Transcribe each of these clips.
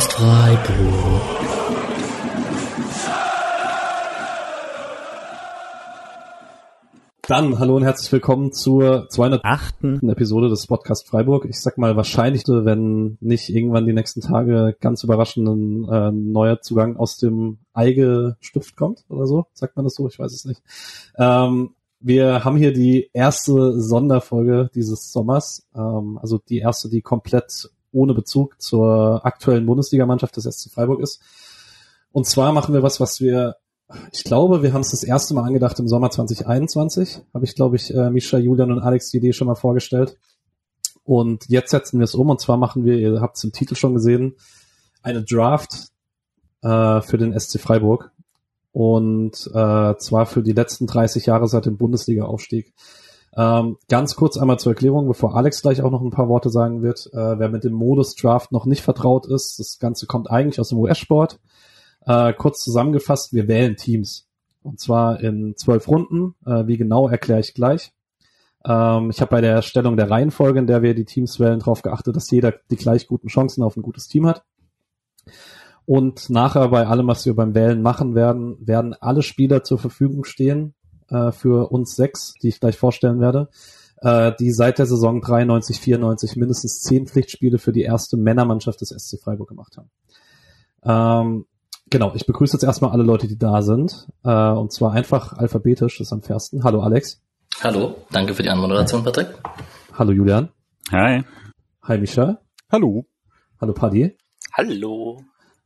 Podcast Freiburg. Dann hallo und herzlich willkommen zur 208. Episode des Podcast Freiburg. Ich sag mal wahrscheinlich, wenn nicht irgendwann die nächsten Tage ganz überraschend ein äh, neuer Zugang aus dem Eige Stift kommt oder so. Sagt man das so? Ich weiß es nicht. Ähm, wir haben hier die erste Sonderfolge dieses Sommers, ähm, also die erste, die komplett ohne Bezug zur aktuellen Bundesligamannschaft des SC Freiburg ist. Und zwar machen wir was, was wir ich glaube, wir haben es das erste Mal angedacht im Sommer 2021. Habe ich, glaube ich, äh, Misha, Julian und Alex die Idee schon mal vorgestellt. Und jetzt setzen wir es um. Und zwar machen wir, ihr habt es im Titel schon gesehen, eine Draft äh, für den SC Freiburg. Und äh, zwar für die letzten 30 Jahre seit dem Bundesliga-Aufstieg. Ähm, ganz kurz einmal zur Erklärung, bevor Alex gleich auch noch ein paar Worte sagen wird. Äh, wer mit dem Modus Draft noch nicht vertraut ist, das Ganze kommt eigentlich aus dem US-Sport. Äh, kurz zusammengefasst, wir wählen Teams. Und zwar in zwölf Runden. Äh, wie genau, erkläre ich gleich. Ähm, ich habe bei der Erstellung der Reihenfolge, in der wir die Teams wählen, darauf geachtet, dass jeder die gleich guten Chancen auf ein gutes Team hat. Und nachher bei allem, was wir beim Wählen machen werden, werden alle Spieler zur Verfügung stehen äh, für uns sechs, die ich gleich vorstellen werde, äh, die seit der Saison 93, 94 mindestens zehn Pflichtspiele für die erste Männermannschaft des SC Freiburg gemacht haben. Ähm, Genau, ich begrüße jetzt erstmal alle Leute, die da sind. Äh, und zwar einfach alphabetisch, das ist am fairsten. Hallo Alex. Hallo, danke für die Anmoderation, Patrick. Hallo Julian. Hi. Hi Micha. Hallo. Hallo Paddy. Hallo.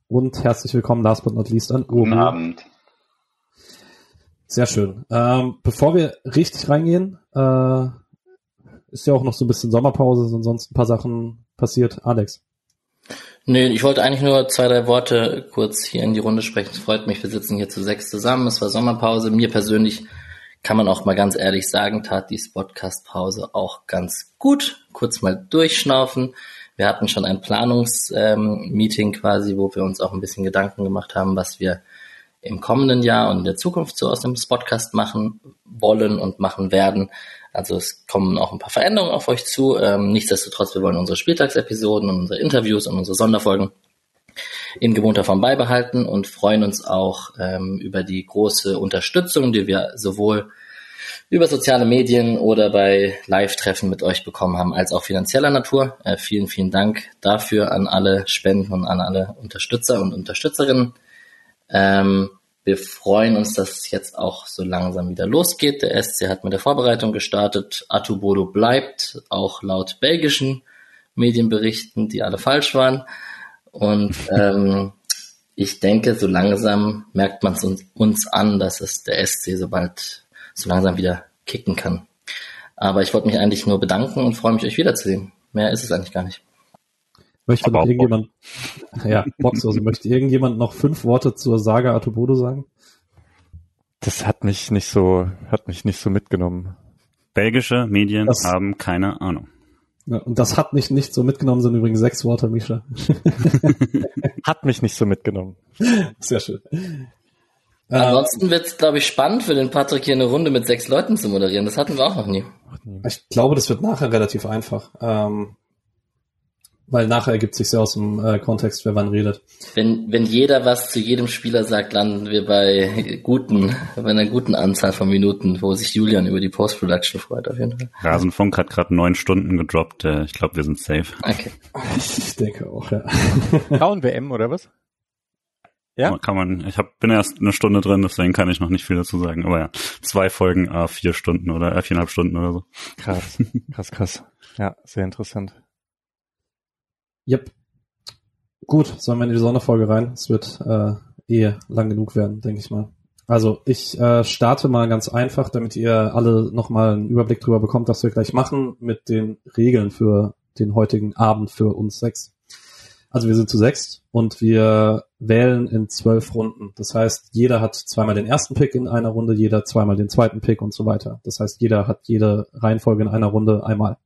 Und herzlich willkommen, last but not least, an Uri. Guten Abend. Sehr schön. Ähm, bevor wir richtig reingehen, äh, ist ja auch noch so ein bisschen Sommerpause, sind sonst ein paar Sachen passiert. Alex. Nee, ich wollte eigentlich nur zwei, drei Worte kurz hier in die Runde sprechen. Es freut mich, wir sitzen hier zu sechs zusammen. Es war Sommerpause. Mir persönlich kann man auch mal ganz ehrlich sagen, tat die Spotcast-Pause auch ganz gut. Kurz mal durchschnaufen. Wir hatten schon ein Planungsmeeting ähm, quasi, wo wir uns auch ein bisschen Gedanken gemacht haben, was wir im kommenden Jahr und in der Zukunft so aus dem Spotcast machen wollen und machen werden. Also es kommen auch ein paar Veränderungen auf euch zu. Ähm, nichtsdestotrotz, wir wollen unsere Spieltagsepisoden und unsere Interviews und unsere Sonderfolgen in gewohnter Form beibehalten und freuen uns auch ähm, über die große Unterstützung, die wir sowohl über soziale Medien oder bei Live-Treffen mit euch bekommen haben, als auch finanzieller Natur. Äh, vielen, vielen Dank dafür an alle Spenden und an alle Unterstützer und Unterstützerinnen. Ähm, wir freuen uns, dass es jetzt auch so langsam wieder losgeht. Der SC hat mit der Vorbereitung gestartet. Atubodo bleibt, auch laut belgischen Medienberichten, die alle falsch waren. Und ähm, ich denke, so langsam merkt man es uns, uns an, dass es der SC sobald so langsam wieder kicken kann. Aber ich wollte mich eigentlich nur bedanken und freue mich, euch wiederzusehen. Mehr ist es eigentlich gar nicht. Möchte noch irgendjemand, ja, Boxhose, möchte irgendjemand noch fünf Worte zur Saga Atobodo sagen? Das hat mich nicht so, hat mich nicht so mitgenommen. Belgische Medien das, haben keine Ahnung. Ja, und das hat mich nicht so mitgenommen, sind übrigens sechs Worte, Misha. hat mich nicht so mitgenommen. Sehr schön. Ansonsten wird es, glaube ich, spannend für den Patrick hier eine Runde mit sechs Leuten zu moderieren. Das hatten wir auch noch nie. Ich glaube, das wird nachher relativ einfach. Ähm, weil nachher ergibt sich ja aus dem äh, Kontext, wer wann redet. Wenn, wenn jeder was zu jedem Spieler sagt, landen wir bei guten, bei einer guten Anzahl von Minuten, wo sich Julian über die Post-Production freut, auf jeden Fall. Rasenfunk hat gerade neun Stunden gedroppt. Äh, ich glaube, wir sind safe. Okay. Ich denke auch, ja. Frauen-WM oder was? Ja? Kann man, ich hab, bin erst eine Stunde drin, deswegen kann ich noch nicht viel dazu sagen. Aber ja, zwei Folgen, äh, vier Stunden oder äh, viereinhalb Stunden oder so. Krass, krass, krass. Ja, sehr interessant. Yep. Gut, sollen wir in die Sonderfolge rein? Es wird äh, eh lang genug werden, denke ich mal. Also ich äh, starte mal ganz einfach, damit ihr alle nochmal einen Überblick drüber bekommt, was wir gleich machen mit den Regeln für den heutigen Abend für uns sechs. Also wir sind zu sechs und wir wählen in zwölf Runden. Das heißt, jeder hat zweimal den ersten Pick in einer Runde, jeder zweimal den zweiten Pick und so weiter. Das heißt, jeder hat jede Reihenfolge in einer Runde einmal.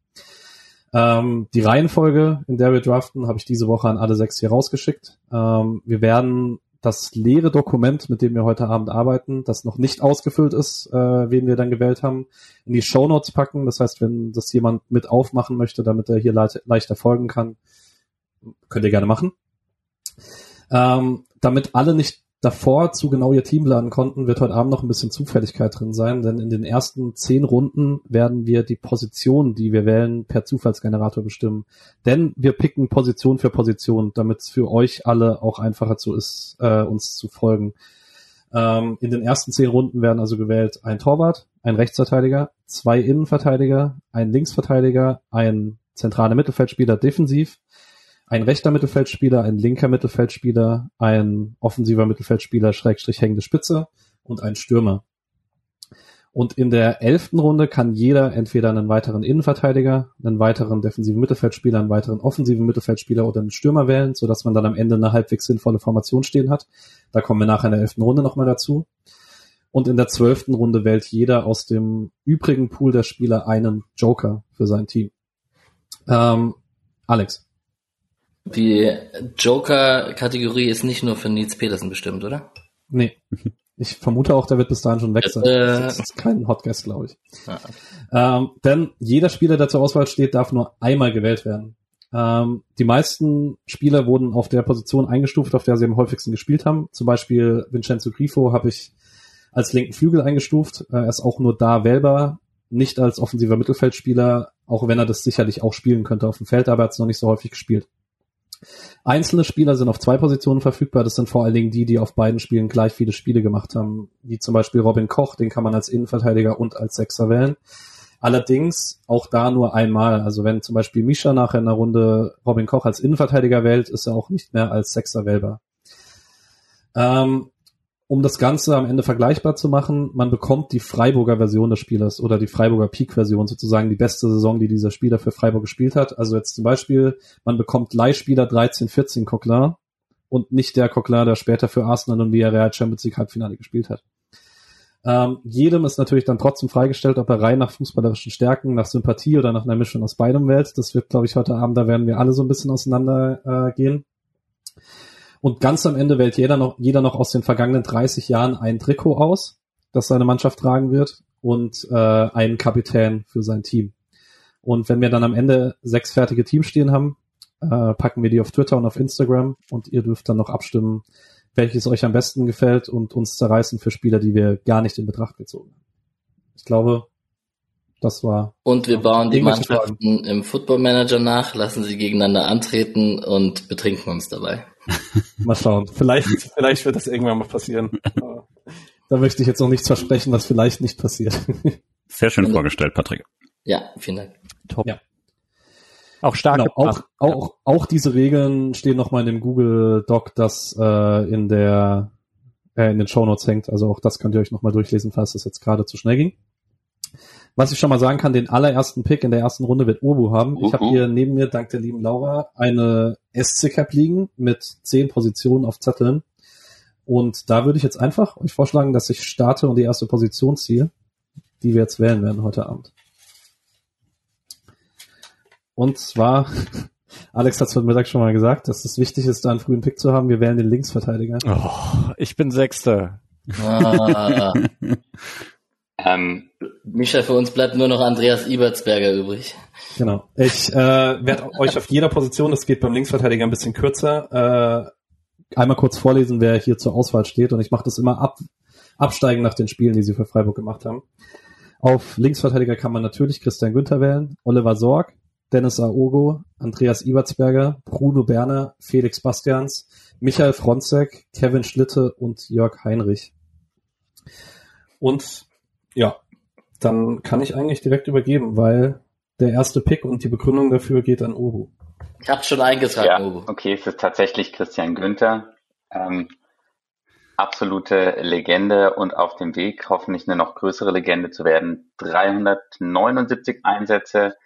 Ähm, die Reihenfolge, in der wir draften, habe ich diese Woche an alle sechs hier rausgeschickt. Ähm, wir werden das leere Dokument, mit dem wir heute Abend arbeiten, das noch nicht ausgefüllt ist, äh, wen wir dann gewählt haben, in die Show Notes packen. Das heißt, wenn das jemand mit aufmachen möchte, damit er hier le leichter folgen kann, könnt ihr gerne machen. Ähm, damit alle nicht davor zu genau ihr Team laden konnten, wird heute Abend noch ein bisschen Zufälligkeit drin sein, denn in den ersten zehn Runden werden wir die Position, die wir wählen, per Zufallsgenerator bestimmen. Denn wir picken Position für Position, damit es für euch alle auch einfacher zu ist, äh, uns zu folgen. Ähm, in den ersten zehn Runden werden also gewählt ein Torwart, ein Rechtsverteidiger, zwei Innenverteidiger, ein Linksverteidiger, ein zentraler Mittelfeldspieler defensiv, ein rechter Mittelfeldspieler, ein linker Mittelfeldspieler, ein offensiver Mittelfeldspieler, Schrägstrich hängende Spitze und ein Stürmer. Und in der elften Runde kann jeder entweder einen weiteren Innenverteidiger, einen weiteren defensiven Mittelfeldspieler, einen weiteren offensiven Mittelfeldspieler oder einen Stürmer wählen, sodass man dann am Ende eine halbwegs sinnvolle Formation stehen hat. Da kommen wir nachher in der elften Runde nochmal dazu. Und in der zwölften Runde wählt jeder aus dem übrigen Pool der Spieler einen Joker für sein Team. Ähm, Alex. Die Joker-Kategorie ist nicht nur für Nils Petersen bestimmt, oder? Nee. Ich vermute auch, der wird bis dahin schon weg sein. Äh, das ist kein Hotguest, glaube ich. Ah. Ähm, denn jeder Spieler, der zur Auswahl steht, darf nur einmal gewählt werden. Ähm, die meisten Spieler wurden auf der Position eingestuft, auf der sie am häufigsten gespielt haben. Zum Beispiel Vincenzo Grifo habe ich als linken Flügel eingestuft. Äh, er ist auch nur da wählbar, nicht als offensiver Mittelfeldspieler, auch wenn er das sicherlich auch spielen könnte auf dem Feld, aber er hat es noch nicht so häufig gespielt. Einzelne Spieler sind auf zwei Positionen verfügbar. Das sind vor allen Dingen die, die auf beiden Spielen gleich viele Spiele gemacht haben, wie zum Beispiel Robin Koch, den kann man als Innenverteidiger und als Sechser wählen. Allerdings auch da nur einmal. Also wenn zum Beispiel Misha nachher in der Runde Robin Koch als Innenverteidiger wählt, ist er auch nicht mehr als Sechser wählbar. Ähm, um das Ganze am Ende vergleichbar zu machen, man bekommt die Freiburger Version des Spielers oder die Freiburger Peak-Version, sozusagen die beste Saison, die dieser Spieler für Freiburg gespielt hat. Also jetzt zum Beispiel, man bekommt Leihspieler 13, 14 Coquelin und nicht der Coquelin, der später für Arsenal und Villarreal Champions League Halbfinale gespielt hat. Ähm, jedem ist natürlich dann trotzdem freigestellt, ob er rein nach fußballerischen Stärken, nach Sympathie oder nach einer Mischung aus beidem wählt. Das wird, glaube ich, heute Abend, da werden wir alle so ein bisschen auseinander äh. Und ganz am Ende wählt jeder noch, jeder noch aus den vergangenen 30 Jahren ein Trikot aus, das seine Mannschaft tragen wird und äh, einen Kapitän für sein Team. Und wenn wir dann am Ende sechs fertige Teams stehen haben, äh, packen wir die auf Twitter und auf Instagram und ihr dürft dann noch abstimmen, welches euch am besten gefällt und uns zerreißen für Spieler, die wir gar nicht in Betracht gezogen haben. Ich glaube, das war. Und wir bauen die Mannschaften Fragen. im Football Manager nach, lassen sie gegeneinander antreten und betrinken uns dabei. mal schauen. Vielleicht, vielleicht wird das irgendwann mal passieren. da möchte ich jetzt noch nichts versprechen, was vielleicht nicht passiert. Sehr schön vorgestellt, Patrick. Ja, vielen Dank. Top. Ja. Auch stark. Genau, auch, auch, auch diese Regeln stehen nochmal in dem Google Doc, das äh, in der äh, in den Show Notes hängt. Also auch das könnt ihr euch nochmal durchlesen, falls das jetzt gerade zu schnell ging. Was ich schon mal sagen kann, den allerersten Pick in der ersten Runde wird Obu haben. Uh -huh. Ich habe hier neben mir, dank der lieben Laura, eine SC-Cap liegen mit zehn Positionen auf Zetteln. Und da würde ich jetzt einfach euch vorschlagen, dass ich starte und die erste Position ziehe, die wir jetzt wählen werden heute Abend. Und zwar, Alex hat es heute Mittag schon mal gesagt, dass es wichtig ist, da einen frühen Pick zu haben. Wir wählen den Linksverteidiger. Oh, ich bin Sechster. Ah. Ähm, Micha, für uns bleibt nur noch Andreas Ibertsberger übrig. Genau. Ich äh, werde euch auf jeder Position, das geht beim Linksverteidiger ein bisschen kürzer, äh, einmal kurz vorlesen, wer hier zur Auswahl steht. Und ich mache das immer ab, absteigen nach den Spielen, die sie für Freiburg gemacht haben. Auf Linksverteidiger kann man natürlich Christian Günther wählen, Oliver Sorg, Dennis Aogo, Andreas Ibertsberger, Bruno Berner, Felix Bastians, Michael Fronzek, Kevin Schlitte und Jörg Heinrich. Und ja, dann kann ich eigentlich direkt übergeben, weil der erste Pick und die Begründung dafür geht an Uhu. Ich habe schon eingetragen, ja, Uhu. Okay, es ist tatsächlich Christian Günther. Ähm, absolute Legende und auf dem Weg hoffentlich eine noch größere Legende zu werden. 379 Einsätze,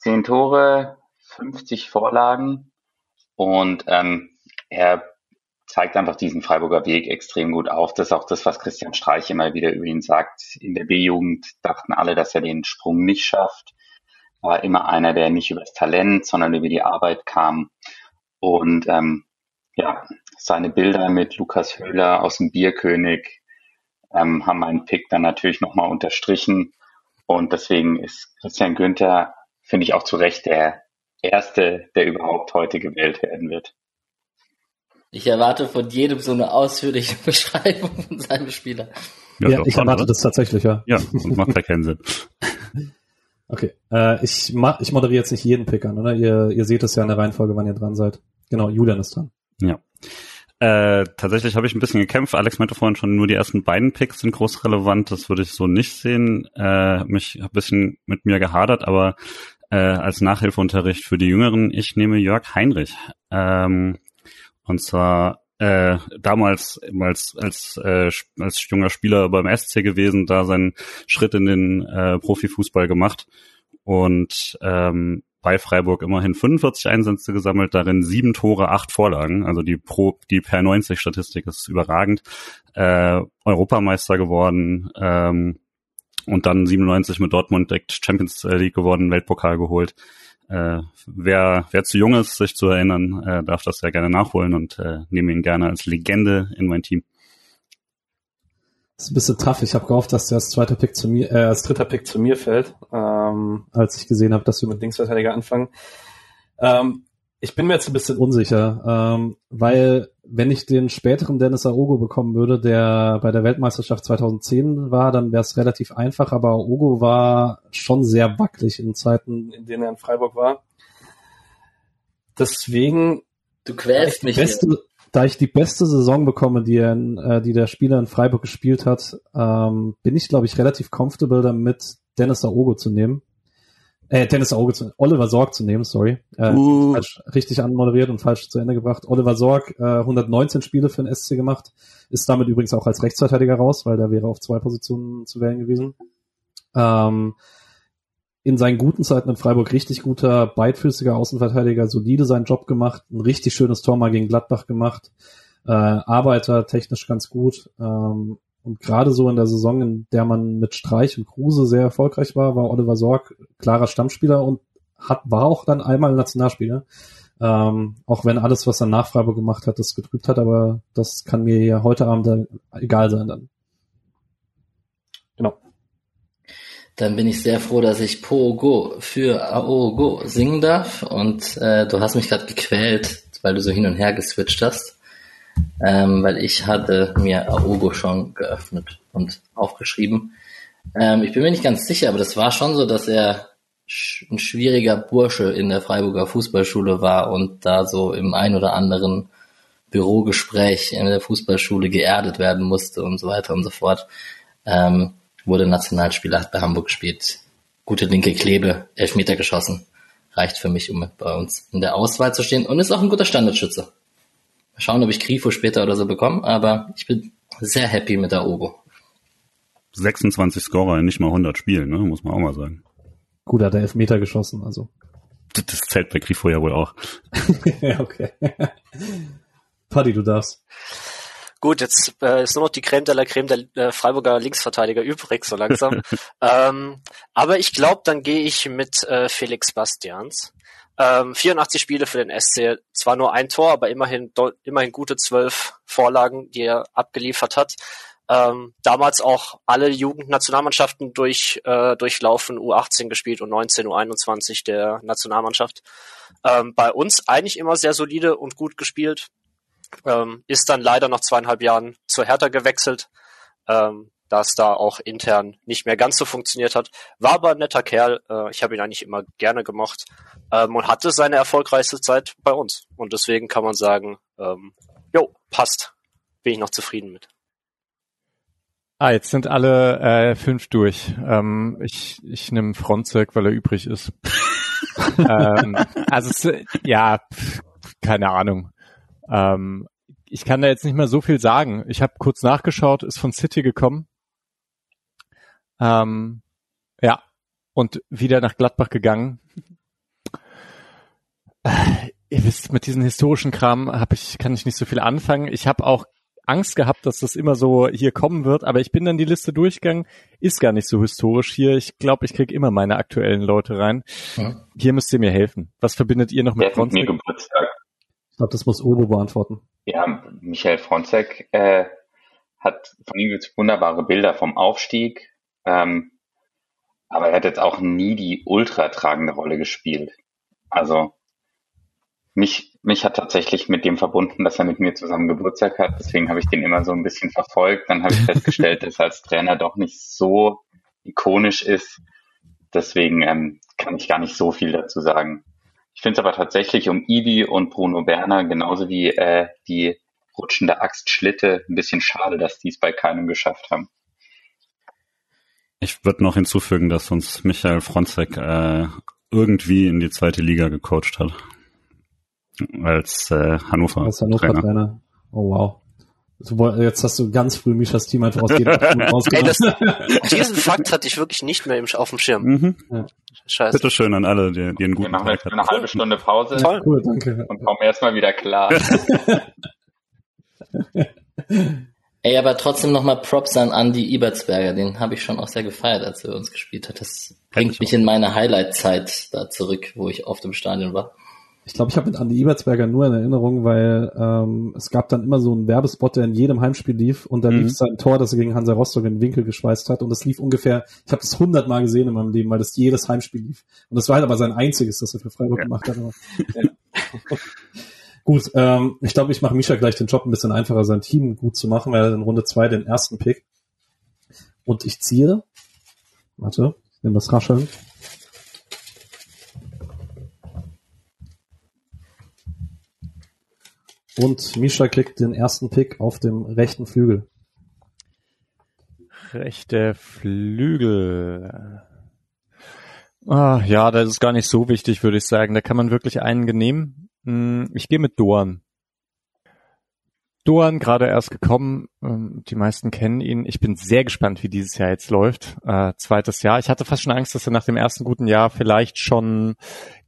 10 Tore, 50 Vorlagen und ähm, er zeigt einfach diesen Freiburger Weg extrem gut auf. Das ist auch das, was Christian Streich immer wieder über ihn sagt. In der B-Jugend dachten alle, dass er den Sprung nicht schafft. War immer einer, der nicht über das Talent, sondern über die Arbeit kam. Und ähm, ja, seine Bilder mit Lukas Höhler aus dem Bierkönig ähm, haben meinen Pick dann natürlich nochmal unterstrichen. Und deswegen ist Christian Günther, finde ich auch zu Recht, der Erste, der überhaupt heute gewählt werden wird. Ich erwarte von jedem so eine ausführliche Beschreibung von seinem Spieler. Ja, ja ich erwarte das tatsächlich, ja. Ja, macht ja keinen Sinn. Okay, äh, ich, mach, ich moderiere jetzt nicht jeden Pick an, oder? Ihr, ihr seht es ja in der Reihenfolge, wann ihr dran seid. Genau, Julian ist dran. Ja. Äh, tatsächlich habe ich ein bisschen gekämpft. Alex meinte vorhin schon, nur die ersten beiden Picks sind groß relevant. Das würde ich so nicht sehen. Äh, mich ein bisschen mit mir gehadert, aber äh, als Nachhilfeunterricht für die Jüngeren, ich nehme Jörg Heinrich. Ähm, und zwar äh, damals als als äh, als junger Spieler beim SC gewesen, da seinen Schritt in den äh, Profifußball gemacht und ähm, bei Freiburg immerhin 45 Einsätze gesammelt, darin sieben Tore, acht Vorlagen. Also die Pro, die per 90 Statistik ist überragend. Äh, Europameister geworden ähm, und dann 97 mit Dortmund direkt Champions League geworden, Weltpokal geholt. Äh, wer, wer zu jung ist, sich zu erinnern, äh, darf das ja gerne nachholen und äh, nehme ihn gerne als Legende in mein Team. Das ist ein bisschen tough. Ich habe gehofft, dass der als zweiter Pick zu mir, äh, als dritter Pick zu mir fällt, ähm, als ich gesehen habe, dass wir mit Linksverteidiger anfangen. Ähm, ich bin mir jetzt ein bisschen unsicher, ähm, weil wenn ich den späteren Dennis Aogo bekommen würde, der bei der Weltmeisterschaft 2010 war, dann wäre es relativ einfach, aber Aogo war schon sehr wackelig in Zeiten, in denen er in Freiburg war. Deswegen Du quälst mich. Beste, da ich die beste Saison bekomme, die, er in, äh, die der Spieler in Freiburg gespielt hat, ähm, bin ich, glaube ich, relativ comfortable damit, Dennis Aogo zu nehmen. Äh, Dennis Aogo zu Oliver Sorg zu nehmen, sorry. Äh, uh. falsch, richtig anmoderiert und falsch zu Ende gebracht. Oliver Sorg, äh, 119 Spiele für den SC gemacht, ist damit übrigens auch als Rechtsverteidiger raus, weil der wäre auf zwei Positionen zu wählen gewesen. Ähm, in seinen guten Zeiten in Freiburg richtig guter, beidfüßiger Außenverteidiger, solide seinen Job gemacht, ein richtig schönes Tor mal gegen Gladbach gemacht, äh, Arbeiter technisch ganz gut. Ähm, und gerade so in der Saison, in der man mit Streich und Kruse sehr erfolgreich war, war Oliver Sorg klarer Stammspieler und hat, war auch dann einmal Nationalspieler. Ähm, auch wenn alles, was er nach Freiburg gemacht hat, das getrübt hat, aber das kann mir ja heute Abend egal sein dann. Genau. Dann bin ich sehr froh, dass ich Pogo für Aogo singen darf. Und äh, du hast mich gerade gequält, weil du so hin und her geswitcht hast. Ähm, weil ich hatte mir Aogo schon geöffnet und aufgeschrieben. Ähm, ich bin mir nicht ganz sicher, aber das war schon so, dass er ein schwieriger Bursche in der Freiburger Fußballschule war und da so im ein oder anderen Bürogespräch in der Fußballschule geerdet werden musste und so weiter und so fort. Ähm, wurde Nationalspieler, hat bei Hamburg gespielt. Gute linke Klebe, Elfmeter geschossen. Reicht für mich, um bei uns in der Auswahl zu stehen. Und ist auch ein guter Standardschütze. Mal schauen, ob ich Grifo später oder so bekomme, aber ich bin sehr happy mit der Obo. 26 Scorer in nicht mal 100 Spielen, ne? muss man auch mal sagen. Gut, hat er Elfmeter geschossen, also. Das zählt bei Grifo ja wohl auch. ja, okay. Paddy, du darfst. Gut, jetzt äh, ist nur noch die Creme de la Creme der äh, Freiburger Linksverteidiger übrig, so langsam. ähm, aber ich glaube, dann gehe ich mit äh, Felix Bastians. Ähm, 84 Spiele für den SC, zwar nur ein Tor, aber immerhin immerhin gute zwölf Vorlagen, die er abgeliefert hat. Ähm, damals auch alle Jugendnationalmannschaften durch, äh, durchlaufen, U18 gespielt und 19, U21 der Nationalmannschaft. Ähm, bei uns eigentlich immer sehr solide und gut gespielt ähm, ist dann leider nach zweieinhalb Jahren zur Hertha gewechselt, ähm, da es da auch intern nicht mehr ganz so funktioniert hat. War aber ein netter Kerl, äh, ich habe ihn eigentlich immer gerne gemacht ähm, und hatte seine erfolgreichste Zeit bei uns. Und deswegen kann man sagen, ähm, jo, passt. Bin ich noch zufrieden mit. Ah, jetzt sind alle äh, fünf durch. Ähm, ich ich nehme Fronzek, weil er übrig ist. ähm, also ja, keine Ahnung. Ähm, ich kann da jetzt nicht mehr so viel sagen. Ich habe kurz nachgeschaut, ist von City gekommen. Ähm, ja, und wieder nach Gladbach gegangen. Äh, ihr wisst, mit diesem historischen Kram hab ich, kann ich nicht so viel anfangen. Ich habe auch Angst gehabt, dass das immer so hier kommen wird, aber ich bin dann die Liste durchgegangen, ist gar nicht so historisch hier. Ich glaube, ich krieg immer meine aktuellen Leute rein. Ja. Hier müsst ihr mir helfen. Was verbindet ihr noch mit Brunswick? Geburtstag glaube, das muss Uwe beantworten. Ja, Michael Fronzek äh, hat von ihm jetzt wunderbare Bilder vom Aufstieg, ähm, aber er hat jetzt auch nie die ultra tragende Rolle gespielt. Also mich, mich hat tatsächlich mit dem verbunden, dass er mit mir zusammen Geburtstag hat. Deswegen habe ich den immer so ein bisschen verfolgt. Dann habe ich festgestellt, dass er als Trainer doch nicht so ikonisch ist. Deswegen ähm, kann ich gar nicht so viel dazu sagen. Ich finde es aber tatsächlich um Ibi und Bruno Berner genauso wie äh, die rutschende Axt Schlitte ein bisschen schade, dass die es bei keinem geschafft haben. Ich würde noch hinzufügen, dass uns Michael Fronzek äh, irgendwie in die zweite Liga gecoacht hat. Als äh, Hannover. Als Hannover Trainer. Trainer. Oh wow. Jetzt hast du ganz früh Mischas Team einfach aus jedem Ey, das, Diesen Fakt hatte ich wirklich nicht mehr auf dem Schirm. Mhm. Ja. Scheiße. Bitte schön an alle, die, die einen guten Wir machen jetzt eine halbe Stunde Pause. Toll. Cool, danke. Und kommen erstmal wieder klar. Ey, aber trotzdem nochmal Props an Andy Ibertsberger, den habe ich schon auch sehr gefeiert, als er uns gespielt hat. Das bringt mich in meine Highlight-Zeit da zurück, wo ich oft im Stadion war. Ich glaube, ich habe mit Andy Ebertsberger nur in Erinnerung, weil ähm, es gab dann immer so einen Werbespot, der in jedem Heimspiel lief und da mhm. lief sein Tor, das er gegen Hansa Rostock in den Winkel geschweißt hat und das lief ungefähr, ich habe das hundertmal gesehen in meinem Leben, weil das jedes Heimspiel lief. Und das war halt aber sein einziges, das er für Freiburg ja. gemacht hat. Aber, ja. Gut, ähm, ich glaube, ich mache Misha gleich den Job ein bisschen einfacher, sein Team gut zu machen, weil er in Runde zwei den ersten Pick. Und ich ziehe, warte, ich nehme das Rascheln. Und Misha kriegt den ersten Pick auf dem rechten Flügel. Rechte Flügel. Ah, ja, das ist gar nicht so wichtig, würde ich sagen. Da kann man wirklich einen genehmen. Hm, ich gehe mit Doan. Doan gerade erst gekommen. Ähm, die meisten kennen ihn. Ich bin sehr gespannt, wie dieses Jahr jetzt läuft. Äh, zweites Jahr. Ich hatte fast schon Angst, dass er nach dem ersten guten Jahr vielleicht schon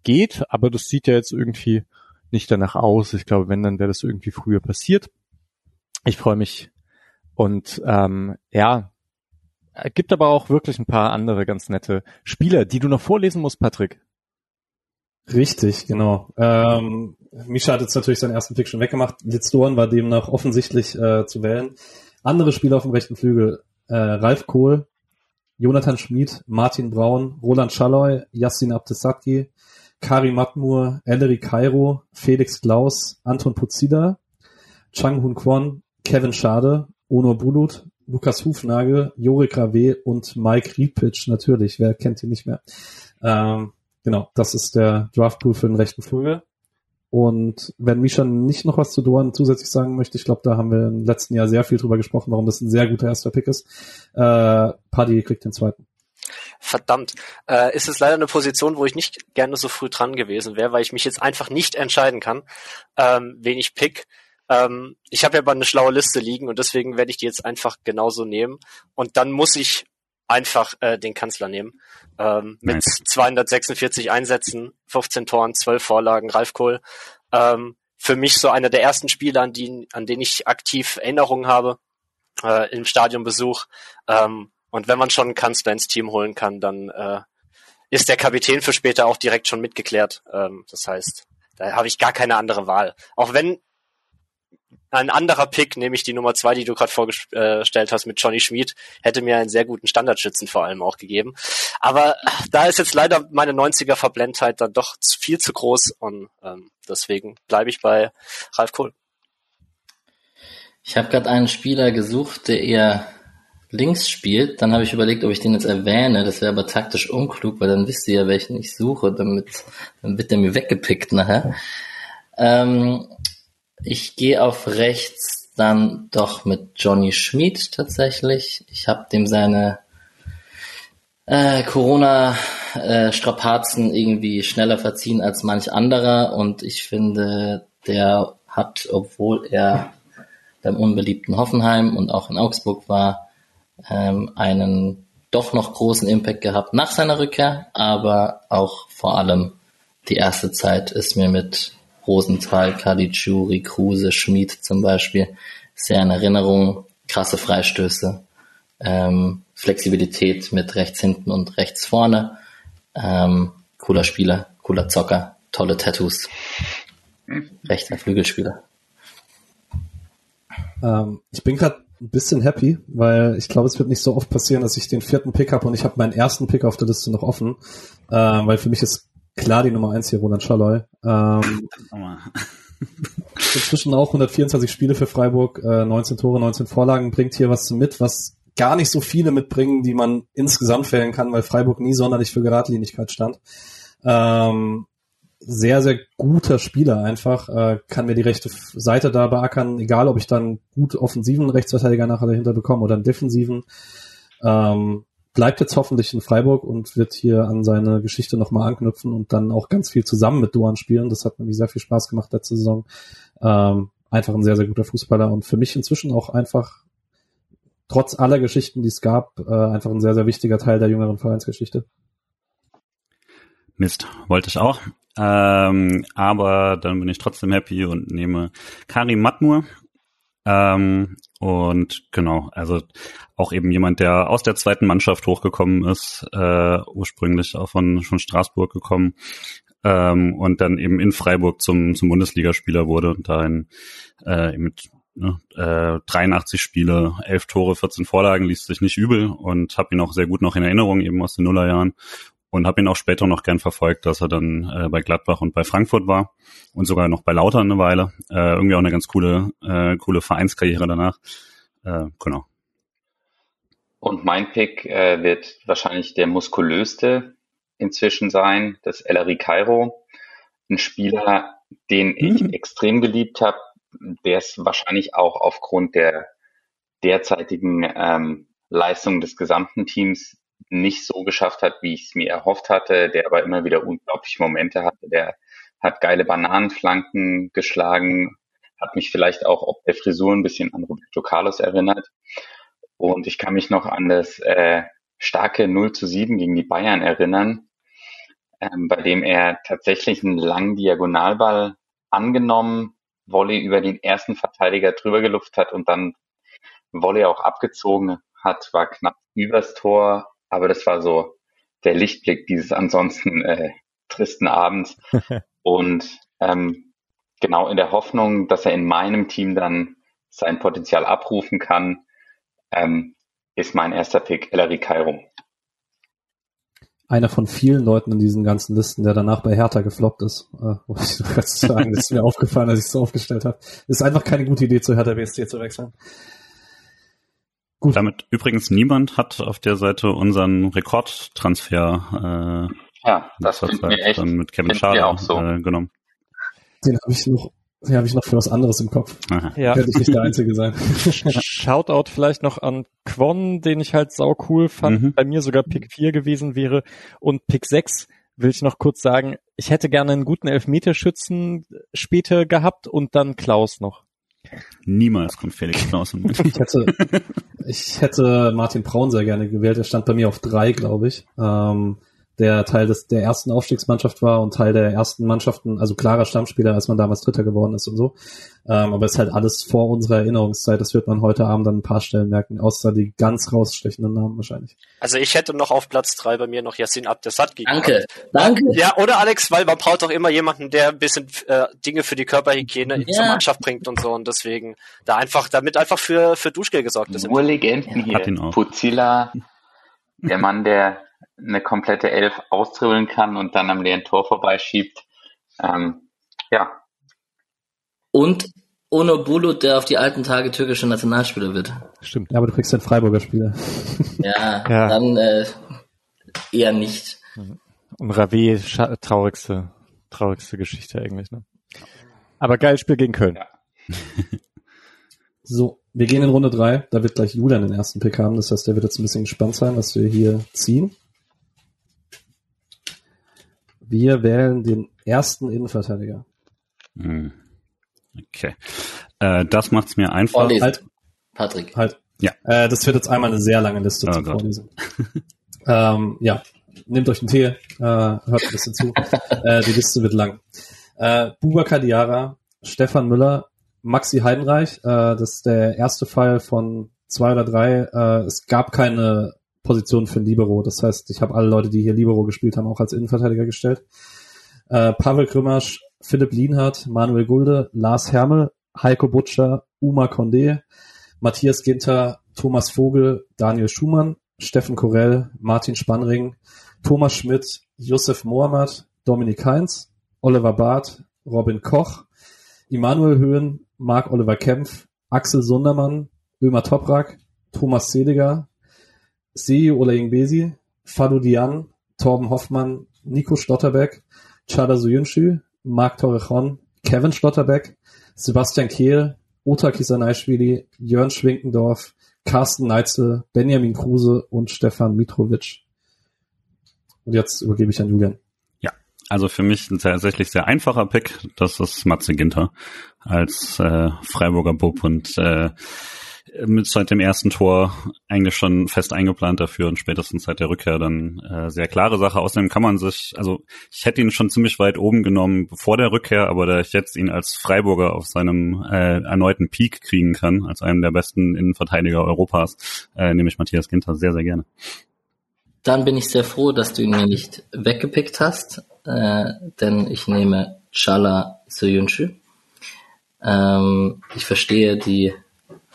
geht, aber das sieht ja jetzt irgendwie nicht danach aus. Ich glaube, wenn, dann wäre das irgendwie früher passiert. Ich freue mich. Und ähm, ja, gibt aber auch wirklich ein paar andere ganz nette Spieler, die du noch vorlesen musst, Patrick. Richtig, genau. Ähm, Misha hat jetzt natürlich seinen ersten Pick schon weggemacht. Litz Dorn war demnach offensichtlich äh, zu wählen. Andere Spieler auf dem rechten Flügel, äh, Ralf Kohl, Jonathan Schmid, Martin Braun, Roland Schalloy, Yassin Abdesaki, Kari Matmur, Ellery Cairo, Felix Klaus, Anton Puzida, Chang Hun Kwon, Kevin Schade, Onur Bulut, Lukas Hufnagel, Jorik Rave und Mike Riepitsch natürlich. Wer kennt ihn nicht mehr? Ähm, genau, das ist der Draftpool für den rechten Flügel. Und wenn Misha nicht noch was zu Doan zusätzlich sagen möchte, ich glaube, da haben wir im letzten Jahr sehr viel drüber gesprochen, warum das ein sehr guter erster Pick ist. Äh, Paddy kriegt den zweiten. Verdammt. Äh, ist es leider eine Position, wo ich nicht gerne so früh dran gewesen wäre, weil ich mich jetzt einfach nicht entscheiden kann, ähm, wen ich pick. Ähm, ich habe ja aber eine schlaue Liste liegen und deswegen werde ich die jetzt einfach genauso nehmen. Und dann muss ich einfach äh, den Kanzler nehmen. Ähm, mit nice. 246 Einsätzen, 15 Toren, 12 Vorlagen, Ralf Kohl. Ähm, für mich so einer der ersten Spiele, an, die, an denen ich aktiv Erinnerungen habe, äh, im Stadionbesuch. Ähm, und wenn man schon einen Kanzler ins Team holen kann, dann äh, ist der Kapitän für später auch direkt schon mitgeklärt. Ähm, das heißt, da habe ich gar keine andere Wahl. Auch wenn ein anderer Pick, nämlich die Nummer zwei, die du gerade vorgestellt hast mit Johnny Schmid, hätte mir einen sehr guten Standardschützen vor allem auch gegeben. Aber da ist jetzt leider meine 90er Verblendheit dann doch viel zu groß und ähm, deswegen bleibe ich bei Ralf Kohl. Ich habe gerade einen Spieler gesucht, der eher links spielt, dann habe ich überlegt, ob ich den jetzt erwähne. Das wäre aber taktisch unklug, weil dann wisst ihr ja, welchen ich suche. Damit, dann wird der mir weggepickt nachher. Ähm, ich gehe auf rechts dann doch mit Johnny Schmid tatsächlich. Ich habe dem seine äh, Corona-Strapazen äh, irgendwie schneller verziehen als manch anderer und ich finde, der hat, obwohl er beim unbeliebten Hoffenheim und auch in Augsburg war, ähm, einen doch noch großen Impact gehabt nach seiner Rückkehr, aber auch vor allem die erste Zeit ist mir mit Rosenthal, Caligiuri, Kruse, Schmid zum Beispiel sehr in Erinnerung. Krasse Freistöße, ähm, Flexibilität mit rechts hinten und rechts vorne. Ähm, cooler Spieler, cooler Zocker, tolle Tattoos. Rechter Flügelspieler. Ähm, ich bin gerade ein bisschen happy, weil ich glaube, es wird nicht so oft passieren, dass ich den vierten Pick habe und ich habe meinen ersten Pick auf der Liste noch offen, äh, weil für mich ist klar die Nummer eins hier Roland Schalloy. Ähm, inzwischen auch 124 Spiele für Freiburg, äh, 19 Tore, 19 Vorlagen, bringt hier was mit, was gar nicht so viele mitbringen, die man insgesamt wählen kann, weil Freiburg nie sonderlich für Geradlinigkeit stand. Ähm, sehr, sehr guter Spieler einfach, äh, kann mir die rechte Seite da beackern, egal ob ich dann gut offensiven Rechtsverteidiger nachher dahinter bekomme oder einen defensiven. Ähm, bleibt jetzt hoffentlich in Freiburg und wird hier an seine Geschichte nochmal anknüpfen und dann auch ganz viel zusammen mit Duan spielen. Das hat mir sehr viel Spaß gemacht letzte Saison. Ähm, einfach ein sehr, sehr guter Fußballer und für mich inzwischen auch einfach trotz aller Geschichten, die es gab, äh, einfach ein sehr, sehr wichtiger Teil der jüngeren Vereinsgeschichte. Mist, wollte ich auch. Ähm, aber dann bin ich trotzdem happy und nehme Karim Matmur. Ähm, und genau, also auch eben jemand, der aus der zweiten Mannschaft hochgekommen ist, äh, ursprünglich auch von, von Straßburg gekommen ähm, und dann eben in Freiburg zum, zum Bundesligaspieler wurde und da in, äh, mit ne, äh, 83 Spiele, 11 Tore, 14 Vorlagen, liest sich nicht übel und habe ihn auch sehr gut noch in Erinnerung, eben aus den Nullerjahren und habe ihn auch später noch gern verfolgt, dass er dann äh, bei Gladbach und bei Frankfurt war und sogar noch bei Lauter eine Weile. Äh, irgendwie auch eine ganz coole, äh, coole Vereinskarriere danach. Äh, genau. Und mein Pick äh, wird wahrscheinlich der muskulöste inzwischen sein, das Ellery Cairo. Ein Spieler, den ich mhm. extrem geliebt habe, der es wahrscheinlich auch aufgrund der derzeitigen ähm, Leistung des gesamten Teams nicht so geschafft hat, wie ich es mir erhofft hatte, der aber immer wieder unglaubliche Momente hatte. Der hat geile Bananenflanken geschlagen, hat mich vielleicht auch ob der Frisur ein bisschen an Roberto Carlos erinnert. Und ich kann mich noch an das äh, starke 0 zu 7 gegen die Bayern erinnern, ähm, bei dem er tatsächlich einen langen Diagonalball angenommen, Volley über den ersten Verteidiger drüber geluft hat und dann Volley auch abgezogen hat, war knapp übers Tor, aber das war so der Lichtblick dieses ansonsten äh, tristen Abends. und ähm, genau in der Hoffnung, dass er in meinem Team dann sein Potenzial abrufen kann, ähm, ist mein erster Pick Ellery Cairo. Einer von vielen Leuten in diesen ganzen Listen, der danach bei Hertha gefloppt ist. Äh, muss ich kurz sagen, das ist mir aufgefallen, als ich es so aufgestellt habe. Ist einfach keine gute Idee, zu Hertha BSC zu wechseln. Gut. Damit übrigens niemand hat auf der Seite unseren Rekordtransfer äh, ja, das finden wir echt, mit Kevin Schade auch so. äh, genommen. Den habe ich noch den habe ich noch für was anderes im Kopf. Aha. Ja. Könnte ich nicht der Einzige sein. Shoutout vielleicht noch an Quon, den ich halt sau cool fand. Mhm. Bei mir sogar Pick 4 gewesen wäre. Und Pick 6 will ich noch kurz sagen, ich hätte gerne einen guten Elfmeterschützen später gehabt und dann Klaus noch. Niemals kommt Felix Klausen mit. ich hätte, ich hätte Martin Braun sehr gerne gewählt. Er stand bei mir auf drei, glaube ich. Ähm, der Teil des, der ersten Aufstiegsmannschaft war und Teil der ersten Mannschaften, also klarer Stammspieler, als man damals Dritter geworden ist und so. Ähm, aber es ist halt alles vor unserer Erinnerungszeit. Das wird man heute Abend an ein paar Stellen merken, außer die ganz rausstechenden Namen wahrscheinlich. Also ich hätte noch auf Platz drei bei mir noch Yassin Abdesat gegeben. Danke, danke. Ja, oder Alex, weil man braucht doch immer jemanden, der ein bisschen äh, Dinge für die Körperhygiene ja. zur Mannschaft bringt und so und deswegen da einfach, damit einfach für, für Duschgel gesorgt ist. Nur Legenden hier. Puzilla, der Mann, der eine komplette Elf austribbeln kann und dann am leeren Tor vorbeischiebt. Ähm, ja. Und Ono Bulut, der auf die alten Tage türkischer Nationalspieler wird. Stimmt, aber du kriegst einen Freiburger Spieler. Ja, ja. dann äh, eher nicht. Und Rave, traurigste, traurigste Geschichte eigentlich, ne? Aber geiles Spiel gegen Köln. Ja. so, wir gehen in Runde drei. Da wird gleich Julian den ersten Pick haben. Das heißt, der wird jetzt ein bisschen gespannt sein, was wir hier ziehen. Wir wählen den ersten Innenverteidiger. Hm. Okay. Äh, das macht's mir einfach. Vorlesen. Halt. Patrick. Halt. Ja. Äh, das wird jetzt einmal eine sehr lange Liste oh zu vorlesen. ähm, ja. Nehmt euch einen Tee, äh, hört ein bisschen zu. äh, die Liste wird lang. Äh, Bubakar Diara, Stefan Müller, Maxi Heidenreich. Äh, das ist der erste Fall von zwei oder drei. Äh, es gab keine Position für Libero. Das heißt, ich habe alle Leute, die hier Libero gespielt haben, auch als Innenverteidiger gestellt. Äh, Pavel Krümasch, Philipp Lienhardt, Manuel Gulde, Lars Hermel, Heiko Butcher, Uma Condé, Matthias Ginter, Thomas Vogel, Daniel Schumann, Steffen Korell, Martin Spannring, Thomas Schmidt, Josef Mohammad, Dominik Heinz, Oliver Barth, Robin Koch, Immanuel Höhen, Marc Oliver Kempf, Axel Sundermann, Ömer Toprak, Thomas Sediger, Seyi Olayin Fadu Dian, Torben Hoffmann, Nico Stotterbeck, Chada Suyuncu, Marc Torrejon, Kevin Stotterbeck, Sebastian Kehl, Ota Kisanaishvili, Jörn Schwinkendorf, Carsten Neitzel, Benjamin Kruse und Stefan Mitrovic. Und jetzt übergebe ich an Julian. Ja, also für mich ein tatsächlich sehr einfacher Pick. Das ist Matze Ginter als äh, Freiburger Bub und äh, seit dem ersten Tor eigentlich schon fest eingeplant dafür und spätestens seit der Rückkehr dann äh, sehr klare Sache. Außerdem kann man sich, also ich hätte ihn schon ziemlich weit oben genommen vor der Rückkehr, aber da ich jetzt ihn als Freiburger auf seinem äh, erneuten Peak kriegen kann, als einen der besten Innenverteidiger Europas, äh, nehme ich Matthias Ginter sehr, sehr gerne. Dann bin ich sehr froh, dass du ihn mir nicht weggepickt hast, äh, denn ich nehme Chala Soyuncu. Ähm, ich verstehe die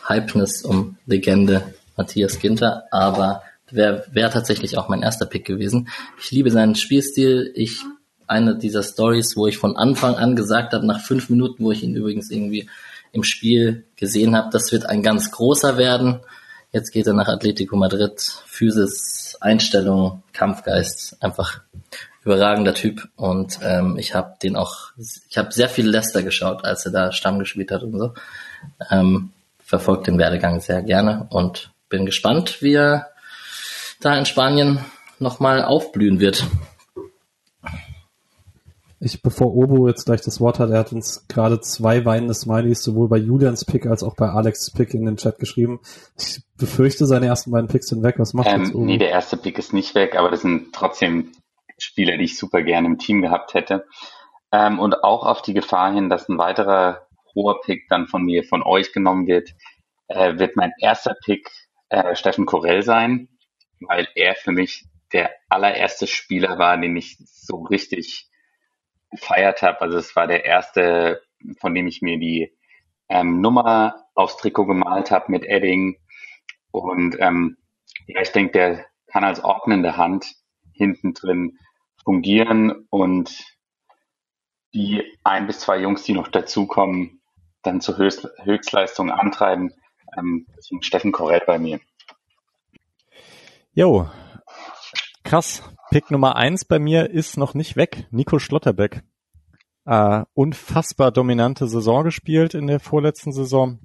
Hypeness um Legende Matthias Ginter, aber wäre wär tatsächlich auch mein erster Pick gewesen. Ich liebe seinen Spielstil. Ich eine dieser Stories, wo ich von Anfang an gesagt habe, nach fünf Minuten, wo ich ihn übrigens irgendwie im Spiel gesehen habe, das wird ein ganz großer werden. Jetzt geht er nach Atletico Madrid. Physis, Einstellung, Kampfgeist, einfach überragender Typ. Und ähm, ich habe den auch, ich habe sehr viel Leicester geschaut, als er da Stamm gespielt hat und so. Ähm, verfolge den Werdegang sehr gerne und bin gespannt, wie er da in Spanien nochmal aufblühen wird. Ich, bevor Obo jetzt gleich das Wort hat, er hat uns gerade zwei weinende Smileys sowohl bei Julians Pick als auch bei Alex Pick in den Chat geschrieben. Ich befürchte, seine ersten beiden Picks sind weg. Was macht ähm, jetzt Obo? Nee, der erste Pick ist nicht weg, aber das sind trotzdem Spieler, die ich super gerne im Team gehabt hätte. Ähm, und auch auf die Gefahr hin, dass ein weiterer hoher Pick dann von mir, von euch genommen wird, äh, wird mein erster Pick äh, Steffen Korell sein, weil er für mich der allererste Spieler war, den ich so richtig gefeiert habe. Also es war der erste, von dem ich mir die ähm, Nummer aufs Trikot gemalt habe mit Edding. Und ähm, ja, ich denke, der kann als ordnende Hand hinten drin fungieren und die ein bis zwei Jungs, die noch dazukommen, dann zur Höchst Höchstleistung antreiben. Ähm, Steffen Korell bei mir. Jo, krass. Pick Nummer eins bei mir ist noch nicht weg. Nico Schlotterbeck. Äh, unfassbar dominante Saison gespielt in der vorletzten Saison.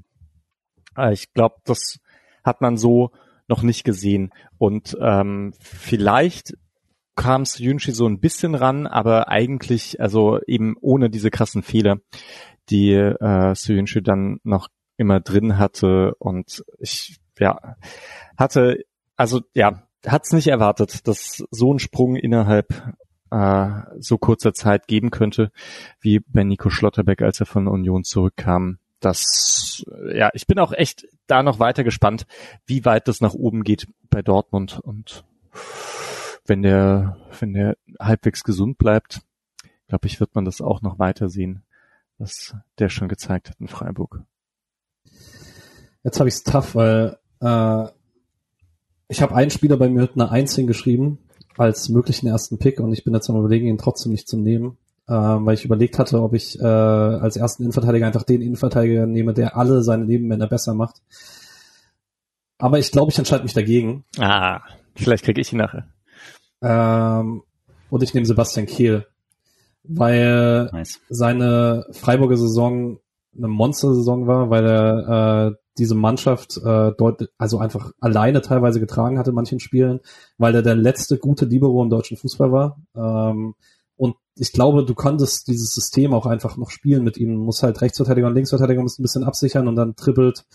Äh, ich glaube, das hat man so noch nicht gesehen. Und ähm, vielleicht kam Yunchi so ein bisschen ran, aber eigentlich, also eben ohne diese krassen Fehler die äh, Soyuncu dann noch immer drin hatte und ich ja hatte also ja hat's nicht erwartet, dass so ein Sprung innerhalb äh, so kurzer Zeit geben könnte, wie bei Nico Schlotterbeck, als er von Union zurückkam. Das ja, ich bin auch echt da noch weiter gespannt, wie weit das nach oben geht bei Dortmund und wenn der wenn der halbwegs gesund bleibt, glaube ich, wird man das auch noch weiter sehen was der schon gezeigt hat in Freiburg. Jetzt habe ich es tough, weil äh, ich habe einen Spieler bei mir mit einer Eins hingeschrieben als möglichen ersten Pick und ich bin jetzt am überlegen, ihn trotzdem nicht zu nehmen, äh, weil ich überlegt hatte, ob ich äh, als ersten Innenverteidiger einfach den Innenverteidiger nehme, der alle seine Nebenmänner besser macht. Aber ich glaube, ich entscheide mich dagegen. Ah, vielleicht kriege ich ihn nachher. Ähm, und ich nehme Sebastian Kehl weil nice. seine Freiburger Saison eine Monster-Saison war, weil er äh, diese Mannschaft äh, dort also einfach alleine teilweise getragen hat in manchen Spielen, weil er der letzte gute Libero im deutschen Fußball war. Ähm, und ich glaube, du konntest dieses System auch einfach noch spielen mit ihm. Muss halt Rechtsverteidiger und Linksverteidiger ein bisschen absichern und dann trippelt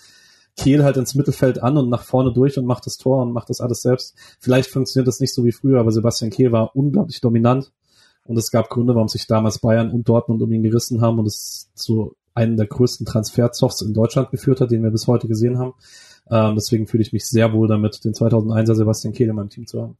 Kehl halt ins Mittelfeld an und nach vorne durch und macht das Tor und macht das alles selbst. Vielleicht funktioniert das nicht so wie früher, aber Sebastian Kehl war unglaublich dominant und es gab Gründe, warum sich damals Bayern und Dortmund um ihn gerissen haben und es zu einem der größten Transferzoffs in Deutschland geführt hat, den wir bis heute gesehen haben. Ähm, deswegen fühle ich mich sehr wohl damit, den 2001er Sebastian Kehl in meinem Team zu haben.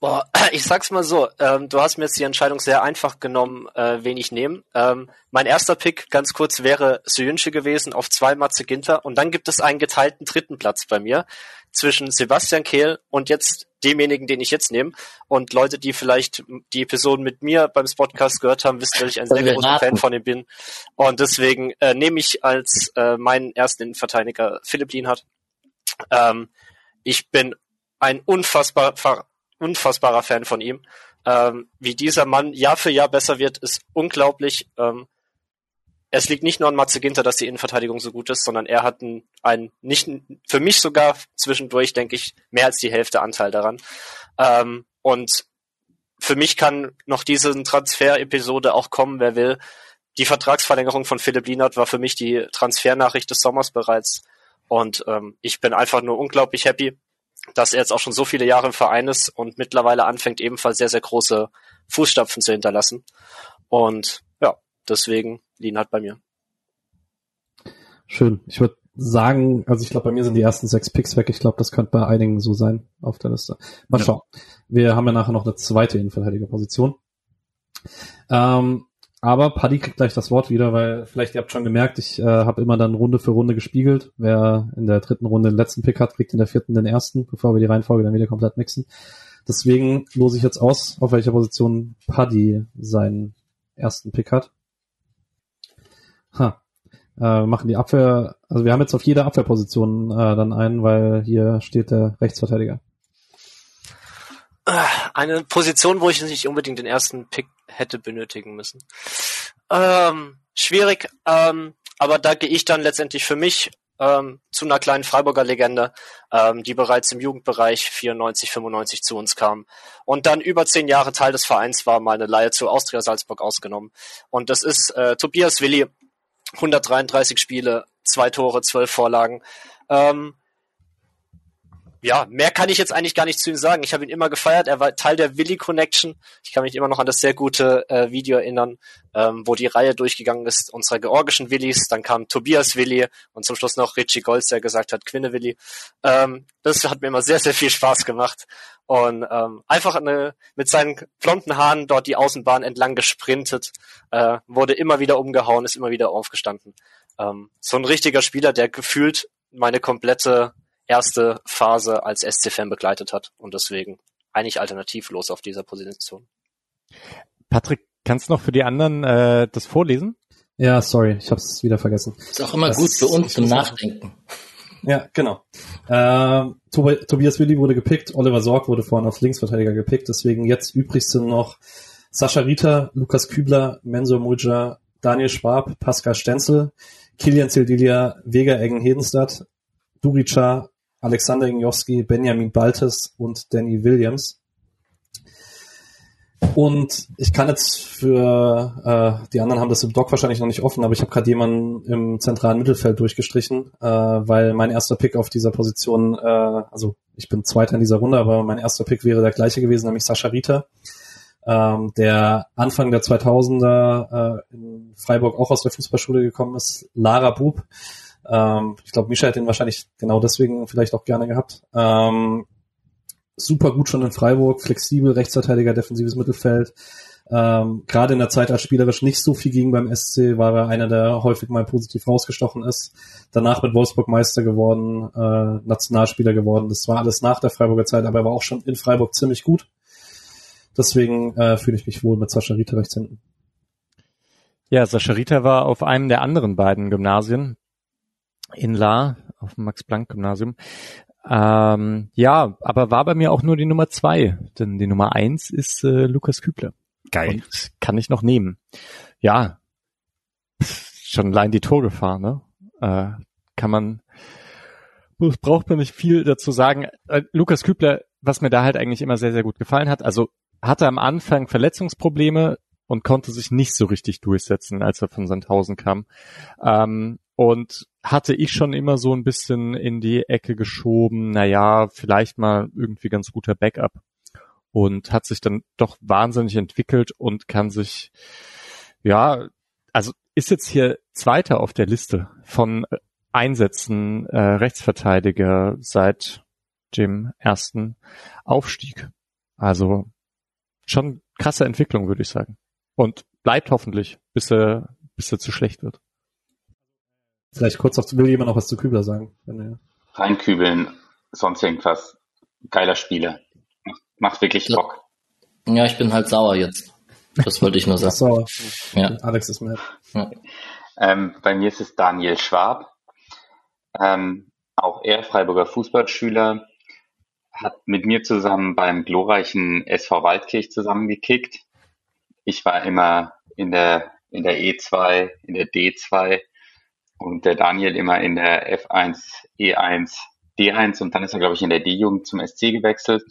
Boah, ich sag's mal so, ähm, du hast mir jetzt die Entscheidung sehr einfach genommen, äh, wen ich nehme. Ähm, mein erster Pick, ganz kurz, wäre Suyunsche gewesen, auf zwei Matze Ginter. Und dann gibt es einen geteilten dritten Platz bei mir zwischen Sebastian Kehl und jetzt demjenigen, den ich jetzt nehme. Und Leute, die vielleicht die Episoden mit mir beim Spotcast gehört haben, wissen, dass ich ein sehr großer Fan von ihm bin. Und deswegen äh, nehme ich als äh, meinen ersten Innenverteidiger Philipp Lienhardt. Ähm, ich bin ein unfassbar unfassbarer Fan von ihm. Ähm, wie dieser Mann Jahr für Jahr besser wird, ist unglaublich. Ähm, es liegt nicht nur an Matze Ginter, dass die Innenverteidigung so gut ist, sondern er hat einen, einen nicht für mich sogar zwischendurch, denke ich, mehr als die Hälfte Anteil daran. Ähm, und für mich kann noch diese Transfer-Episode auch kommen, wer will. Die Vertragsverlängerung von Philipp Lienert war für mich die Transfernachricht des Sommers bereits. Und ähm, ich bin einfach nur unglaublich happy, dass er jetzt auch schon so viele Jahre im Verein ist und mittlerweile anfängt, ebenfalls sehr, sehr große Fußstapfen zu hinterlassen. Und ja, deswegen liegen halt bei mir. Schön. Ich würde sagen, also ich glaube, bei mir sind die ersten sechs Picks weg. Ich glaube, das könnte bei einigen so sein auf der Liste. Mal ja. schauen. Wir haben ja nachher noch eine zweite Innenverteidigerposition. Ähm, aber Paddy kriegt gleich das Wort wieder, weil vielleicht ihr habt schon gemerkt, ich äh, habe immer dann Runde für Runde gespiegelt. Wer in der dritten Runde den letzten Pick hat, kriegt in der vierten den ersten, bevor wir die Reihenfolge dann wieder komplett mixen. Deswegen lose ich jetzt aus, auf welcher Position Paddy seinen ersten Pick hat. Ha. Äh, machen die Abwehr, also wir haben jetzt auf jeder Abwehrposition äh, dann einen, weil hier steht der Rechtsverteidiger. Eine Position, wo ich nicht unbedingt den ersten Pick hätte benötigen müssen. Ähm, schwierig, ähm, aber da gehe ich dann letztendlich für mich ähm, zu einer kleinen Freiburger Legende, ähm, die bereits im Jugendbereich 94, 95 zu uns kam und dann über zehn Jahre Teil des Vereins war, mal eine Laie zu Austria Salzburg ausgenommen. Und das ist äh, Tobias Willi, 133 Spiele, zwei Tore, zwölf Vorlagen. Ähm, ja, mehr kann ich jetzt eigentlich gar nicht zu ihm sagen. Ich habe ihn immer gefeiert. Er war Teil der Willy Connection. Ich kann mich immer noch an das sehr gute äh, Video erinnern, ähm, wo die Reihe durchgegangen ist unserer georgischen Willis. Dann kam Tobias Willi und zum Schluss noch Richie Golds, der gesagt hat, Quinne Willi. Ähm, das hat mir immer sehr, sehr viel Spaß gemacht. Und ähm, einfach eine, mit seinen blonden Haaren dort die Außenbahn entlang gesprintet, äh, wurde immer wieder umgehauen, ist immer wieder aufgestanden. Ähm, so ein richtiger Spieler, der gefühlt meine komplette erste Phase als SC-Fan begleitet hat und deswegen eigentlich alternativlos auf dieser Position. Patrick, kannst du noch für die anderen äh, das vorlesen? Ja, sorry, ich habe es wieder vergessen. Ist auch immer das gut für uns zum Nachdenken. Ja, genau. Äh, Tob Tobias Willi wurde gepickt, Oliver Sorg wurde vorhin auf Linksverteidiger gepickt, deswegen jetzt übrig sind noch Sascha Rita, Lukas Kübler, Mensur Muja, Daniel Schwab, Pascal Stenzel, Kilian Zildilia, Vega Eggen-Hedenstadt, Durica, Alexander Ingowski, Benjamin Baltes und Danny Williams. Und ich kann jetzt für äh, die anderen haben das im Doc wahrscheinlich noch nicht offen, aber ich habe gerade jemanden im zentralen Mittelfeld durchgestrichen, äh, weil mein erster Pick auf dieser Position, äh, also ich bin Zweiter in dieser Runde, aber mein erster Pick wäre der gleiche gewesen, nämlich Sascha Rita, ähm, der Anfang der 2000er äh, in Freiburg auch aus der Fußballschule gekommen ist, Lara Bub, ähm, ich glaube, Mischa hat ihn wahrscheinlich genau deswegen vielleicht auch gerne gehabt. Ähm, super gut schon in Freiburg, flexibel, Rechtsverteidiger, defensives Mittelfeld. Ähm, Gerade in der Zeit, als spielerisch nicht so viel ging beim SC, war er einer, der häufig mal positiv rausgestochen ist. Danach mit Wolfsburg Meister geworden, äh, Nationalspieler geworden. Das war alles nach der Freiburger Zeit, aber er war auch schon in Freiburg ziemlich gut. Deswegen äh, fühle ich mich wohl mit Sascha Rita rechts hinten. Ja, Sascha Rita war auf einem der anderen beiden Gymnasien, in La auf dem Max-Planck-Gymnasium. Ähm, ja, aber war bei mir auch nur die Nummer zwei, denn die Nummer eins ist äh, Lukas Kübler. Geil. Und kann ich noch nehmen. Ja, schon allein die Torgefahr, ne? Äh, kann man, braucht man nicht viel dazu sagen. Äh, Lukas Kübler, was mir da halt eigentlich immer sehr, sehr gut gefallen hat, also hatte am Anfang Verletzungsprobleme und konnte sich nicht so richtig durchsetzen, als er von Sandhausen kam. Ähm, und hatte ich schon immer so ein bisschen in die Ecke geschoben, naja, vielleicht mal irgendwie ganz guter Backup. Und hat sich dann doch wahnsinnig entwickelt und kann sich, ja, also ist jetzt hier Zweiter auf der Liste von Einsätzen äh, Rechtsverteidiger seit dem ersten Aufstieg. Also schon krasse Entwicklung, würde ich sagen. Und bleibt hoffentlich, bis er, bis er zu schlecht wird. Vielleicht kurz auf, will jemand noch was zu Kübler sagen? Wenn Reinkübeln, sonst irgendwas. Geiler Spieler. Macht wirklich Ja. Bock. Ja, ich bin halt sauer jetzt. Das wollte ich nur sagen. Sauer. Ja. Alex ist mad. Ähm, bei mir ist es Daniel Schwab. Ähm, auch er, Freiburger Fußballschüler, hat mit mir zusammen beim glorreichen SV Waldkirch zusammengekickt. Ich war immer in der, in der E2, in der D2 und der Daniel immer in der F1, E1, D1 und dann ist er, glaube ich, in der D-Jugend zum SC gewechselt.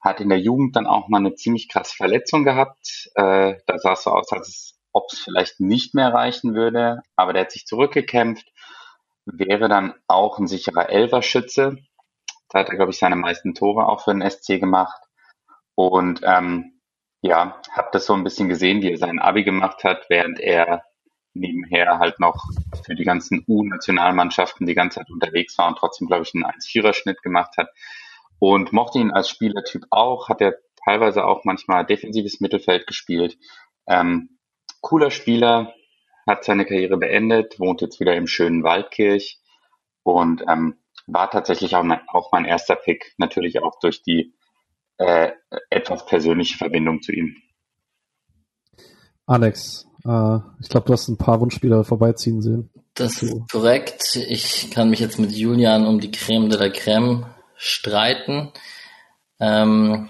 Hat in der Jugend dann auch mal eine ziemlich krasse Verletzung gehabt. Äh, da sah es so aus, als ob es vielleicht nicht mehr reichen würde, aber der hat sich zurückgekämpft, wäre dann auch ein sicherer Elferschütze. Da hat er, glaube ich, seine meisten Tore auch für den SC gemacht. Und ähm, ja, habe das so ein bisschen gesehen, wie er sein Abi gemacht hat, während er nebenher halt noch für die ganzen U-Nationalmannschaften die ganze Zeit unterwegs war und trotzdem, glaube ich, einen 1-4er-Schnitt gemacht hat. Und mochte ihn als Spielertyp auch, hat er teilweise auch manchmal defensives Mittelfeld gespielt. Ähm, cooler Spieler, hat seine Karriere beendet, wohnt jetzt wieder im schönen Waldkirch und ähm, war tatsächlich auch mein, auch mein erster Pick, natürlich auch durch die äh, etwas persönliche Verbindung zu ihm. Alex, äh, ich glaube, du hast ein paar Wunschspieler vorbeiziehen sehen. Das ist korrekt. Ich kann mich jetzt mit Julian um die Creme de la Creme streiten. Ähm,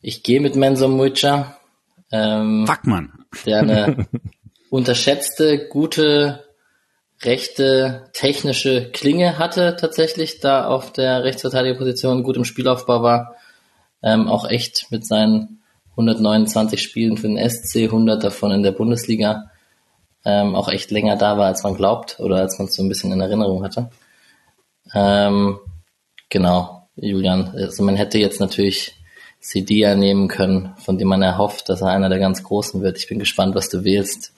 ich gehe mit Menzo Mucha, ähm, Fuck, man. der eine unterschätzte, gute, rechte, technische Klinge hatte tatsächlich, da auf der Rechtsverteidigerposition gut im Spielaufbau war. Ähm, auch echt mit seinen 129 Spielen für den SC, 100 davon in der Bundesliga, ähm, auch echt länger da war, als man glaubt oder als man es so ein bisschen in Erinnerung hatte. Ähm, genau, Julian. Also man hätte jetzt natürlich Sidia nehmen können, von dem man erhofft, dass er einer der ganz Großen wird. Ich bin gespannt, was du wählst.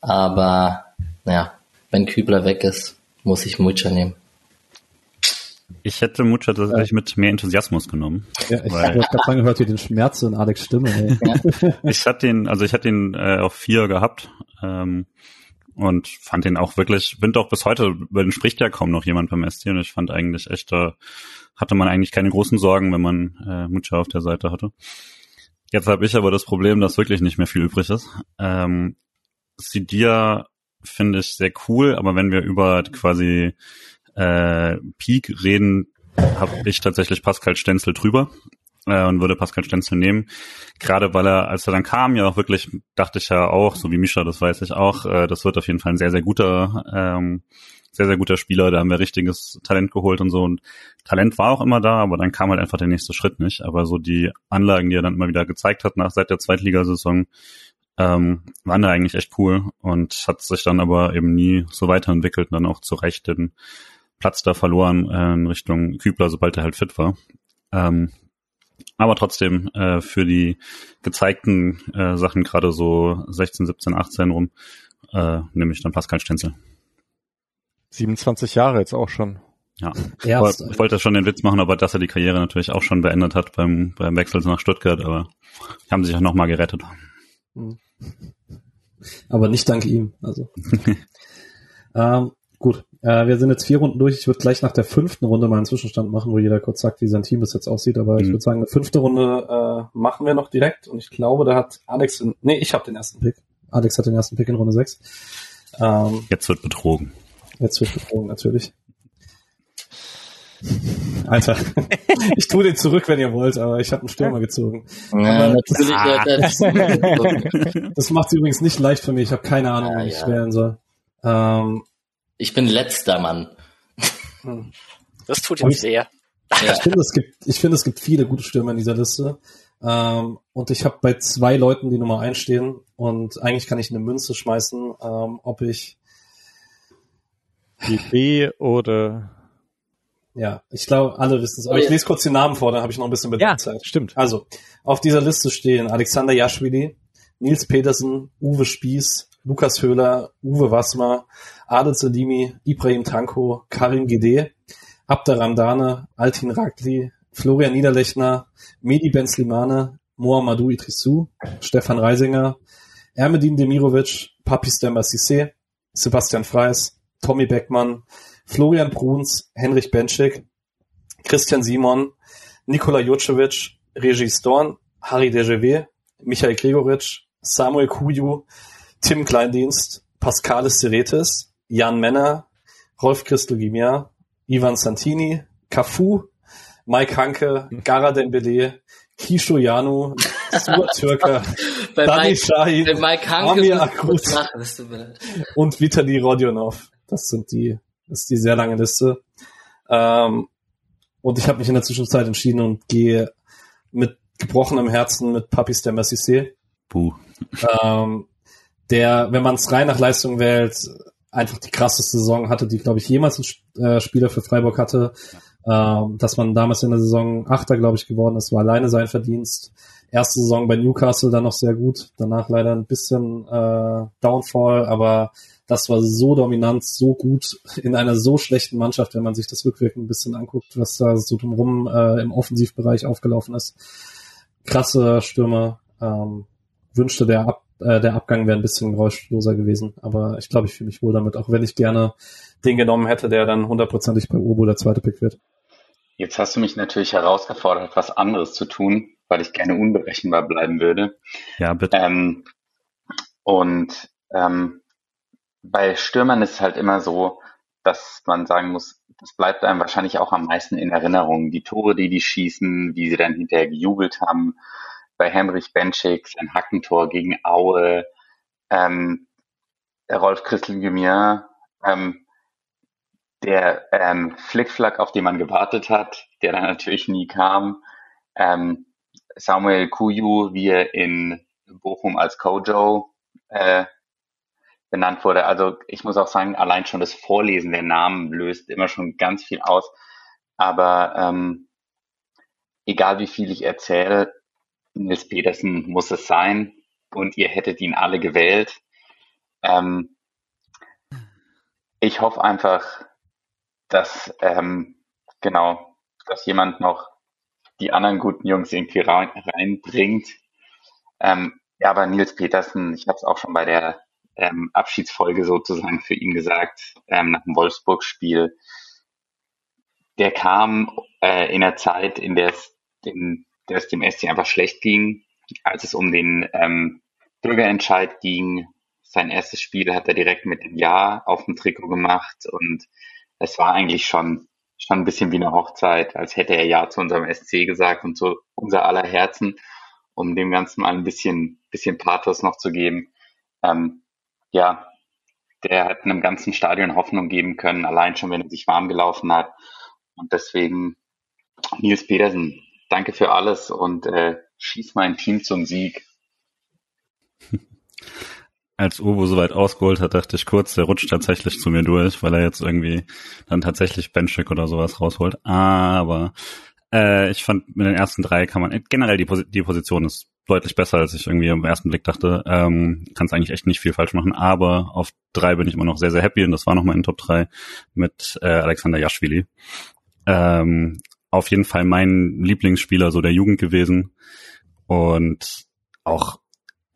Aber naja, wenn Kübler weg ist, muss ich Mucha nehmen. Ich hätte Mucha tatsächlich mit mehr Enthusiasmus genommen. Ja, ich Weil- habe gerade hört ihr den Schmerz in Alex Stimme. Ich hatte den, also ich hatte ihn äh, auf vier gehabt ähm, und fand den auch wirklich, bin auch bis heute, über den spricht ja kaum noch jemand beim SC und ich fand eigentlich echt, da hatte man eigentlich keine großen Sorgen, wenn man äh, Mucha auf der Seite hatte. Jetzt habe ich aber das Problem, dass wirklich nicht mehr viel übrig ist. Ähm, Sidia finde ich sehr cool, aber wenn wir über quasi äh, Peak reden, habe ich tatsächlich Pascal Stenzel drüber äh, und würde Pascal Stenzel nehmen. Gerade weil er, als er dann kam, ja auch wirklich, dachte ich ja auch, so wie Mischa, das weiß ich auch, äh, das wird auf jeden Fall ein sehr, sehr guter, ähm, sehr, sehr guter Spieler. Da haben wir richtiges Talent geholt und so. Und Talent war auch immer da, aber dann kam halt einfach der nächste Schritt nicht. Aber so die Anlagen, die er dann immer wieder gezeigt hat nach seit der Zweitligasaison, ähm, waren da eigentlich echt cool und hat sich dann aber eben nie so weiterentwickelt und dann auch zu Recht den Platz da verloren äh, in Richtung Kübler, sobald er halt fit war. Ähm, aber trotzdem äh, für die gezeigten äh, Sachen gerade so 16, 17, 18 rum äh, nehme ich dann Pascal Stenzel. 27 Jahre jetzt auch schon. Ja, Erst, ich wollte schon den Witz machen, aber dass er die Karriere natürlich auch schon beendet hat beim, beim Wechsel nach Stuttgart, aber haben sich auch nochmal gerettet. aber nicht dank ihm. Also. ähm, gut, äh, wir sind jetzt vier Runden durch. Ich würde gleich nach der fünften Runde mal einen Zwischenstand machen, wo jeder kurz sagt, wie sein Team bis jetzt aussieht. Aber ich Mhm. würde sagen, eine fünfte Runde äh, machen wir noch direkt. Und ich glaube, da hat Alex, in, nee, ich habe den ersten Pick. Alex hat den ersten Pick in Runde sechs. Ähm, Jetzt wird betrogen. Jetzt wird geflogen, natürlich. Alter, ich tue den zurück, wenn ihr wollt, aber ich habe einen Stürmer gezogen. Ja, Aber- natürlich. Ah. äh, Das macht es übrigens nicht leicht für mich. Ich habe keine Ahnung, Ja, wie ich ja. wählen soll. Ähm, ich bin letzter Mann. Das tut ihm sehr. Ja. ich finde, es gibt, ich finde, es gibt viele gute Stürmer in dieser Liste. Ähm, und ich habe bei zwei Leuten die Nummer eins stehen und eigentlich kann ich eine Münze schmeißen, ähm, ob ich, Die B oder ja, ich glaube, alle wissen es. Aber Oh, ich ja. lese kurz den Namen vor, dann habe ich noch ein bisschen Bedenkzeit. stimmt. Also, auf dieser Liste stehen Alexander Jaschwili, Nils Petersen, Uwe Spieß, Lukas Höhler, Uwe Wassmer, Adel Salimi, Ibrahim Tanko, Karim Gide, Abder Ramdane, Altin Ragli, Florian Niederlechner, Medi Benzlimane, Mohamedou Idrissou, Stefan Reisinger, Ermedin Demirovic, Papis Demba-Cissé, Sebastian Freis, Tommy Beckmann, Florian Bruns, Henrich Benschik, Christian Simon, Nikola Jocevic, Regis Dorn, Harry Dejevé, Michael Gregoritsch, Samuel Kuju, Tim Kleindienst, Pascalis Siretes, Jan Menner, Rolf Christel Ivan Santini, Cafu, Mike Hanke, Gara Dembele, Kisho Janu, Stuart Türker, Dani Mike, Shahin, bei Mike Hanke Amir Akut. und Vitali Rodionov. Das sind die, das ist die sehr lange Liste. Ähm, und ich habe mich in der Zwischenzeit entschieden und gehe mit gebrochenem Herzen mit Papis der Massissé, Puh. ähm, der, wenn man es rein nach Leistung wählt, einfach die krasseste Saison hatte, die, glaube ich, jemals ein äh, Spieler für Freiburg hatte. Ähm, dass man damals in der Saison Achter, glaube ich, geworden ist, war alleine sein Verdienst. Erste Saison bei Newcastle dann noch sehr gut, danach leider ein bisschen äh, Downfall, aber das war so dominant, so gut in einer so schlechten Mannschaft, wenn man sich das rückwirkend ein bisschen anguckt, was da so drumherum äh, im Offensivbereich aufgelaufen ist. Krasse Stürmer. Ähm, wünschte, der, Ab äh, der Abgang wäre ein bisschen geräuschloser gewesen, aber ich glaube, ich fühle mich wohl damit, auch wenn ich gerne den genommen hätte, der dann hundertprozentig bei Urbo der zweite Pick wird. Jetzt hast du mich natürlich herausgefordert, was anderes zu tun, weil ich gerne unberechenbar bleiben würde. Ja, bitte. Ähm, und ähm, bei Stürmern ist es halt immer so, dass man sagen muss, das bleibt einem wahrscheinlich auch am meisten in Erinnerung. Die Tore, die die schießen, wie sie dann hinterher gejubelt haben. Bei Henrich Benschik, sein Hackentor gegen Aue, ähm, Rolf Christel Gemir, ähm, der ähm, Flickflack, auf den man gewartet hat, der dann natürlich nie kam. Ähm, Samuel Kuyu, wie er in Bochum als Kojo äh, benannt wurde. Also ich muss auch sagen, allein schon das Vorlesen der Namen löst immer schon ganz viel aus. Aber ähm, egal wie viel ich erzähle, Nils Petersen muss es sein und ihr hättet ihn alle gewählt. Ähm, ich hoffe einfach, dass ähm, genau, dass jemand noch die anderen guten Jungs irgendwie rein, reinbringt. Ähm, ja, aber Nils Petersen, ich habe es auch schon bei der ähm, Abschiedsfolge sozusagen für ihn gesagt, ähm, nach dem Wolfsburg-Spiel. Der kam äh, in der Zeit, in der es, dem, es dem SC einfach schlecht ging, als es um den ähm, Bürgerentscheid ging. Sein erstes Spiel hat er direkt mit dem Ja auf dem Trikot gemacht und es war eigentlich schon schon ein bisschen wie eine Hochzeit, als hätte er Ja zu unserem SC gesagt und zu unser aller Herzen, um dem Ganzen mal ein bisschen, bisschen Pathos noch zu geben. Ähm, ja, der hat einem ganzen Stadion Hoffnung geben können, allein schon, wenn er sich warm gelaufen hat. Und deswegen, Nils Petersen, danke für alles und äh, schieß mein Team zum Sieg. Als Uwe so weit ausgeholt hat, dachte ich kurz, der rutscht tatsächlich zu mir durch, weil er jetzt irgendwie dann tatsächlich Benchik oder sowas rausholt. Aber äh, ich fand, mit den ersten drei kann man, generell die, die Position ist deutlich besser, als ich irgendwie im ersten Blick dachte. Ähm, Kannst eigentlich echt nicht viel falsch machen, aber auf drei bin ich immer noch sehr, sehr happy und das war nochmal in Top 3 mit äh, Alexander Jaschwili. Ähm, auf jeden Fall mein Lieblingsspieler so der Jugend gewesen und auch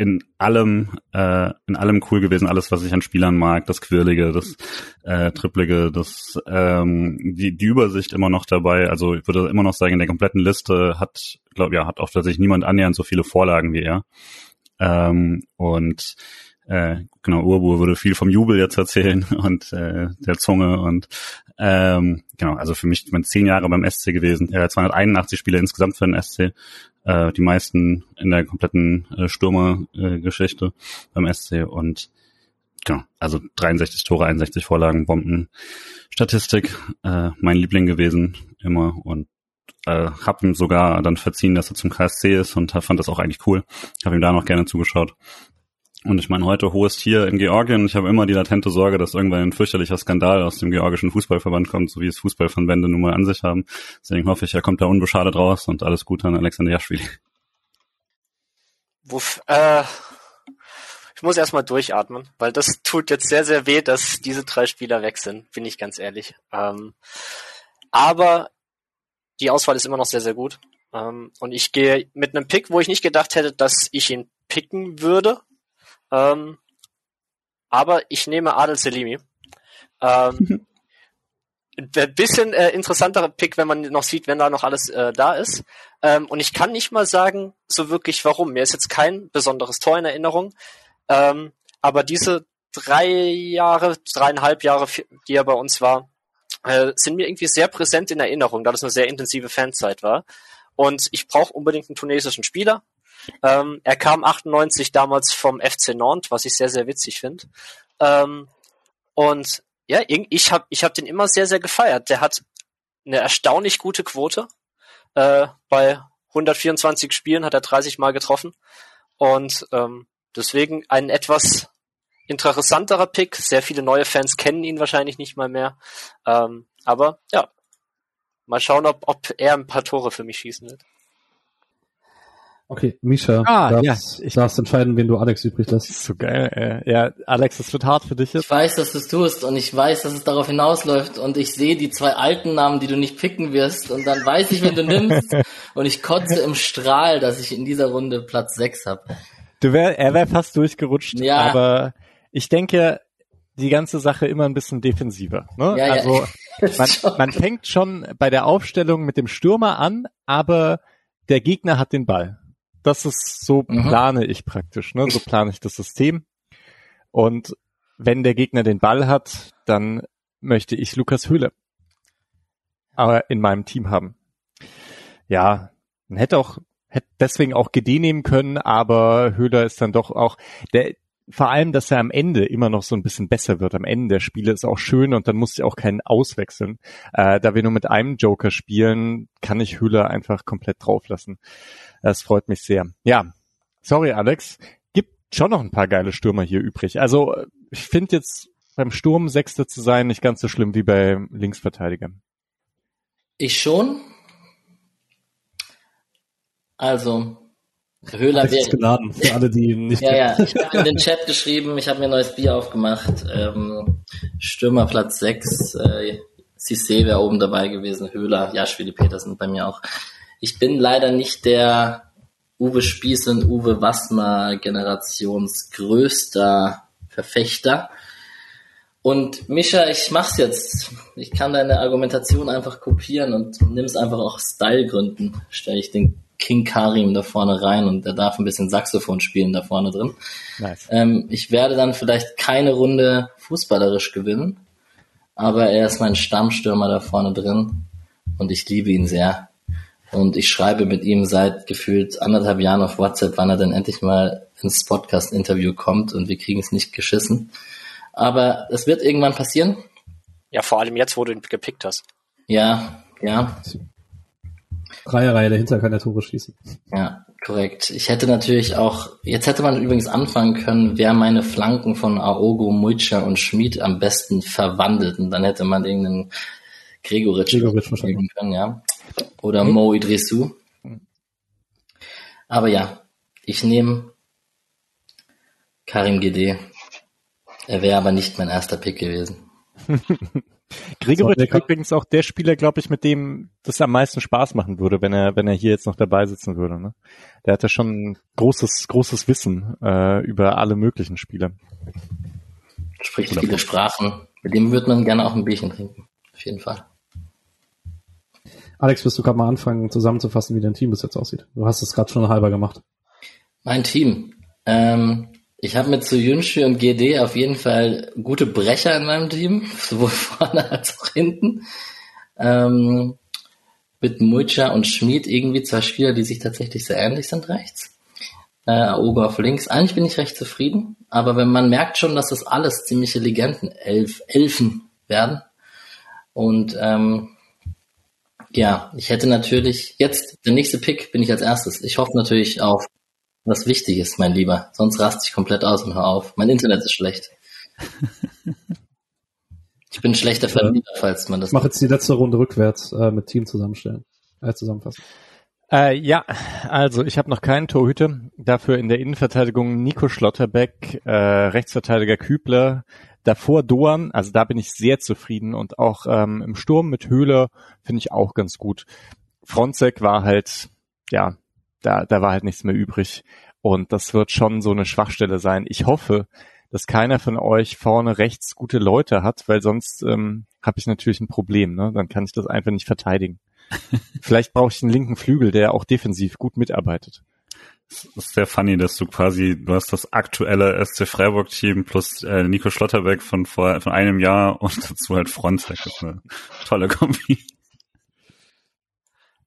in allem, äh, in allem cool gewesen, alles, was ich an Spielern mag, das Quirlige, das äh, Triplige, das ähm, die, die Übersicht immer noch dabei. Also ich würde immer noch sagen, in der kompletten Liste hat, glaube ja, hat auch tatsächlich niemand annähernd so viele Vorlagen wie er. Ähm, und äh, genau, Urbu würde viel vom Jubel jetzt erzählen und äh, der Zunge und ähm, genau, also für mich, ich zehn Jahre beim SC gewesen, äh, 281 Spiele insgesamt für den SC, äh, die meisten in der kompletten äh, Stürmergeschichte äh, beim SC und genau, also 63 Tore, 61 Vorlagen, Bomben, Statistik, äh, mein Liebling gewesen immer und äh, habe ihm sogar dann verziehen, dass er zum KSC ist und fand das auch eigentlich cool. Habe ihm da noch gerne zugeschaut. Und ich meine, heute hohes Tier in Georgien. Ich habe immer die latente Sorge, dass irgendwann ein fürchterlicher Skandal aus dem georgischen Fußballverband kommt, so wie es Fußballverbände nun mal an sich haben. Deswegen hoffe ich, er kommt da unbeschadet raus und alles Gute an Alexander Jaschwili. Wuff, äh, ich muss erstmal durchatmen, weil das tut jetzt sehr, sehr weh, dass diese drei Spieler weg sind, bin ich ganz ehrlich. Ähm, aber die Auswahl ist immer noch sehr, sehr gut. Ähm, und ich gehe mit einem Pick, wo ich nicht gedacht hätte, dass ich ihn picken würde. Ähm, aber ich nehme Adel Selimi. Ähm, ein bisschen äh, interessanterer Pick, wenn man noch sieht, wenn da noch alles äh, da ist. Ähm, und ich kann nicht mal sagen, so wirklich warum. Mir ist jetzt kein besonderes Tor in Erinnerung. Ähm, aber diese drei Jahre, dreieinhalb Jahre, die er bei uns war, äh, sind mir irgendwie sehr präsent in Erinnerung, da das eine sehr intensive Fanzeit war. Und ich brauche unbedingt einen tunesischen Spieler. Ähm, er kam 98 damals vom FC Nantes, was ich sehr, sehr witzig finde. Ähm, und ja, ich habe ich hab den immer sehr, sehr gefeiert. Der hat eine erstaunlich gute Quote. Äh, bei 124 Spielen hat er 30 Mal getroffen. Und ähm, deswegen ein etwas interessanterer Pick. Sehr viele neue Fans kennen ihn wahrscheinlich nicht mal mehr. Ähm, aber ja, mal schauen, ob, ob er ein paar Tore für mich schießen wird. Okay, Misha, ah, darfst, ja, ich darfst entscheiden, wen du Alex übrig lässt. So geil. Äh, ja, Alex, das wird hart für dich jetzt. Ich weiß, dass du es tust und ich weiß, dass es darauf hinausläuft und ich sehe die zwei alten Namen, die du nicht picken wirst und dann weiß ich, wenn du nimmst und ich kotze im Strahl, dass ich in dieser Runde Platz 6 habe. Du wär, er wäre fast durchgerutscht, Ja. aber ich denke, die ganze Sache immer ein bisschen defensiver. Ne? Ja, ja. also man, man fängt schon bei der Aufstellung mit dem Stürmer an, aber der Gegner hat den Ball. Das ist so Mhm. plane ich praktisch, ne? So plane ich das System. Und wenn der Gegner den Ball hat, dann möchte ich Lukas Höhle aber in meinem Team haben. Ja, man hätte auch hätte deswegen auch GD nehmen können, aber Höhler ist dann doch auch der vor allem, dass er am Ende immer noch so ein bisschen besser wird. Am Ende der Spiele ist auch schön und dann muss ich auch keinen auswechseln. Äh, da wir nur mit einem Joker spielen, kann ich Höhler einfach komplett drauflassen. Das freut mich sehr. Ja, sorry Alex, gibt schon noch ein paar geile Stürmer hier übrig. Also ich finde jetzt beim Sturm Sechster zu sein nicht ganz so schlimm wie bei Linksverteidiger. Ich schon. Also, Höhler wäre. geladen, für alle, die ihn nicht Ja, ja, ich habe in den Chat geschrieben, ich habe mir ein neues Bier aufgemacht. Ähm, Stürmer Platz 6, äh, Cissé wäre oben dabei gewesen, Höhler, Jaschwili Petersen bei mir auch. Ich bin leider nicht der Uwe Spieß und Uwe Wassmer Generations größter Verfechter. Und Mischa, ich mach's jetzt. Ich kann deine Argumentation einfach kopieren und nimm's einfach auch aus Stylegründen. Stelle ich den King Karim da vorne rein und der darf ein bisschen Saxophon spielen da vorne drin. Nice. Ähm, ich werde dann vielleicht keine Runde fußballerisch gewinnen, aber er ist mein Stammstürmer da vorne drin und ich liebe ihn sehr. Und ich schreibe mit ihm seit gefühlt anderthalb Jahren auf WhatsApp, wann er denn endlich mal ins Podcast-Interview kommt und wir kriegen es nicht geschissen. Aber es wird irgendwann passieren. Ja, vor allem jetzt, wo du ihn gepickt hast. Ja, ja, Dreierreihe dahinter kann er Tore schießen. Ja, korrekt. Ich hätte natürlich auch, jetzt hätte man übrigens anfangen können, wer meine Flanken von Aogo, Muica und Schmid am besten verwandelt. Und dann hätte man irgendeinen Gregoritsch, Gregoritsch wahrscheinlich. geben können, ja. Oder Mo Idrissou. Aber ja, ich nehme Karim Gede. Er wäre aber nicht mein erster Pick gewesen. Gregoritsch ist übrigens auch der Spieler, glaube ich, mit dem das am meisten Spaß machen würde, wenn er, wenn er hier jetzt noch dabei sitzen würde. Ne? Der hatte schon ein großes, großes Wissen äh, über alle möglichen Spiele. Spricht viele Sprachen. Mit dem würde man gerne auch ein Bierchen trinken. Auf jeden Fall. Alex, wirst du gerade mal anfangen zusammenzufassen, wie dein Team bis jetzt aussieht? Du hast es gerade schon halber gemacht. Mein Team. Ähm, ich habe mit Suyunshi und GD auf jeden Fall gute Brecher in meinem Team, sowohl vorne als auch hinten. Ähm, mit Muica und Schmid irgendwie zwei Spieler, die sich tatsächlich sehr ähnlich sind rechts. Äh, Aogo auf links. Eigentlich bin ich recht zufrieden, aber wenn man merkt schon, dass das alles ziemliche Legenden, Elf, Elfen werden. Und ähm, ja, ich hätte natürlich jetzt, der nächste Pick bin ich als erstes. Ich hoffe natürlich auf was Wichtiges, mein Lieber. Sonst raste ich komplett aus und hör auf. Mein Internet ist schlecht. Ich bin ein schlechter Verlierer, falls man das Ich mache jetzt die letzte Runde rückwärts äh, mit Team zusammenstellen. Äh, zusammenfassen. Äh, ja, also ich habe noch keinen Torhüter. Dafür in der Innenverteidigung Nico Schlotterbeck, äh, Rechtsverteidiger Kübler, davor Doan, also da bin ich sehr zufrieden und auch ähm, im Sturm mit Höhler finde ich auch ganz gut. Fronzek war halt, ja, da, da war halt nichts mehr übrig. Und das wird schon so eine Schwachstelle sein. Ich hoffe, dass keiner von euch vorne rechts gute Leute hat, weil sonst ähm, habe ich natürlich ein Problem. Ne? Dann kann ich das einfach nicht verteidigen. Vielleicht brauche ich einen linken Flügel, der auch defensiv gut mitarbeitet. Es ist sehr funny, dass du quasi, du hast das aktuelle SC Freiburg-Team plus äh, Nico Schlotterbeck von vor von einem Jahr und dazu halt Frontex. Das ist eine tolle Kombi.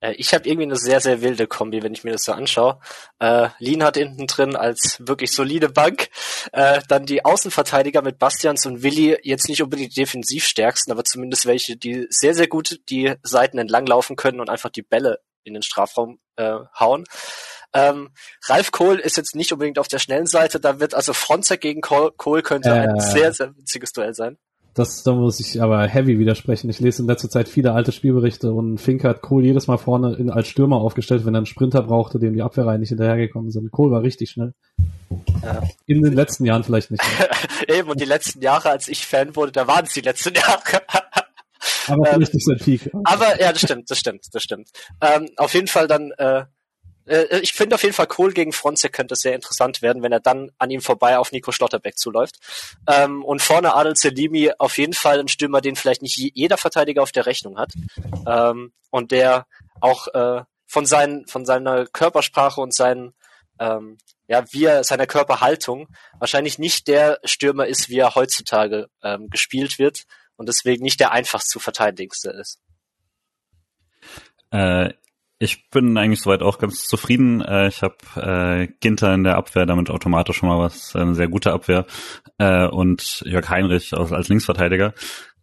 Äh, ich habe irgendwie eine sehr, sehr wilde Kombi, wenn ich mir das so anschaue. Äh, Lean hat hinten drin als wirklich solide Bank. Äh, dann die Außenverteidiger mit Bastians und Willi, jetzt nicht unbedingt die defensivstärksten, aber zumindest welche, die sehr, sehr gut die Seiten entlang laufen können und einfach die Bälle in den Strafraum äh, hauen. Ähm, Ralf Kohl ist jetzt nicht unbedingt auf der schnellen Seite, da wird also Fronzek gegen Kohl, Kohl könnte äh, ein sehr, sehr witziges Duell sein. Das, da muss ich aber heavy widersprechen. Ich lese in letzter Zeit viele alte Spielberichte und Fink hat Kohl jedes Mal vorne in, als Stürmer aufgestellt, wenn er einen Sprinter brauchte, dem die Abwehrreihen nicht hinterhergekommen sind. Kohl war richtig schnell. Ja. In den letzten Jahren vielleicht nicht. Eben, und die letzten Jahre, als ich Fan wurde, da waren es die letzten Jahre. aber vielleicht ähm, nicht sein Peak. Aber ja, das stimmt, das stimmt, das stimmt. Ähm, auf jeden Fall dann äh, äh, ich finde auf jeden Fall Kohl gegen Fronzek könnte sehr interessant werden, wenn er dann an ihm vorbei auf Nico Schlotterbeck zuläuft. Ähm, und vorne Adel Selimi auf jeden Fall ein Stürmer, den vielleicht nicht jeder Verteidiger auf der Rechnung hat. Ähm, und der auch äh, von, seinen, von seiner Körpersprache und seinen, ähm, ja, wie er, seiner Körperhaltung wahrscheinlich nicht der Stürmer ist, wie er heutzutage ähm, gespielt wird und deswegen nicht der einfachst zu verteidigendste ist. Äh, ich bin eigentlich soweit auch ganz zufrieden. Äh, ich habe äh, Ginter in der Abwehr, damit automatisch schon mal was, eine sehr gute Abwehr. Äh, und Jörg Heinrich als, als Linksverteidiger.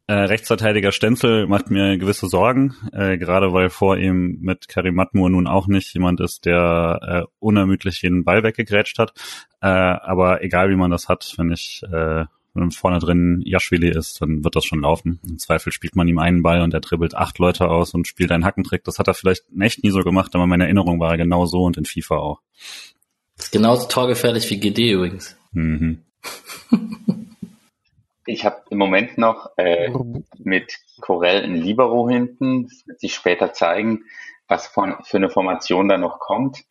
Äh, Rechtsverteidiger Stenzel macht mir gewisse Sorgen, äh, gerade weil vor ihm mit Karim Matmur nun auch nicht jemand ist, der äh, unermüdlich jeden Ball weggegrätscht hat. Äh, aber egal wie man das hat, wenn ich äh, wenn vorne drin Jaschwili ist, dann wird das schon laufen. Im Zweifel spielt man ihm einen Ball und er dribbelt acht Leute aus und spielt einen Hackentrick. Das hat er vielleicht echt nie so gemacht, aber meine Erinnerung war er genau so und in FIFA auch. Das ist genauso torgefährlich wie GD übrigens. Mhm. ich habe im Moment noch äh, mit Corell in Libero hinten. Das wird sich später zeigen, was von, für eine Formation da noch kommt.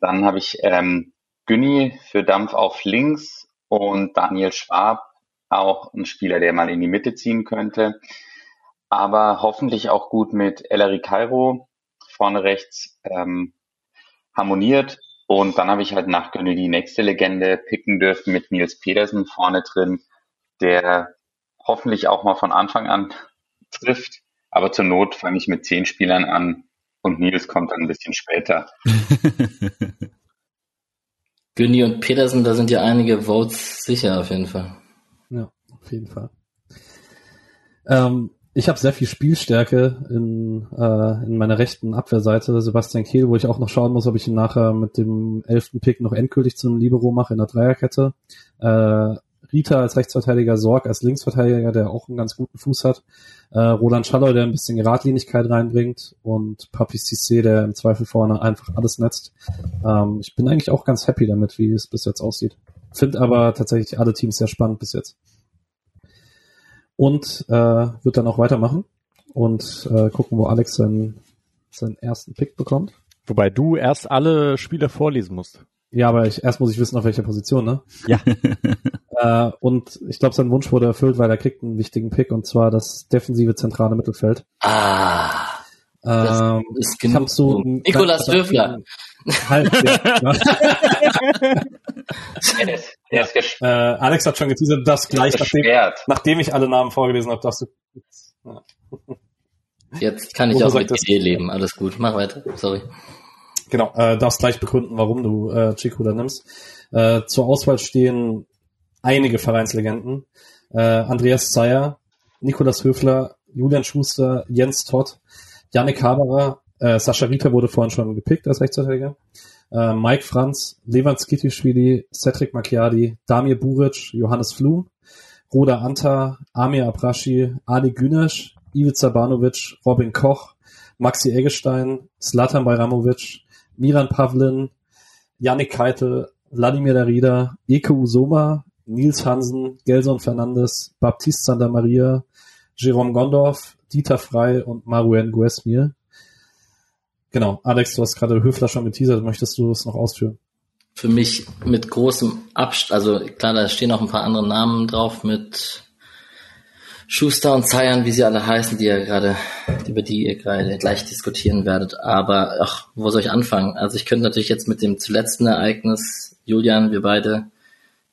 Dann habe ich ähm, Günni für Dampf auf links und Daniel Schwab auch ein Spieler, der mal in die Mitte ziehen könnte. Aber hoffentlich auch gut mit Ellery Cairo vorne rechts ähm, harmoniert. Und dann habe ich halt nach Gönne die nächste Legende picken dürfen mit Nils Pedersen vorne drin, der hoffentlich auch mal von Anfang an trifft. Aber zur Not fange ich mit zehn Spielern an und Nils kommt dann ein bisschen später. Günni und Pedersen, da sind ja einige Votes sicher auf jeden Fall. Jeden Fall. Ähm, ich habe sehr viel Spielstärke in, äh, in meiner rechten Abwehrseite. Sebastian Kehl, wo ich auch noch schauen muss, ob ich ihn nachher mit dem elften Pick noch endgültig zu einem Libero mache in der Dreierkette. Äh, Rita als Rechtsverteidiger, Sorg als Linksverteidiger, der auch einen ganz guten Fuß hat. Äh, Roland Schaller, der ein bisschen Geradlinigkeit reinbringt und Papi Cissé, der im Zweifel vorne einfach alles netzt. Ähm, ich bin eigentlich auch ganz happy damit, wie es bis jetzt aussieht. Finde aber tatsächlich alle Teams sehr spannend bis jetzt. Und äh, wird dann auch weitermachen und äh, gucken, wo Alex seinen, seinen ersten Pick bekommt. Wobei du erst alle Spieler vorlesen musst. Ja, aber ich, erst muss ich wissen, auf welcher Position, ne? Ja. äh, und ich glaube, sein Wunsch wurde erfüllt, weil er kriegt einen wichtigen Pick und zwar das defensive zentrale Mittelfeld. Ah. Ähm, ist genug. So Nikolas Döfler. Halt, ja. er ist, äh, Alex hat schon geteasert, das gleich, nachdem, nachdem ich alle Namen vorgelesen habe, darfst du. Ja. Jetzt kann ich auch mit Idee leben. Alles gut. Mach weiter. Sorry. Genau, äh, darfst gleich begründen, warum du äh, Chico da nimmst. Äh, zur Auswahl stehen einige Vereinslegenden. Äh, Andreas Zeyer, Nikolas Höfler, Julian Schuster, Jens Todd, Yannick Haberer, äh, Sascha Rita wurde vorhin schon gepickt als Rechtsverteidiger, äh, Mike Franz, Levan Skitischwili, Cedric Macchiadi, Damir Buric, Johannes Flum, Roda Anta, Amir Abrashi, Ali Günesch, Ivica Banovic, Robin Koch, Maxi Eggestein, Slatan Bajramovic, Miran Pavlin, Yannick Keitel, Vladimir Darida, Eke Usoma, Nils Hansen, Gelson Fernandes, Baptiste Santa Maria, Jerome Gondorf, Dieter Frey und Maruen Guesmir. Genau, Alex, du hast gerade Höfler schon geteasert, möchtest du es noch ausführen? Für mich mit großem Abstand, also klar, da stehen auch ein paar andere Namen drauf mit Schuster und Zayan, wie sie alle heißen, die ihr gerade, über die ihr gerade gleich diskutieren werdet. Aber ach, wo soll ich anfangen? Also ich könnte natürlich jetzt mit dem zuletzten Ereignis, Julian, wir beide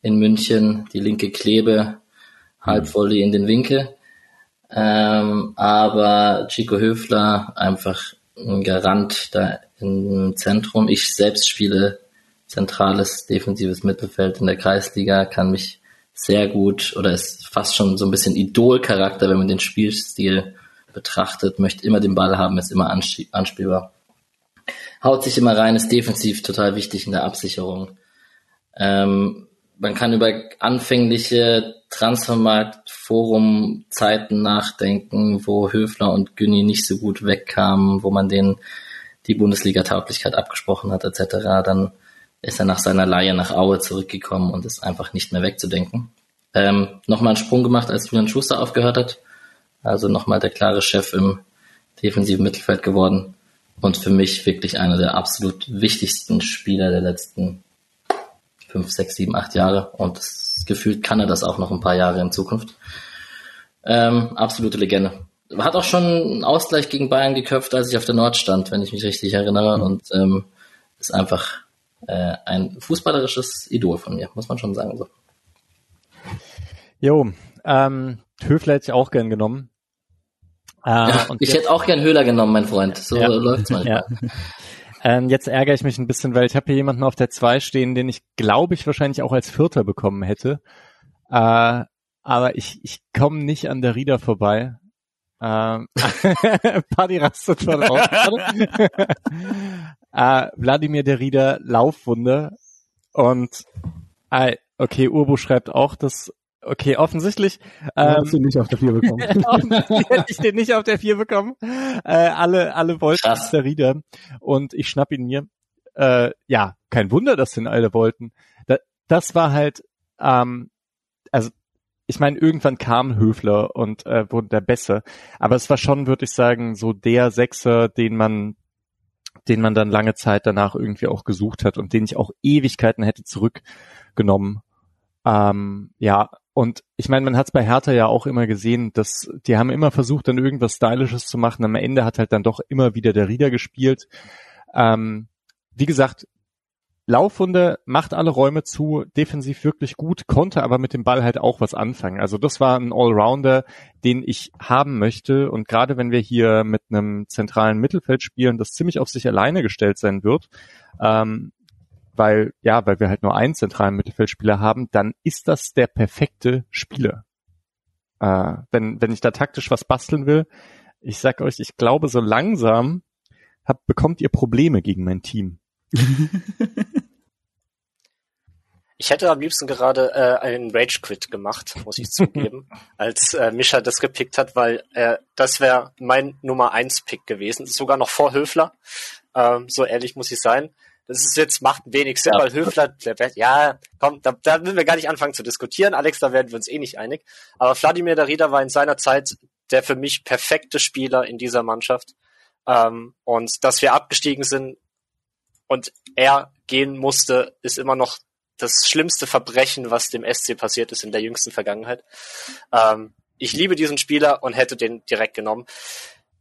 in München, die linke Klebe, Halbvolley in den Winkel. Ähm, aber Chico Höfler einfach ein Garant da im Zentrum. Ich selbst spiele zentrales defensives Mittelfeld in der Kreisliga, kann mich sehr gut oder ist fast schon so ein bisschen Idolcharakter, wenn man den Spielstil betrachtet, möchte immer den Ball haben, ist immer anspielbar. Haut sich immer rein, ist defensiv total wichtig in der Absicherung. Ähm, man kann über anfängliche Transfermarkt-Forum-Zeiten nachdenken, wo Höfler und Günni nicht so gut wegkamen, wo man denen die Bundesliga-Tauglichkeit abgesprochen hat, etc. Dann ist er nach seiner Leihe nach Aue zurückgekommen und ist einfach nicht mehr wegzudenken. Ähm, nochmal einen Sprung gemacht, als Julian Schuster aufgehört hat. Also nochmal der klare Chef im defensiven Mittelfeld geworden. Und für mich wirklich einer der absolut wichtigsten Spieler der letzten fünf, sechs, sieben, acht Jahre. Und das gefühlt kann er das auch noch ein paar Jahre in Zukunft. Ähm, absolute Legende. Hat auch schon einen Ausgleich gegen Bayern geköpft, als ich auf der Nord stand, wenn ich mich richtig erinnere. Und ähm, ist einfach äh, ein fußballerisches Idol von mir, muss man schon sagen. So. Jo, ähm, Höfler hätte ich auch gern genommen. Äh, ja, ich hätte auch gern Höhler genommen, mein Freund. So ja. läuft's manchmal. Ja. Ähm, jetzt ärgere ich mich ein bisschen, weil ich habe hier jemanden auf der 2 stehen, den ich glaube ich wahrscheinlich auch als Vierter bekommen hätte. Äh, aber ich, ich komme nicht an der Rieder vorbei. Ähm, Paddy rastet schon raus. äh, Wladimir der Rieder, Laufwunde. Und äh, okay, Urbo schreibt auch, dass Okay, offensichtlich. Ähm, hast du nicht auf der 4 bekommen. hätte ich den nicht auf der 4 bekommen. Äh, alle, alle wollten Krass. der Rieder. Und ich schnapp ihn mir. Äh, ja, kein Wunder, dass den alle wollten. Da, das war halt, ähm, also ich meine, irgendwann kam Höfler und äh, wurde der besser. Aber es war schon, würde ich sagen, so der Sechser, den man, den man dann lange Zeit danach irgendwie auch gesucht hat und den ich auch Ewigkeiten hätte zurückgenommen. Ähm, ja, und ich meine, man hat es bei Hertha ja auch immer gesehen, dass die haben immer versucht, dann irgendwas Stylisches zu machen. Am Ende hat halt dann doch immer wieder der Rieder gespielt. Ähm, wie gesagt, Laufhunde macht alle Räume zu, defensiv wirklich gut, konnte aber mit dem Ball halt auch was anfangen. Also das war ein Allrounder, den ich haben möchte. Und gerade wenn wir hier mit einem zentralen Mittelfeld spielen, das ziemlich auf sich alleine gestellt sein wird, ähm, weil, ja, weil wir halt nur einen zentralen Mittelfeldspieler haben, dann ist das der perfekte Spieler. Äh, wenn, wenn ich da taktisch was basteln will, ich sag euch, ich glaube, so langsam habt, bekommt ihr Probleme gegen mein Team. Ich hätte am liebsten gerade äh, einen Rage Quit gemacht, muss ich zugeben, als äh, Mischa das gepickt hat, weil äh, das wäre mein Nummer eins Pick gewesen, sogar noch vor Höfler. Ähm, so ehrlich muss ich sein. Das ist jetzt macht wenig Sinn, ja. weil Höfler, ja, komm, da, da müssen wir gar nicht anfangen zu diskutieren. Alex, da werden wir uns eh nicht einig. Aber Vladimir Darida war in seiner Zeit der für mich perfekte Spieler in dieser Mannschaft. Ähm, und dass wir abgestiegen sind, und er gehen musste, ist immer noch das schlimmste Verbrechen, was dem SC passiert ist in der jüngsten Vergangenheit. Ähm, ich liebe diesen Spieler und hätte den direkt genommen.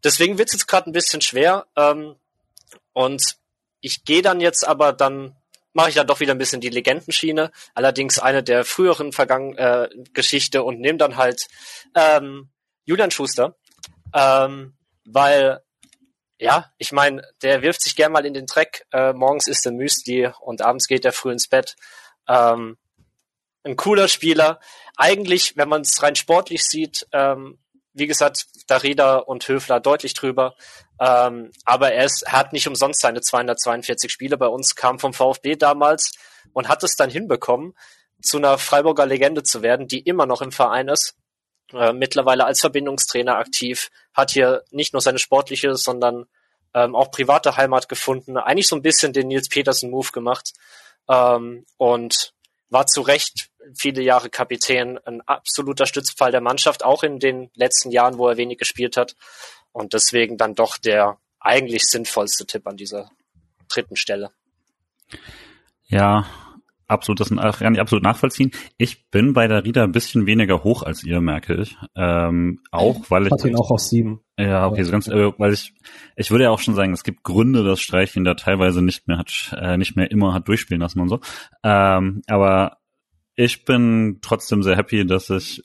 Deswegen wird es jetzt gerade ein bisschen schwer. Ähm, und ich gehe dann jetzt aber dann mache ich dann doch wieder ein bisschen die Legendenschiene, allerdings eine der früheren Vergangen äh, Geschichte und nehme dann halt ähm, Julian Schuster, ähm, weil ja, ich meine, der wirft sich gern mal in den Dreck. Äh, morgens isst er Müsli und abends geht er früh ins Bett. Ähm, ein cooler Spieler. Eigentlich, wenn man es rein sportlich sieht, ähm, wie gesagt, Darida und Höfler deutlich drüber. Ähm, aber er, ist, er hat nicht umsonst seine 242 Spiele bei uns, kam vom VfB damals und hat es dann hinbekommen, zu einer Freiburger Legende zu werden, die immer noch im Verein ist. Äh, mittlerweile als Verbindungstrainer aktiv, hat hier nicht nur seine sportliche, sondern ähm, auch private Heimat gefunden. Eigentlich so ein bisschen den Nils Petersen Move gemacht ähm, und war zu Recht viele Jahre Kapitän, ein absoluter Stützpfeil der Mannschaft, auch in den letzten Jahren, wo er wenig gespielt hat. Und deswegen dann doch der eigentlich sinnvollste Tipp an dieser dritten Stelle. Ja, absolut, das kann ich absolut nachvollziehen. Ich bin bei der Rieder ein bisschen weniger hoch als ihr, merke ich. Ähm, auch weil ich. Hat ihn auch auf sieben. Ja, okay, so ganz, äh, weil ich, ich würde ja auch schon sagen, es gibt Gründe, dass Streich ihn da teilweise nicht mehr hat, äh, nicht mehr immer hat durchspielen lassen und so. Ähm, aber ich bin trotzdem sehr happy, dass ich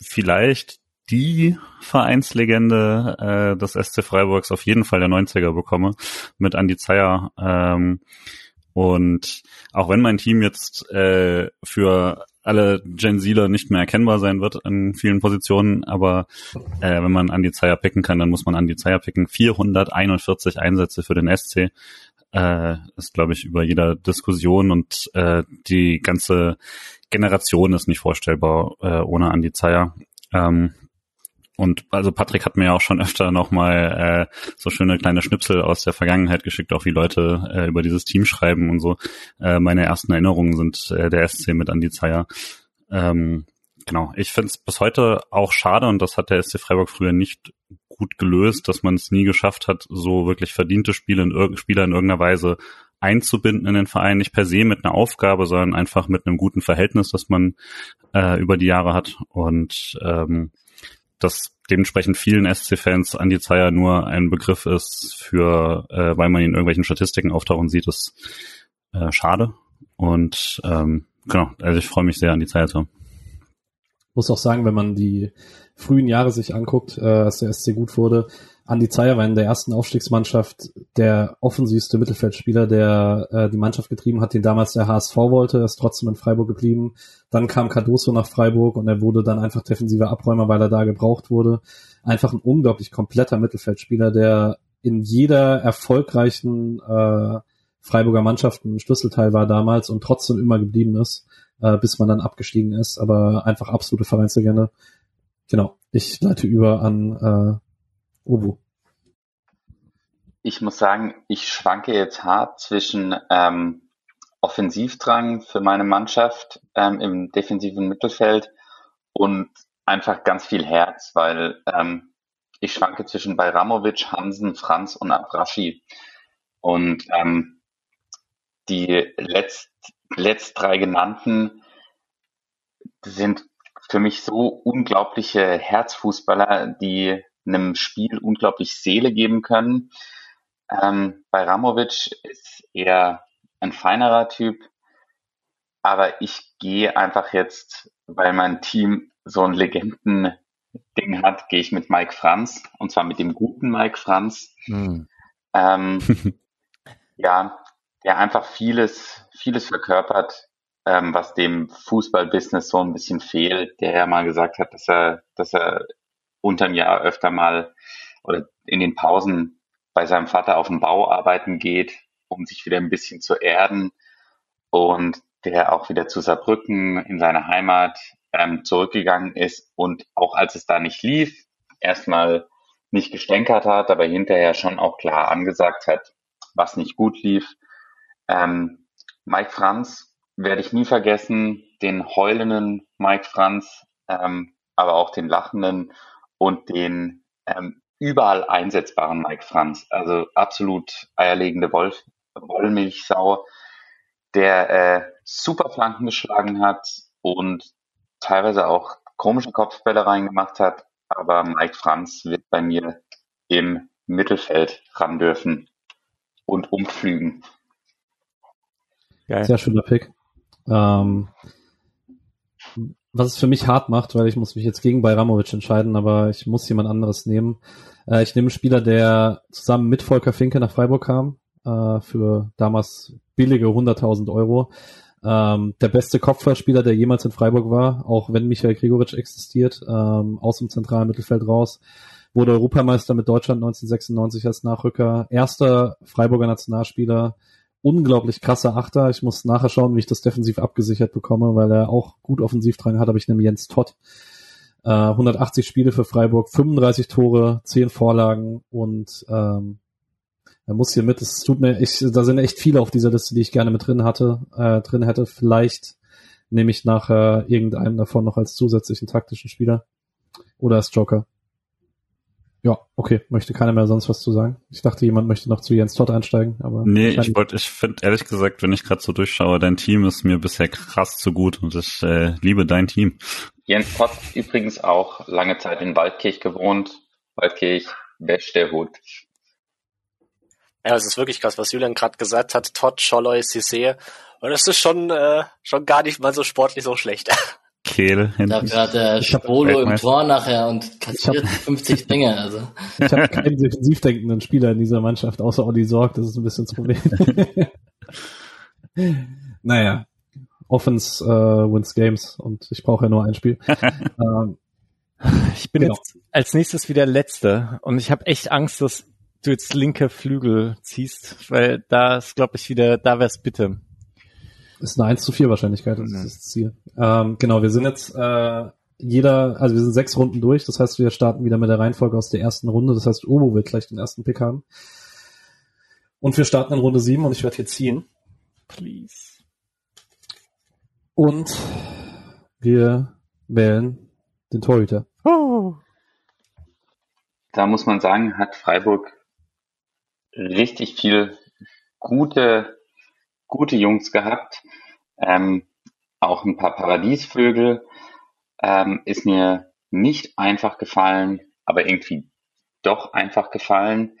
vielleicht die Vereinslegende äh, des SC Freiburgs auf jeden Fall der 90er bekomme mit Andy Zeyer. Ähm, und auch wenn mein Team jetzt äh, für alle Gen Zler nicht mehr erkennbar sein wird in vielen Positionen, aber äh, wenn man Andy Zeyer picken kann, dann muss man Andy Zeyer picken. 441 Einsätze für den SC äh, ist, glaube ich, über jeder Diskussion und äh, die ganze Generation ist nicht vorstellbar äh, ohne Andy Zeyer. Ähm, und also Patrick hat mir auch schon öfter nochmal äh, so schöne kleine Schnipsel aus der Vergangenheit geschickt, auch wie Leute äh, über dieses Team schreiben und so. Äh, meine ersten Erinnerungen sind äh, der SC mit Andi Zeyer. Ähm, genau, ich finde es bis heute auch schade und das hat der SC Freiburg früher nicht gut gelöst, dass man es nie geschafft hat, so wirklich verdiente Spiele in, Spieler in irgendeiner Weise einzubinden in den Verein, nicht per se mit einer Aufgabe, sondern einfach mit einem guten Verhältnis, das man äh, über die Jahre hat. Und ähm, dass dementsprechend vielen SC-Fans Andi Zeyer nur ein Begriff ist für, äh, weil man ihn in irgendwelchen Statistiken auftauchen sieht, ist äh, schade. Und ähm, genau, also ich freue mich sehr, Andi Zeyer zu haben. Muss auch sagen, wenn man die frühen Jahre sich anguckt, äh, als der SC gut wurde, Andi Zeyer war in der ersten Aufstiegsmannschaft der offensivste Mittelfeldspieler, der äh, die Mannschaft getrieben hat, den damals der HSV wollte, ist trotzdem in Freiburg geblieben. Dann kam Cardoso nach Freiburg und er wurde dann einfach defensiver Abräumer, weil er da gebraucht wurde. Einfach ein unglaublich kompletter Mittelfeldspieler, der in jeder erfolgreichen äh, Freiburger Mannschaft ein Schlüsselteil war damals und trotzdem immer geblieben ist, äh, bis man dann abgestiegen ist, aber einfach absolute Vereinslegende. Genau, ich leite über an äh, Ubu. Ich muss sagen, ich schwanke jetzt hart zwischen ähm, Offensivdrang für meine Mannschaft ähm, im defensiven Mittelfeld und einfach ganz viel Herz, weil ähm, ich schwanke zwischen Bayramovic, Hansen, Franz und Abraschi. Und ähm, die letzt, letzt drei genannten sind für mich so unglaubliche Herzfußballer, die einem Spiel unglaublich Seele geben können. Ähm, bei Ramovic ist er ein feinerer Typ, aber ich gehe einfach jetzt, weil mein Team so ein Legenden-Ding hat, gehe ich mit Mike Franz und zwar mit dem guten Mike Franz. Mhm. Ähm, ja, der einfach vieles, vieles verkörpert, ähm, was dem Fußballbusiness so ein bisschen fehlt, der ja mal gesagt hat, dass er, dass er unterm Jahr öfter mal oder in den Pausen bei seinem Vater auf dem Bau arbeiten geht, um sich wieder ein bisschen zu erden und der auch wieder zu Saarbrücken in seine Heimat ähm, zurückgegangen ist und auch als es da nicht lief, erstmal nicht gestänkert hat, aber hinterher schon auch klar angesagt hat, was nicht gut lief. Ähm, Mike Franz werde ich nie vergessen, den heulenden Mike Franz, ähm, aber auch den lachenden und den ähm, überall einsetzbaren Mike Franz. Also absolut eierlegende Wolf, Wollmilchsau, der äh, super Flanken geschlagen hat und teilweise auch komische Kopfbälle reingemacht hat. Aber Mike Franz wird bei mir im Mittelfeld ran dürfen und umflügen. Geil. Sehr schöner Pick. Ähm, was es für mich hart macht, weil ich muss mich jetzt gegen Bayramovic entscheiden, aber ich muss jemand anderes nehmen. Äh, ich nehme einen Spieler, der zusammen mit Volker Finke nach Freiburg kam, äh, für damals billige 100.000 Euro. Ähm, der beste Kopfballspieler, der jemals in Freiburg war, auch wenn Michael Gregoritsch existiert, ähm, aus dem zentralen Mittelfeld raus, wurde Europameister mit Deutschland 1996 als Nachrücker, erster Freiburger Nationalspieler, unglaublich krasser Achter. Ich muss nachher schauen, wie ich das defensiv abgesichert bekomme, weil er auch gut offensiv dran hat, aber ich nehme Jens Todd. Äh, 180 Spiele für Freiburg, 35 Tore, 10 Vorlagen und ähm, er muss hier mit. Es tut mir, ich, da sind echt viele auf dieser Liste, die ich gerne mit drin hatte, äh, drin hätte. Vielleicht nehme ich nachher irgendeinen davon noch als zusätzlichen taktischen Spieler oder als Joker. Ja, okay. Möchte keiner mehr sonst was zu sagen? Ich dachte, jemand möchte noch zu Jens Todd einsteigen, aber. Nee, ich wollte, ich finde ehrlich gesagt, wenn ich gerade so durchschaue, dein Team ist mir bisher krass zu gut und ich äh, liebe dein Team. Jens Todd übrigens auch lange Zeit in Waldkirch gewohnt. Waldkirch, beste Hut. Ja, es ist wirklich krass, was Julian gerade gesagt hat. Todd, Scholloy, Cissé. Und das ist schon, äh, schon gar nicht mal so sportlich so schlecht. Kehl hinten. Dafür hat der Spolo im Tor nachher und kassiert 50 Dinge. Also. Ich habe keinen defensiv denkenden Spieler in dieser Mannschaft, außer Olli Sorg. Das ist ein bisschen das Problem. naja, Offense äh, wins Games und ich brauche ja nur ein Spiel. ähm, ich bin genau. jetzt als nächstes wieder Letzte und ich habe echt Angst, dass du jetzt linke Flügel ziehst, weil da ist, glaube ich, wieder, da wär's bitte. Ist eine 1 zu 4 Wahrscheinlichkeit, das ist das Ziel. Ähm, genau, wir sind jetzt äh, jeder, also wir sind sechs Runden durch, das heißt, wir starten wieder mit der Reihenfolge aus der ersten Runde, das heißt, Obo wird gleich den ersten Pick haben. Und wir starten in Runde 7 und ich werde hier ziehen. Please. Und wir wählen den Torhüter. Oh. Da muss man sagen, hat Freiburg richtig viel gute, gute Jungs gehabt. Ähm, auch ein paar Paradiesvögel. Ähm, ist mir nicht einfach gefallen, aber irgendwie doch einfach gefallen.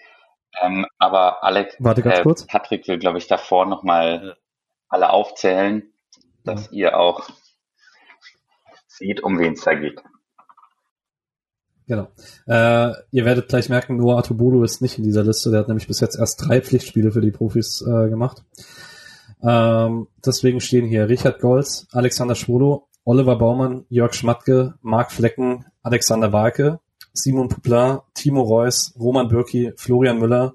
Ähm, aber Alex, Warte ganz äh, kurz. Patrick will, glaube ich, davor nochmal alle aufzählen, dass ja. ihr auch seht, um wen es da geht. Genau. Äh, ihr werdet gleich merken, Noah Atubulu ist nicht in dieser Liste. Der hat nämlich bis jetzt erst drei Pflichtspiele für die Profis äh, gemacht. Ähm, deswegen stehen hier Richard Golz, Alexander Schwolo, Oliver Baumann, Jörg Schmatke, Marc Flecken, Alexander Walke, Simon Pouplat, Timo Reus, Roman Bürki, Florian Müller,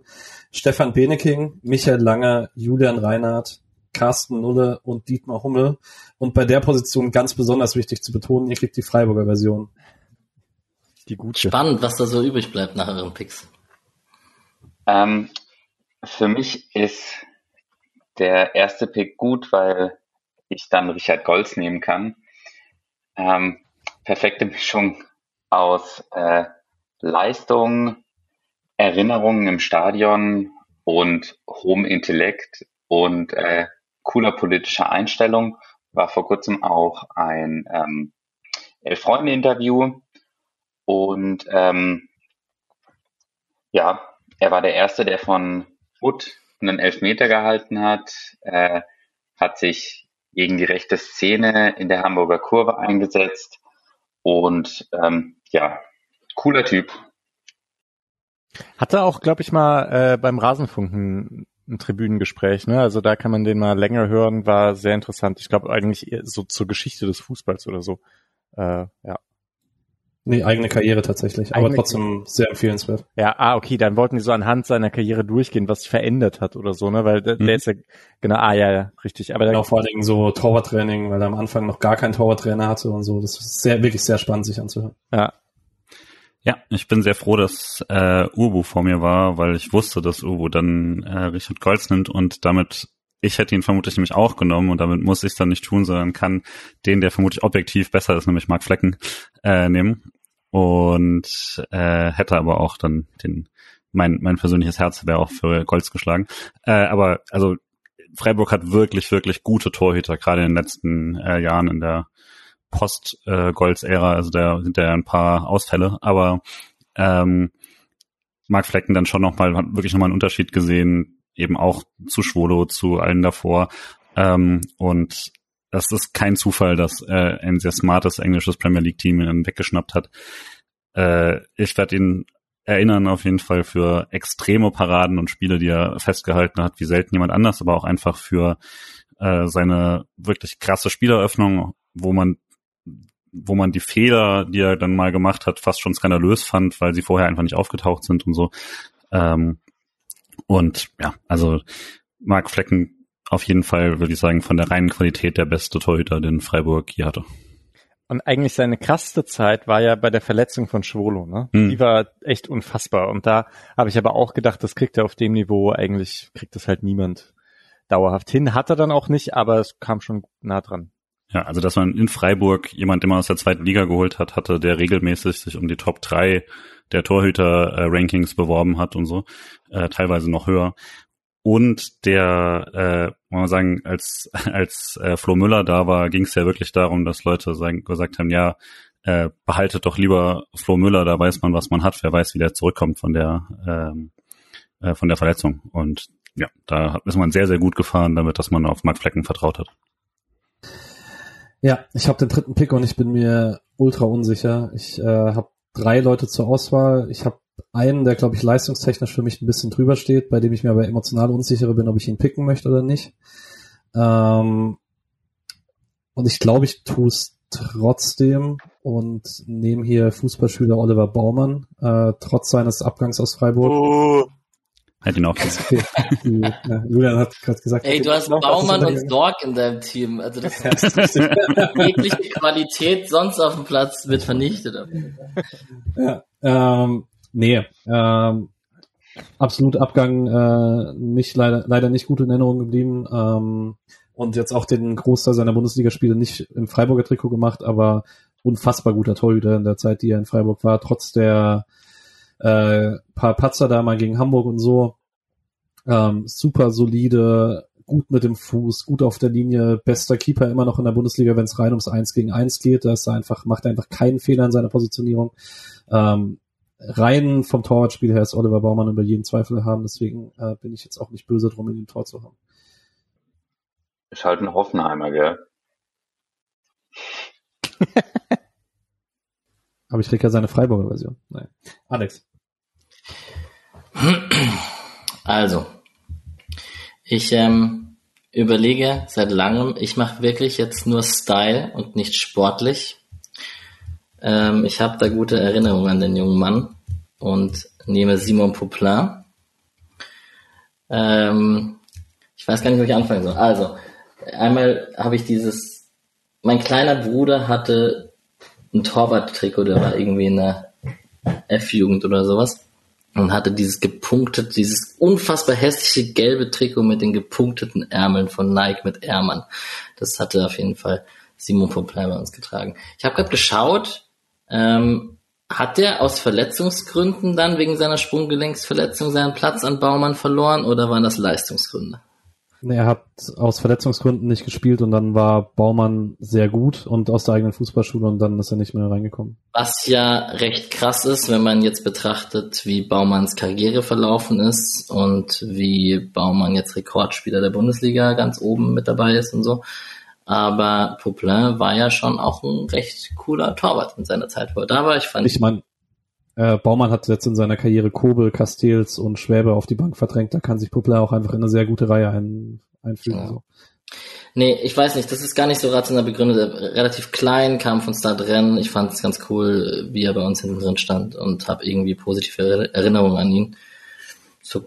Stefan Beneking, Michael Langer, Julian Reinhardt, Carsten Nulle und Dietmar Hummel. Und bei der Position ganz besonders wichtig zu betonen, ihr kriegt die Freiburger Version. Die gute. Spannend, was da so übrig bleibt nach euren Picks. Ähm, für mich ist der erste Pick gut, weil ich dann Richard Golz nehmen kann. Ähm, perfekte Mischung aus äh, Leistung, Erinnerungen im Stadion und hohem Intellekt und äh, cooler politischer Einstellung. War vor kurzem auch ein ähm, Elf-Freunde-Interview und ähm, ja, er war der Erste, der von Wood einen Elfmeter gehalten hat, äh, hat sich gegen die rechte Szene in der Hamburger Kurve eingesetzt und ähm, ja, cooler Typ. Hatte auch, glaube ich, mal äh, beim Rasenfunken ein Tribünengespräch, ne? Also da kann man den mal länger hören, war sehr interessant. Ich glaube eigentlich so zur Geschichte des Fußballs oder so. Äh, ja. Nee, eigene Karriere tatsächlich, eigene aber trotzdem sehr empfehlenswert. Ja, ah, okay, dann wollten die so anhand seiner Karriere durchgehen, was sich verändert hat oder so, ne? Weil der, mhm. der ist ja, genau, ah, ja, ja, richtig. Aber genau, vor allen Dingen so Torwarttraining, weil er am Anfang noch gar keinen Torwarttrainer hatte und so. Das ist sehr, wirklich sehr spannend, sich anzuhören. Ja. Ja, ich bin sehr froh, dass äh, Ubu vor mir war, weil ich wusste, dass Ubu dann äh, Richard Golz nimmt und damit ich hätte ihn vermutlich nämlich auch genommen und damit muss ich es dann nicht tun, sondern kann den, der vermutlich objektiv besser ist, nämlich Mark Flecken, äh, nehmen. Und äh, hätte aber auch dann den, mein, mein persönliches Herz wäre auch für Golds geschlagen. Äh, aber also Freiburg hat wirklich, wirklich gute Torhüter, gerade in den letzten äh, Jahren in der Post-Golds-Ära. Äh, also da sind ja ein paar Ausfälle, aber ähm, Mark Flecken dann schon nochmal, hat wirklich nochmal einen Unterschied gesehen, eben auch zu Schwolo, zu allen davor. Ähm, und das ist kein Zufall, dass äh, ein sehr smartes englisches Premier League Team ihn weggeschnappt hat. Äh, ich werde ihn erinnern auf jeden Fall für extreme Paraden und Spiele, die er festgehalten hat, wie selten jemand anders, aber auch einfach für äh, seine wirklich krasse Spieleröffnung, wo man wo man die Fehler, die er dann mal gemacht hat, fast schon skandalös fand, weil sie vorher einfach nicht aufgetaucht sind und so. Ähm, und ja, also Marc Flecken auf jeden Fall, würde ich sagen, von der reinen Qualität der beste Torhüter, den Freiburg hier hatte. Und eigentlich seine krasseste Zeit war ja bei der Verletzung von Schwolo, ne? Hm. Die war echt unfassbar. Und da habe ich aber auch gedacht, das kriegt er auf dem Niveau, eigentlich kriegt das halt niemand dauerhaft hin. Hat er dann auch nicht, aber es kam schon nah dran. Ja, also dass man in Freiburg jemand, den man aus der zweiten Liga geholt hat, hatte, der regelmäßig sich um die Top 3 der Torhüter-Rankings beworben hat und so, äh, teilweise noch höher. Und der, äh, man sagen, als als äh, Flo Müller da war, ging es ja wirklich darum, dass Leute sagen, gesagt haben, ja, äh, behaltet doch lieber Flo Müller, da weiß man, was man hat, wer weiß, wie der zurückkommt von der ähm, äh, von der Verletzung. Und ja, da ist man sehr, sehr gut gefahren damit, dass man auf Mark Flecken vertraut hat. Ja, ich habe den dritten Pick und ich bin mir ultra unsicher. Ich äh, habe drei Leute zur Auswahl. Ich habe einen, der, glaube ich, leistungstechnisch für mich ein bisschen drüber steht, bei dem ich mir aber emotional unsicherer bin, ob ich ihn picken möchte oder nicht. Ähm, und ich glaube, ich tue es trotzdem und nehme hier Fußballschüler Oliver Baumann, äh, trotz seines Abgangs aus Freiburg. Oh, Hätte ihn auch ja, Julian hat gerade gesagt. Ey, du hast Baumann und Stork in deinem Team. Also das ist jegliche Qualität sonst auf dem Platz wird vernichtet. Ja, ähm, nee, ähm, absolut Abgang äh, nicht leider leider nicht gut in Erinnerung geblieben ähm, und jetzt auch den Großteil seiner Bundesligaspiele nicht im Freiburger Trikot gemacht, aber unfassbar guter Torhüter in der Zeit, die er in Freiburg war, trotz der äh, paar Patzer da mal gegen Hamburg und so. Ähm, super solide, gut mit dem Fuß, gut auf der Linie, bester Keeper immer noch in der Bundesliga, wenn es rein ums Eins gegen Eins geht. Da ist er einfach, macht er einfach keinen Fehler in seiner Positionierung. Ähm, rein vom Torwartspiel her ist Oliver Baumann über jeden Zweifel haben, deswegen äh, bin ich jetzt auch nicht böse drum, ihn im Tor zu haben. Ist halt ein Hoffenheimer, gell? Aber ich krieg ja seine Freiburger Version. Nein. Alex. Also, ich ähm, überlege seit langem, ich mache wirklich jetzt nur Style und nicht sportlich. Ähm, ich habe da gute Erinnerungen an den jungen Mann und nehme Simon Poplin. Ähm, ich weiß gar nicht, wo ich anfangen soll. Also, einmal habe ich dieses, mein kleiner Bruder hatte ein Torwart-Trikot, der war irgendwie in der F-Jugend oder sowas und hatte dieses gepunktete, dieses unfassbar hässliche gelbe Trikot mit den gepunkteten Ärmeln von Nike mit Ärmern. Das hatte auf jeden Fall Simon Poplin bei uns getragen. Ich habe gerade geschaut, ähm, hat der aus Verletzungsgründen dann wegen seiner Sprunggelenksverletzung seinen Platz an Baumann verloren oder waren das Leistungsgründe? Er hat aus Verletzungsgründen nicht gespielt und dann war Baumann sehr gut und aus der eigenen Fußballschule und dann ist er nicht mehr reingekommen. Was ja recht krass ist, wenn man jetzt betrachtet, wie Baumanns Karriere verlaufen ist und wie Baumann jetzt Rekordspieler der Bundesliga ganz oben mit dabei ist und so. Aber Poplin war ja schon auch ein recht cooler Torwart in seiner Zeit, wo er da war. Ich fand. Ich meine, äh, Baumann hat jetzt in seiner Karriere Kobel, Castells und Schwäbe auf die Bank verdrängt. Da kann sich Puppler auch einfach in eine sehr gute Reihe ein, einfügen. Ja. So. Nee, ich weiß nicht, das ist gar nicht so rational begründet. Relativ klein, kam von Start Rennen. Ich fand es ganz cool, wie er bei uns hinten drin stand und habe irgendwie positive Erinnerungen an ihn. So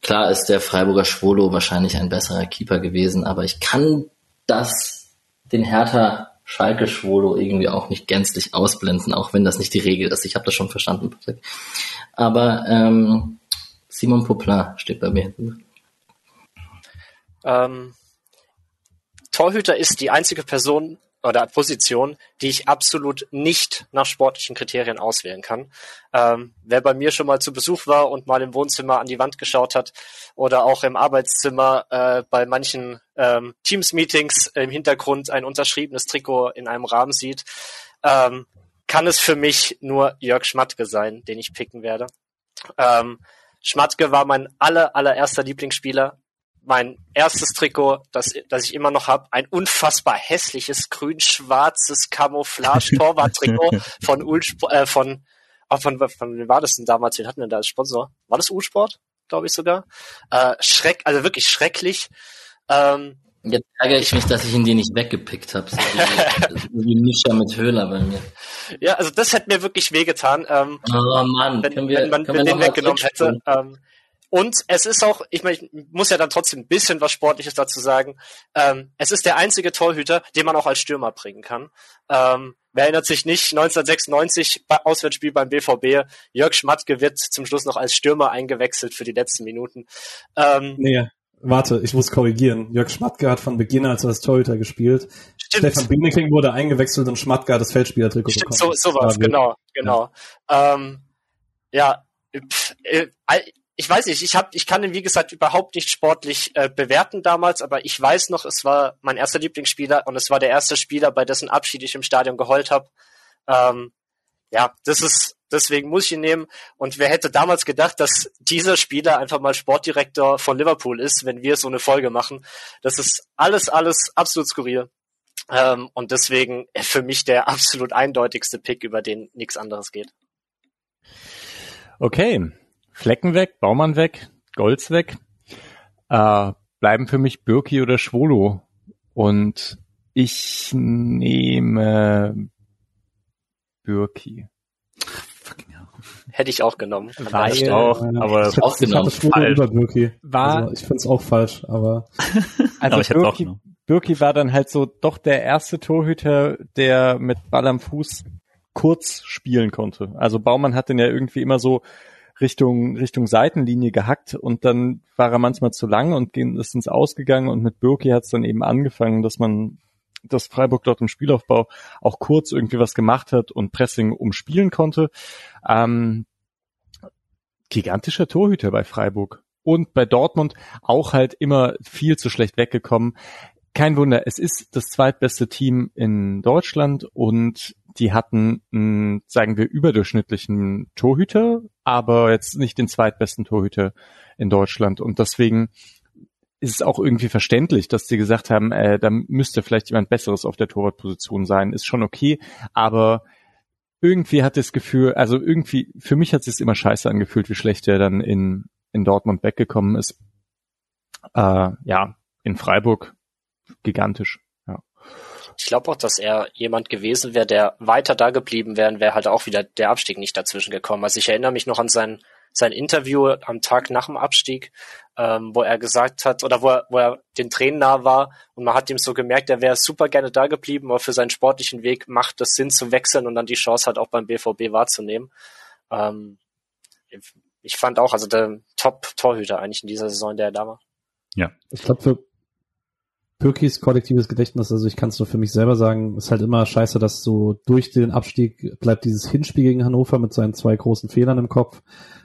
klar ist der Freiburger Schwolo wahrscheinlich ein besserer Keeper gewesen, aber ich kann das den Hertha Schalke Schwolo irgendwie auch nicht gänzlich ausblenden, auch wenn das nicht die Regel ist. Ich habe das schon verstanden. Aber ähm, Simon Poplin steht bei mir. Ähm, Torhüter ist die einzige Person, oder Position, die ich absolut nicht nach sportlichen Kriterien auswählen kann. Ähm, wer bei mir schon mal zu Besuch war und mal im Wohnzimmer an die Wand geschaut hat oder auch im Arbeitszimmer äh, bei manchen ähm, Teams-Meetings im Hintergrund ein unterschriebenes Trikot in einem Rahmen sieht, ähm, kann es für mich nur Jörg Schmatke sein, den ich picken werde. Ähm, Schmatke war mein aller, allererster Lieblingsspieler mein erstes Trikot, das, das ich immer noch habe, ein unfassbar hässliches grün-schwarzes Camouflage-Torwart-Trikot von Ulsp äh, von, oh, von, von, von, wie war das denn damals? Wen hatten wir da als Sponsor? War das U-Sport? Glaube ich sogar. Äh, schreck, also wirklich schrecklich. Ähm, Jetzt ärgere ich mich, dass ich ihn dir nicht weggepickt habe. So wie, wie Mischa mit Höhler bei mir. Ja, also das hätte mir wirklich wehgetan. Ähm, oh Mann, wenn, wir, wenn man wenn den weggenommen hätte. Ähm, und es ist auch, ich meine, ich muss ja dann trotzdem ein bisschen was Sportliches dazu sagen. Ähm, es ist der einzige Torhüter, den man auch als Stürmer bringen kann. Ähm, wer erinnert sich nicht, 1996 Auswärtsspiel beim BVB, Jörg Schmatke wird zum Schluss noch als Stürmer eingewechselt für die letzten Minuten. Ähm, nee, warte, ich muss korrigieren. Jörg Schmatke hat von Beginn als als Torhüter gespielt. Stimmt. Stefan Bieneking wurde eingewechselt und Schmatke hat das Feldspielertrikot bekommen. So, so was, genau, genau. Ja. Ähm, ja, pff, äh, ich weiß nicht, ich hab, ich kann ihn wie gesagt überhaupt nicht sportlich äh, bewerten damals, aber ich weiß noch, es war mein erster Lieblingsspieler und es war der erste Spieler, bei dessen Abschied ich im Stadion geheult habe. Ähm, ja, das ist deswegen muss ich ihn nehmen. Und wer hätte damals gedacht, dass dieser Spieler einfach mal Sportdirektor von Liverpool ist, wenn wir so eine Folge machen? Das ist alles, alles absolut skurril. Ähm, und deswegen für mich der absolut eindeutigste Pick, über den nichts anderes geht. Okay, Flecken weg, Baumann weg, Golds weg. Äh, bleiben für mich Birki oder Schwolo. Und ich nehme Birki. Hätte ich auch genommen. Weil, auch, aber ich auch genommen. falsch. Über Birki. War, also ich finde es auch falsch, aber also aber ich Birki, auch Birki war dann halt so doch der erste Torhüter, der mit Ball am Fuß kurz spielen konnte. Also Baumann hat den ja irgendwie immer so Richtung, Richtung Seitenlinie gehackt und dann war er manchmal zu lang und ist ins Ausgegangen und mit Birki hat es dann eben angefangen, dass man dass Freiburg dort im Spielaufbau auch kurz irgendwie was gemacht hat und Pressing umspielen konnte. Ähm, gigantischer Torhüter bei Freiburg. Und bei Dortmund auch halt immer viel zu schlecht weggekommen. Kein Wunder, es ist das zweitbeste Team in Deutschland und die hatten, einen, sagen wir, überdurchschnittlichen Torhüter, aber jetzt nicht den zweitbesten Torhüter in Deutschland. Und deswegen ist es auch irgendwie verständlich, dass sie gesagt haben, äh, da müsste vielleicht jemand Besseres auf der Torwartposition sein. Ist schon okay, aber irgendwie hat das Gefühl, also irgendwie, für mich hat es sich immer scheiße angefühlt, wie schlecht er dann in, in Dortmund weggekommen ist. Äh, ja, in Freiburg gigantisch. Ja. Ich glaube auch, dass er jemand gewesen wäre, der weiter da geblieben wäre, wäre halt auch wieder der Abstieg nicht dazwischen gekommen. Also ich erinnere mich noch an sein, sein Interview am Tag nach dem Abstieg, ähm, wo er gesagt hat, oder wo er, wo er den Tränen nah war und man hat ihm so gemerkt, er wäre super gerne da geblieben, aber für seinen sportlichen Weg macht es Sinn zu wechseln und dann die Chance halt auch beim BVB wahrzunehmen. Ähm, ich fand auch, also der Top-Torhüter eigentlich in dieser Saison, der er da war. Ja. Ich glaube, für Pürkis kollektives Gedächtnis, also ich kann es nur für mich selber sagen, ist halt immer scheiße, dass so durch den Abstieg bleibt dieses Hinspiel gegen Hannover mit seinen zwei großen Fehlern im Kopf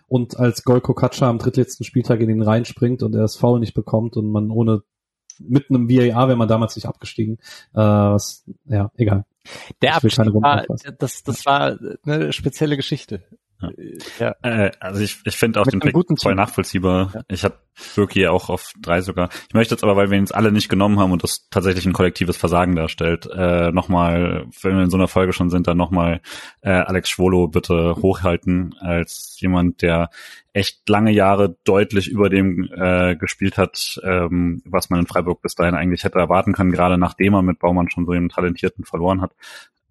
und als Golko Katscha am drittletzten Spieltag in den Rhein springt und er das Foul nicht bekommt und man ohne mit einem VAR wäre man damals nicht abgestiegen. Äh, was, ja, egal. Der Abstieg war, das, das war eine spezielle Geschichte. Ja. Äh, also ich, ich finde auch Mit den Pick voll nachvollziehbar. Ja. Ich habe Birki auch auf drei sogar. Ich möchte jetzt aber, weil wir ihn alle nicht genommen haben und das tatsächlich ein kollektives Versagen darstellt, äh, nochmal, wenn wir in so einer Folge schon sind, dann nochmal äh, Alex Schwolo bitte hochhalten als jemand, der echt lange Jahre deutlich über dem äh, gespielt hat, ähm, was man in Freiburg bis dahin eigentlich hätte erwarten können, gerade nachdem er mit Baumann schon so einen Talentierten verloren hat.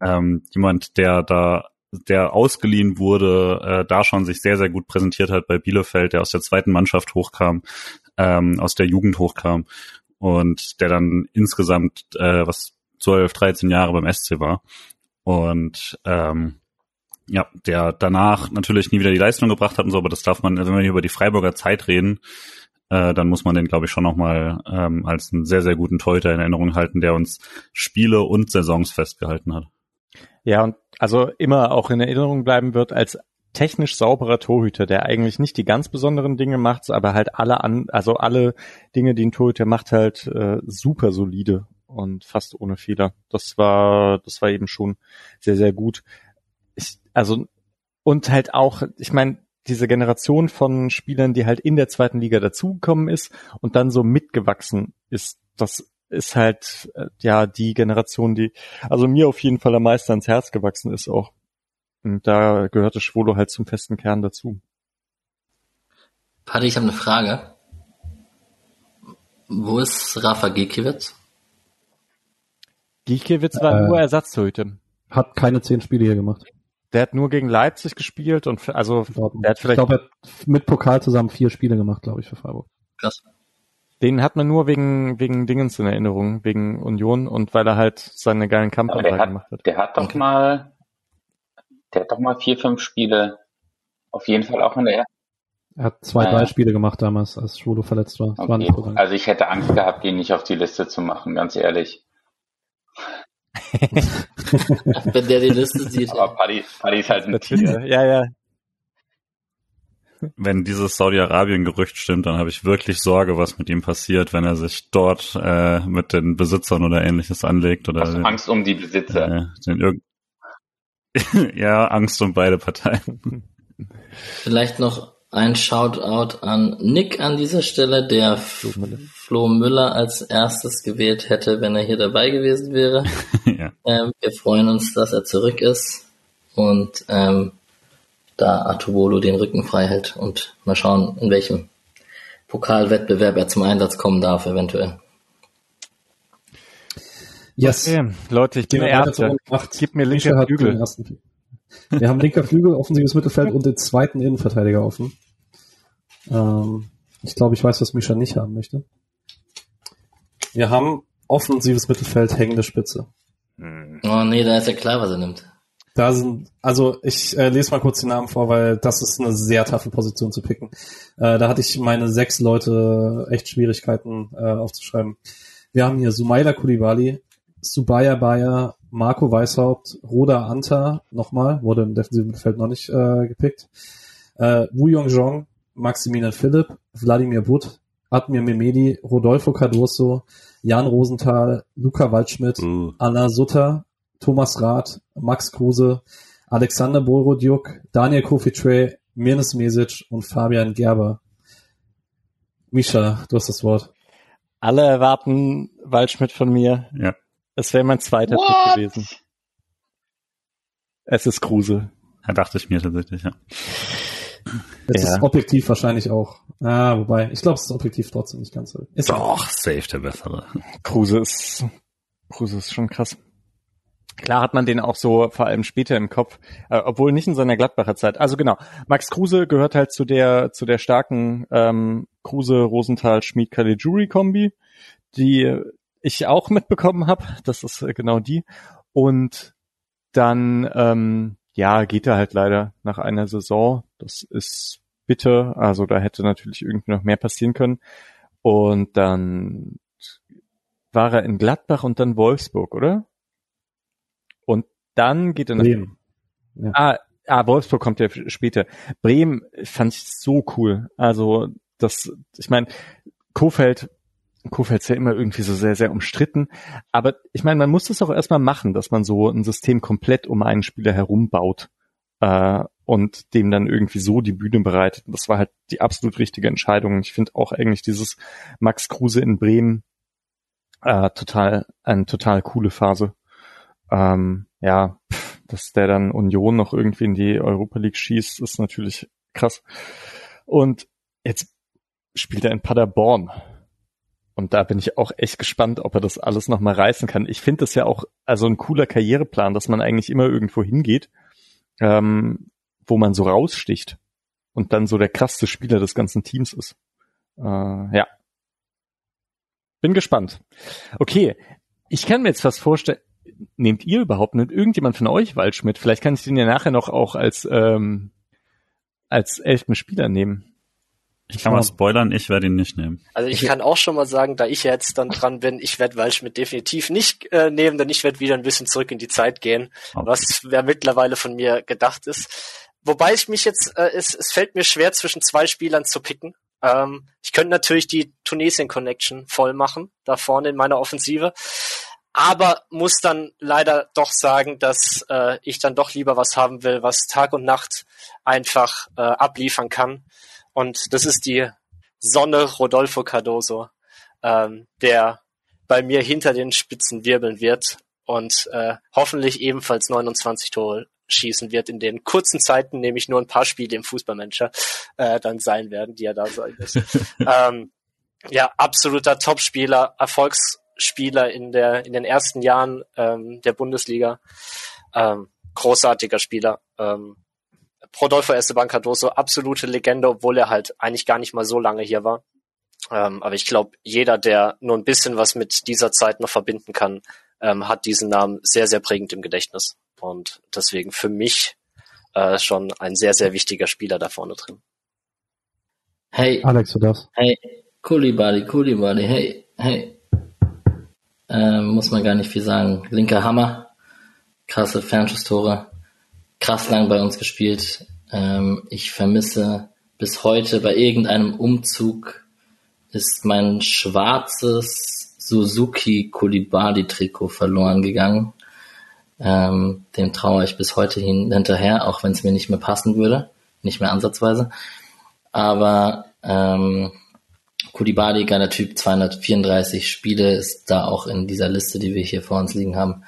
Ähm, jemand, der da der ausgeliehen wurde, äh, da schon sich sehr, sehr gut präsentiert hat bei Bielefeld, der aus der zweiten Mannschaft hochkam, ähm, aus der Jugend hochkam und der dann insgesamt äh, was 12, 13 Jahre beim SC war. Und ähm, ja, der danach natürlich nie wieder die Leistung gebracht hat und so, aber das darf man, wenn wir hier über die Freiburger Zeit reden, äh, dann muss man den, glaube ich, schon nochmal ähm, als einen sehr, sehr guten Torhüter in Erinnerung halten, der uns Spiele und Saisons festgehalten hat. Ja, und also immer auch in Erinnerung bleiben wird als technisch sauberer Torhüter, der eigentlich nicht die ganz besonderen Dinge macht, aber halt alle an, also alle Dinge, die ein Torhüter macht, halt äh, super solide und fast ohne Fehler. Das war, das war eben schon sehr, sehr gut. Ich, also und halt auch, ich meine, diese Generation von Spielern, die halt in der zweiten Liga dazugekommen ist und dann so mitgewachsen ist, das ist halt äh, ja die Generation, die also mir auf jeden Fall am meisten ans Herz gewachsen ist auch. Und da gehörte Schwolo halt zum festen Kern dazu. Paddy, ich habe eine Frage. Wo ist Rafa Gikiewicz? Gikiewicz war äh, nur Ersatztorhüter. Hat keine zehn Spiele hier gemacht. Der hat nur gegen Leipzig gespielt und also der hat vielleicht. Ich glaube, er hat mit Pokal zusammen vier Spiele gemacht, glaube ich, für Freiburg. Krass. Den hat man nur wegen, wegen Dingens in Erinnerung, wegen Union und weil er halt seine geilen Kampfansage gemacht hat. Der hat doch okay. mal, der hat doch mal vier, fünf Spiele auf jeden Fall auch in der ersten. Er hat zwei, drei Spiele gemacht damals, als Schwolo verletzt war. Okay. war also ich hätte Angst gehabt, ihn nicht auf die Liste zu machen, ganz ehrlich. Wenn der die Liste sieht. Aber Paddy, Paddy ist halt ein Tier. Ja, ja. Wenn dieses Saudi-Arabien-Gerücht stimmt, dann habe ich wirklich Sorge, was mit ihm passiert, wenn er sich dort äh, mit den Besitzern oder ähnliches anlegt. Oder Hast du Angst um die Besitzer? Äh, den irg ja, Angst um beide Parteien. Vielleicht noch ein Shoutout an Nick an dieser Stelle, der Flo Müller als erstes gewählt hätte, wenn er hier dabei gewesen wäre. ja. Ähm, wir freuen uns, dass er zurück ist und ähm, da Atubolo den Rücken frei hält und mal schauen, in welchem Pokalwettbewerb er zum Einsatz kommen darf, eventuell. Yes. Okay, Leute, ich bin der Erste. Gib mir linke Flügel. Wir haben linker Flügel, offensives Mittelfeld und den zweiten Innenverteidiger offen. Ähm, ich glaube, ich weiß, was Mischa nicht haben möchte. Wir haben offensives Mittelfeld, hängende Spitze. Oh nee, da ist ja klar, was er nimmt. Da sind, also ich äh, lese mal kurz die Namen vor, weil das ist eine sehr taffe Position zu picken. Äh, da hatte ich meine sechs Leute echt Schwierigkeiten äh, aufzuschreiben. Wir haben hier Sumaila Kulibali, Subaya Bayer, Marco Weishaupt, Roda Anta, nochmal, wurde im defensiven Mittelfeld noch nicht äh, gepickt, äh, Wu Yongjong, Maximilian Philipp, Wladimir Butt, Admir Memedi, Rodolfo Cardoso, Jan Rosenthal, Luca Waldschmidt, Uh. Anna Sutter, Thomas Rath, Max Kruse, Alexander Borodjuk, Daniel Kofitre, Mirnes Mesic und Fabian Gerber. Misha, du hast das Wort. Alle erwarten Waldschmidt von mir. Ja. Es wäre mein zweiter What? Tipp gewesen. Es ist Kruse. Ja, dachte ich mir tatsächlich, ja. Es Ja. ist objektiv wahrscheinlich auch. Ah, wobei, ich glaube, es ist objektiv trotzdem nicht ganz so. Ist Doch, safe der bessere. Kruse ist, Kruse ist schon krass. Klar hat man den auch so vor allem später im Kopf, äh, obwohl nicht in seiner Gladbacher Zeit. Also genau, Max Kruse gehört halt zu der zu der starken ähm, Kruse Rosenthal Schmied Caligiuri Kombi, die ich auch mitbekommen habe. Das ist äh, genau die. Und dann ähm, ja geht er halt leider nach einer Saison. Das ist bitter. Also da hätte natürlich irgendwie noch mehr passieren können. Und dann war er in Gladbach und dann Wolfsburg, oder? Dann geht er nach Bremen. Ah, ah, Wolfsburg kommt ja später. Bremen fand ich so cool. Also das, ich meine, Kofeld, Kofeld ist ja immer irgendwie so sehr, sehr umstritten. Aber ich meine, man muss das auch erstmal machen, dass man so ein System komplett um einen Spieler herum baut äh, und dem dann irgendwie so die Bühne bereitet. Und das war halt die absolut richtige Entscheidung. Ich finde auch eigentlich dieses Max Kruse in Bremen äh, total, eine total coole Phase. Ähm, ja, dass der dann Union noch irgendwie in die Europa League schießt, ist natürlich krass. Und jetzt spielt er in Paderborn. Und da bin ich auch echt gespannt, ob er das alles nochmal reißen kann. Ich finde das ja auch also ein cooler Karriereplan, dass man eigentlich immer irgendwo hingeht, ähm, wo man so raussticht und dann so der krasseste Spieler des ganzen Teams ist. Äh, ja. Bin gespannt. Okay, ich kann mir jetzt was vorstellen. Nehmt ihr überhaupt nicht irgendjemand von euch Waldschmidt? Vielleicht kann ich den ja nachher noch auch als ähm, als elften Spieler nehmen. Ich kann mal spoilern, ich werde ihn nicht nehmen. Also ich kann auch schon mal sagen, da ich jetzt dann dran bin, ich werde Waldschmidt definitiv nicht äh, nehmen, denn ich werde wieder ein bisschen zurück in die Zeit gehen, Okay. was ja mittlerweile von mir gedacht ist. Wobei ich mich jetzt, äh, es, es fällt mir schwer, zwischen zwei Spielern zu picken. Ähm, ich könnte natürlich die Tunesien-Connection voll machen, da vorne in meiner Offensive. Aber muss dann leider doch sagen, dass äh, ich dann doch lieber was haben will, was Tag und Nacht einfach äh, abliefern kann. Und das ist die Sonne Rodolfo Cardoso, ähm, der bei mir hinter den Spitzen wirbeln wird und äh, hoffentlich ebenfalls 29 Tore schießen wird in den kurzen Zeiten, nämlich nur ein paar Spiele im Fußballmanager äh, dann sein werden, die er da sein ist. ähm, ja, absoluter Topspieler, Erfolgsspieler in der in den ersten Jahren ähm, der Bundesliga, ähm, großartiger Spieler. Ähm, Rodolfo Esteban Cardoso, absolute Legende, obwohl er halt eigentlich gar nicht mal so lange hier war. Ähm, aber ich glaube, jeder, der nur ein bisschen was mit dieser Zeit noch verbinden kann, ähm, hat diesen Namen sehr, sehr prägend im Gedächtnis. Und deswegen für mich äh, schon ein sehr, sehr wichtiger Spieler da vorne drin. Hey, Alex, du darfst. hey, Kulibali, Kulibali, hey, hey. Ähm, muss man gar nicht viel sagen. Linker Hammer, krasse Fernschusstore, krass lang bei uns gespielt. Ähm, ich vermisse bis heute bei irgendeinem Umzug ist mein schwarzes Suzuki Kulibali Trikot verloren gegangen. Ähm, dem traue ich bis heute hin, hinterher, auch wenn es mir nicht mehr passen würde, nicht mehr ansatzweise. Aber ähm, Kulibali, geiler Typ, 234 Spiele, ist da auch in dieser Liste, die wir hier vor uns liegen haben,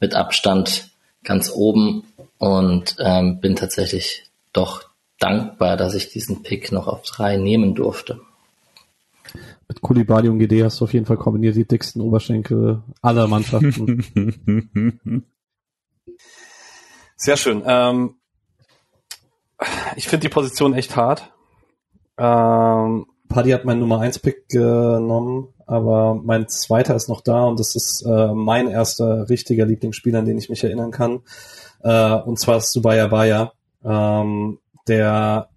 mit Abstand ganz oben und ähm, bin tatsächlich doch dankbar, dass ich diesen Pick noch auf drei nehmen durfte. Mit Kulibali und GD hast du auf jeden Fall kombiniert die dicksten Oberschenkel aller Mannschaften. Sehr schön. Ähm, ich finde die Position echt hart. Ähm, Paddy hat meinen Nummer 1 Pick genommen, aber mein zweiter ist noch da und das ist äh, mein erster richtiger Lieblingsspieler, an den ich mich erinnern kann. Äh, und zwar ist Subaya Baya. Ähm, der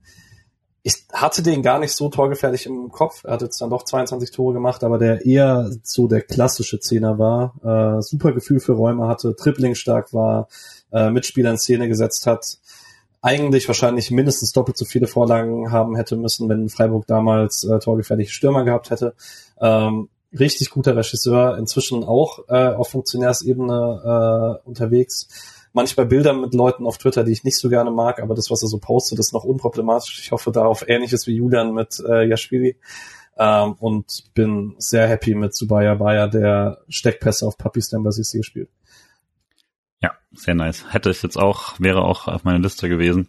ich hatte den gar nicht so torgefährlich im Kopf. Er hat jetzt dann doch 22 Tore gemacht, aber der eher so der klassische Zehner war. Äh, super Gefühl für Räume hatte, Tripling stark war, äh, Mitspieler in Szene gesetzt hat eigentlich wahrscheinlich mindestens doppelt so viele Vorlagen haben hätte müssen, wenn Freiburg damals äh, torgefährliche Stürmer gehabt hätte. Ähm, richtig guter Regisseur, inzwischen auch äh, auf Funktionärsebene äh, unterwegs. Manchmal Bilder mit Leuten auf Twitter, die ich nicht so gerne mag, aber das, was er so postet, ist noch unproblematisch. Ich hoffe da auf Ähnliches wie Julian mit äh, Jaschwili. Ähm, und bin sehr happy mit Subaya Bayer, der Steckpässe auf Papi Stambasisi gespielt. Sehr nice. Hätte ich jetzt auch, wäre auch auf meiner Liste gewesen.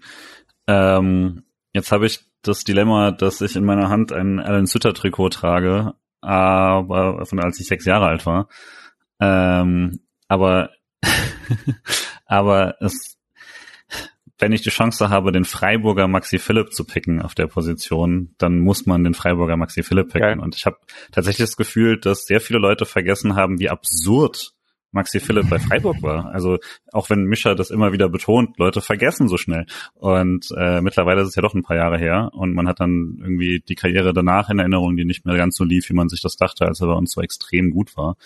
Ähm, jetzt habe ich das Dilemma, dass ich in meiner Hand ein Alan Sutter Trikot trage, aber von als ich sechs Jahre alt war. Ähm, aber aber es, wenn ich die Chance habe, den Freiburger Maxi Philipp zu picken auf der Position, dann muss man den Freiburger Maxi Philipp picken. Okay. Und ich habe tatsächlich das Gefühl, dass sehr viele Leute vergessen haben, wie absurd Maxi Philipp bei Freiburg war. Also auch wenn Mischa das immer wieder betont, Leute vergessen so schnell. Und äh, mittlerweile ist es ja doch ein paar Jahre her und man hat dann irgendwie die Karriere danach in Erinnerung, die nicht mehr ganz so lief, wie man sich das dachte, als er bei uns so extrem gut war.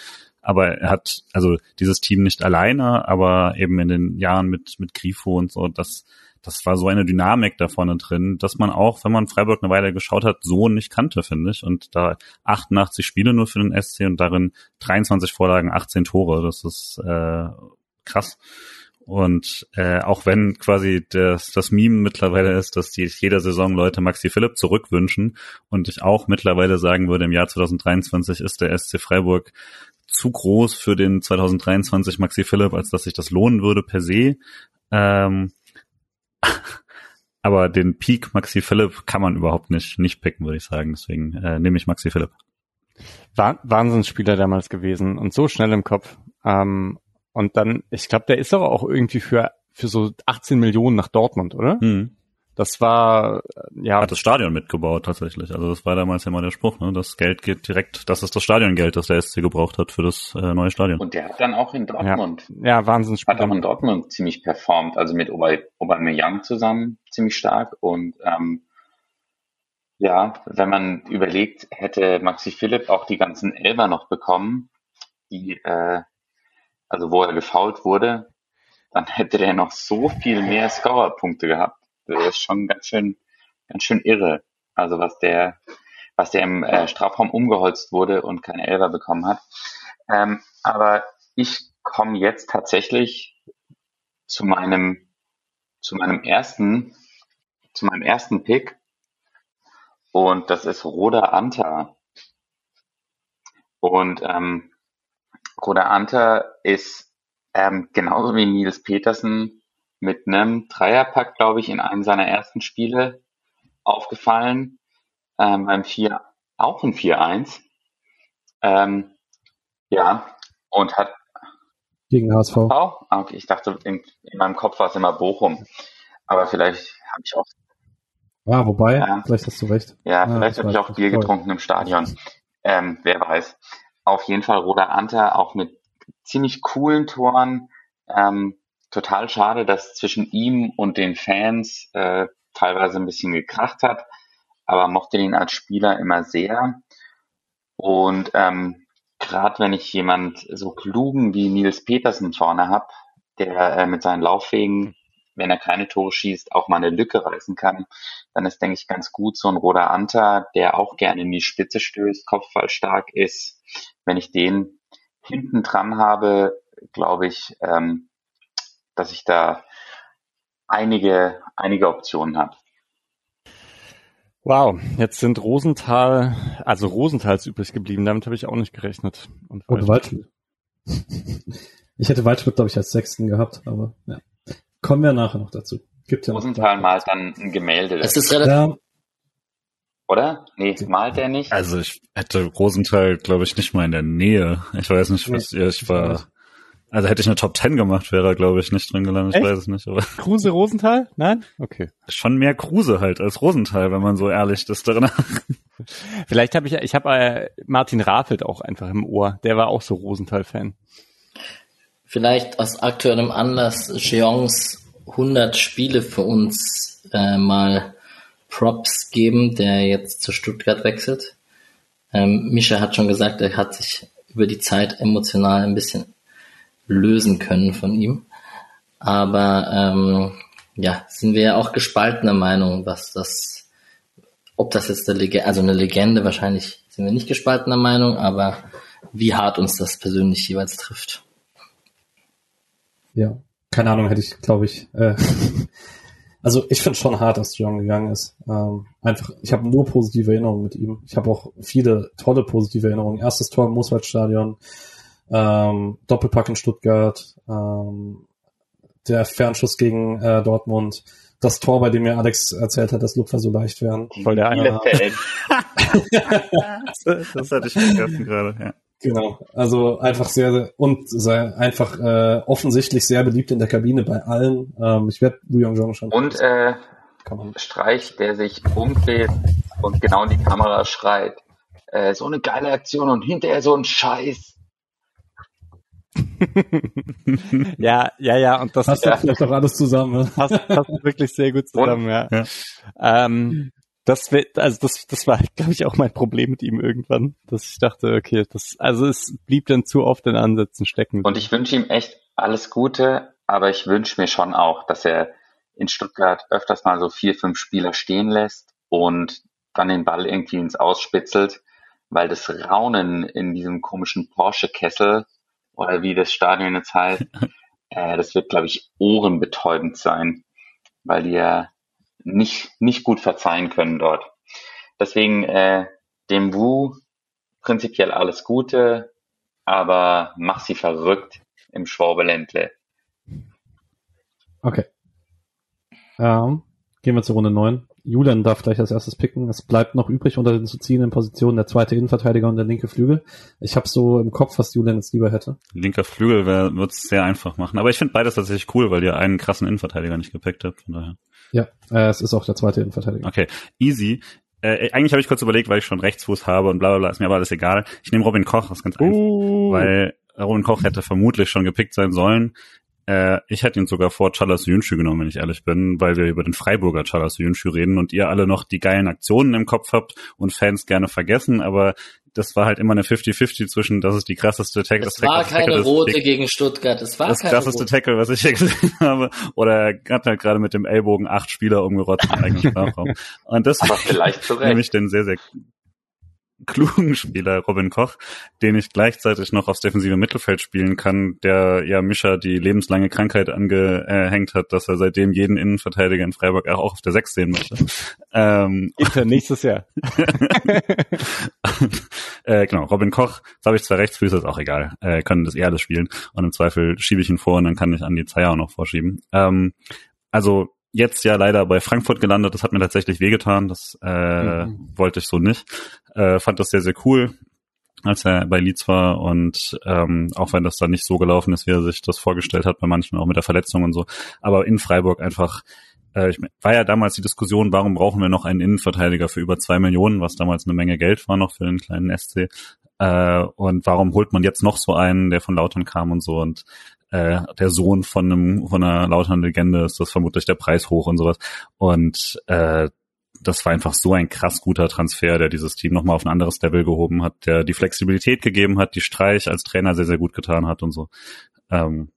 Aber er hat also dieses Team nicht alleine, aber eben in den Jahren mit mit Grifo und so, das das war so eine Dynamik da vorne drin, dass man auch, wenn man Freiburg eine Weile geschaut hat, so nicht kannte, finde ich. Und da 88 Spiele nur für den SC und darin 23 Vorlagen, 18 Tore, das ist äh, krass. Und äh, auch wenn quasi das, das Meme mittlerweile ist, dass die jeder Saison Leute Maxi Philipp zurückwünschen und ich auch mittlerweile sagen würde, im Jahr 2023 ist der SC Freiburg zu groß für den 2023 Maxi Philipp, als dass sich das lohnen würde per se. Ähm, aber den Peak Maxi Philipp kann man überhaupt nicht, nicht picken, würde ich sagen. Deswegen äh, nehme ich Maxi Philipp. Wahnsinnsspieler damals gewesen und so schnell im Kopf. Ähm, und dann, ich glaube, der ist aber auch irgendwie für, für so 18 Millionen nach Dortmund, oder? Mhm. Das war, ja. Hat das Stadion mitgebaut tatsächlich. Also das war damals ja mal der Spruch, ne? Das Geld geht direkt, das ist das Stadiongeld, das der SC gebraucht hat für das äh, neue Stadion. Und der hat dann auch in Dortmund. Ja, ja Wahnsinn. Hat auch in Dortmund ziemlich performt, also mit Aubameyang zusammen ziemlich stark und ähm, ja, wenn man überlegt, hätte Maxi Philipp auch die ganzen Elber noch bekommen, die, äh, also wo er gefault wurde, dann hätte der noch so viel mehr Scorerpunkte gehabt. Das ist schon ganz schön, ganz schön irre. Also was der, was der im äh, Strafraum umgeholzt wurde und keine Elfer bekommen hat. Ähm, aber ich komme jetzt tatsächlich zu meinem, zu meinem ersten, zu meinem ersten Pick. Und das ist Roda Anta. Und ähm, Roda Anta ist ähm, genauso wie Nils Petersen mit einem Dreierpack, glaube ich, in einem seiner ersten Spiele aufgefallen. Ähm, beim 4, auch ein 4-1. Ähm, ja, und hat gegen HSV. Auch? Ah, okay, ich dachte, in, in, meinem Kopf war es immer Bochum. Aber vielleicht habe ich auch. Ja, ah, wobei, ähm, vielleicht hast du recht. Ja, ja vielleicht habe ich auch Bier getrunken im Stadion. Ähm, wer weiß. Auf jeden Fall Roda Anta auch mit ziemlich coolen Toren. Ähm, total schade, dass zwischen ihm und den Fans äh, teilweise ein bisschen gekracht hat, aber mochte ihn als Spieler immer sehr. Und ähm, gerade wenn ich jemand so klugen wie Nils Petersen vorne hab, der äh, mit seinen Laufwegen wenn er keine Tore schießt, auch mal eine Lücke reißen kann, dann ist, denke ich, ganz gut so ein Roder Anta, der auch gerne in die Spitze stößt, Kopfball stark ist. Wenn ich den hinten dran habe, glaube ich, ähm, dass ich da einige, einige Optionen habe. Wow, jetzt sind Rosenthal, also Rosenthals übrig geblieben. Damit habe ich auch nicht gerechnet. Und, und Waldschmidt. ich hätte Waldschmidt, glaube ich, als Sechsten gehabt, aber ja. Kommen wir nachher noch dazu. Gibt ja Rosenthal malt dann ein Gemälde. Das ist relativ. Ja. Oder? Nee, malt er nicht? Also ich hätte Rosenthal, glaube ich, nicht mal in der Nähe. Ich weiß nicht, was nee, ihr, ich war. Also hätte ich eine Top 10 gemacht, wäre er, glaube ich, nicht drin gelandet. Ich weiß es nicht. Aber Kruse Rosenthal? Nein? Okay. Schon mehr Kruse halt als Rosenthal, wenn man so ehrlich ist darin. Vielleicht habe ich, ich habe äh, Martin Rafelt auch einfach im Ohr. Der war auch so Rosenthal-Fan. Vielleicht aus aktuellem Anlass Jeongs 100 Spiele für uns äh, mal Props geben, der jetzt zu Stuttgart wechselt. Ähm, Mischa hat schon gesagt, er hat sich über die Zeit emotional ein bisschen lösen können von ihm. Aber ähm, ja, sind wir ja auch gespaltener Meinung, was das, ob das jetzt eine Legende, also eine Legende, wahrscheinlich sind wir nicht gespaltener Meinung, aber wie hart uns das persönlich jeweils trifft. Ja, keine Ahnung, hätte ich, glaube ich. Äh, also ich finde schon hart, dass John gegangen ist. Ähm, einfach, ich habe nur positive Erinnerungen mit ihm. Ich habe auch viele tolle positive Erinnerungen. Erstes Tor im Mooswaldstadion, ähm, Doppelpack in Stuttgart, ähm, der Fernschuss gegen äh, Dortmund, das Tor, bei dem mir Alex erzählt hat, dass Lupfer so leicht wären. Voll der eine. das, das hatte ich vergessen gerade, ja. Genau, also einfach sehr und sehr, einfach äh, offensichtlich sehr beliebt in der Kabine bei allen. Ähm, ich werde Wu Yongjong schon. Und äh, Streich, der sich umdreht und genau in die Kamera schreit. Äh, so eine geile Aktion und hinterher so ein Scheiß. ja, ja, ja, und das passt ja vielleicht auch alles zusammen. Ne? Passt, passt wirklich sehr gut zusammen, ja. ja. Ähm, das also das, das war, glaube ich, auch mein Problem mit ihm irgendwann, dass ich dachte, okay, das, also es blieb dann zu oft in Ansätzen stecken. Und ich wünsche ihm echt alles Gute, aber ich wünsche mir schon auch, dass er in Stuttgart öfters mal so vier, fünf Spieler stehen lässt und dann den Ball irgendwie ins Ausspitzelt, weil das Raunen in diesem komischen Porsche-Kessel oder wie das Stadion jetzt heißt, äh, das wird, glaube ich, ohrenbetäubend sein, weil die ja nicht, nicht gut verzeihen können dort. Deswegen äh, dem Wu prinzipiell alles Gute, aber mach sie verrückt im Schwabeländle. Okay. Ähm, gehen wir zur Runde 9. Julian darf gleich als erstes picken. Es bleibt noch übrig, unter den zu ziehenden Positionen der zweite Innenverteidiger und der linke Flügel. Ich habe so im Kopf, was Julian jetzt lieber hätte. Linker Flügel wird es sehr einfach machen. Aber ich finde beides tatsächlich cool, weil ihr einen krassen Innenverteidiger nicht gepickt habt. Von daher. Ja, äh, es ist auch der zweite Innenverteidiger. Okay, easy. Äh, eigentlich habe ich kurz überlegt, weil ich schon Rechtsfuß habe und bla bla bla, ist mir aber alles egal. Ich nehme Robin Koch, das ist ganz einfach. Uh. Weil Robin Koch hätte vermutlich schon gepickt sein sollen. Äh, ich hätte ihn sogar vor Chalas Yunchu genommen, wenn ich ehrlich bin, weil wir über den Freiburger Chalas Yunchu reden und ihr alle noch die geilen Aktionen im Kopf habt und Fans gerne vergessen, aber das war halt immer eine 50-50 zwischen, das ist die krasseste Tackle. Es das war keine Tackle, rote das, gegen Stuttgart. Es war das keine krasseste rote. Tackle, was ich hier gesehen habe. Oder er hat halt gerade mit dem Ellbogen acht Spieler umgerotzt im eigenen Sprachraum. Und das Aber vielleicht nehme ich den sehr, sehr klugen Spieler Robin Koch, den ich gleichzeitig noch aufs defensive Mittelfeld spielen kann, der ja Mischa die lebenslange Krankheit angehängt hat, dass er seitdem jeden Innenverteidiger in Freiburg auch auf der Sechs sehen möchte. ähm, nächstes Jahr. äh, genau, Robin Koch, das habe ich zwei Rechtsfüße, ist auch egal, äh, können das eher alles spielen und im Zweifel schiebe ich ihn vor und dann kann ich an die Zeier auch noch vorschieben. Ähm, also jetzt ja leider bei Frankfurt gelandet. Das hat mir tatsächlich wehgetan. Das äh, mhm. wollte ich so nicht. Äh, fand das sehr, sehr cool, als er bei Leeds war. Und ähm, auch wenn das dann nicht so gelaufen ist, wie er sich das vorgestellt hat, bei manchen auch mit der Verletzung und so. Aber in Freiburg einfach äh, ich, war ja damals die Diskussion, warum brauchen wir noch einen Innenverteidiger für über zwei Millionen, was damals eine Menge Geld war noch für den kleinen SC. Äh, und warum holt man jetzt noch so einen, der von Lautern kam und so. Und äh, der Sohn von einem von einer lauteren Legende ist das vermutlich der Preis hoch und sowas. Und äh, das war einfach so ein krass guter Transfer, der dieses Team nochmal auf ein anderes Level gehoben hat, der die Flexibilität gegeben hat, die Streich als Trainer sehr, sehr gut getan hat und so. Ähm,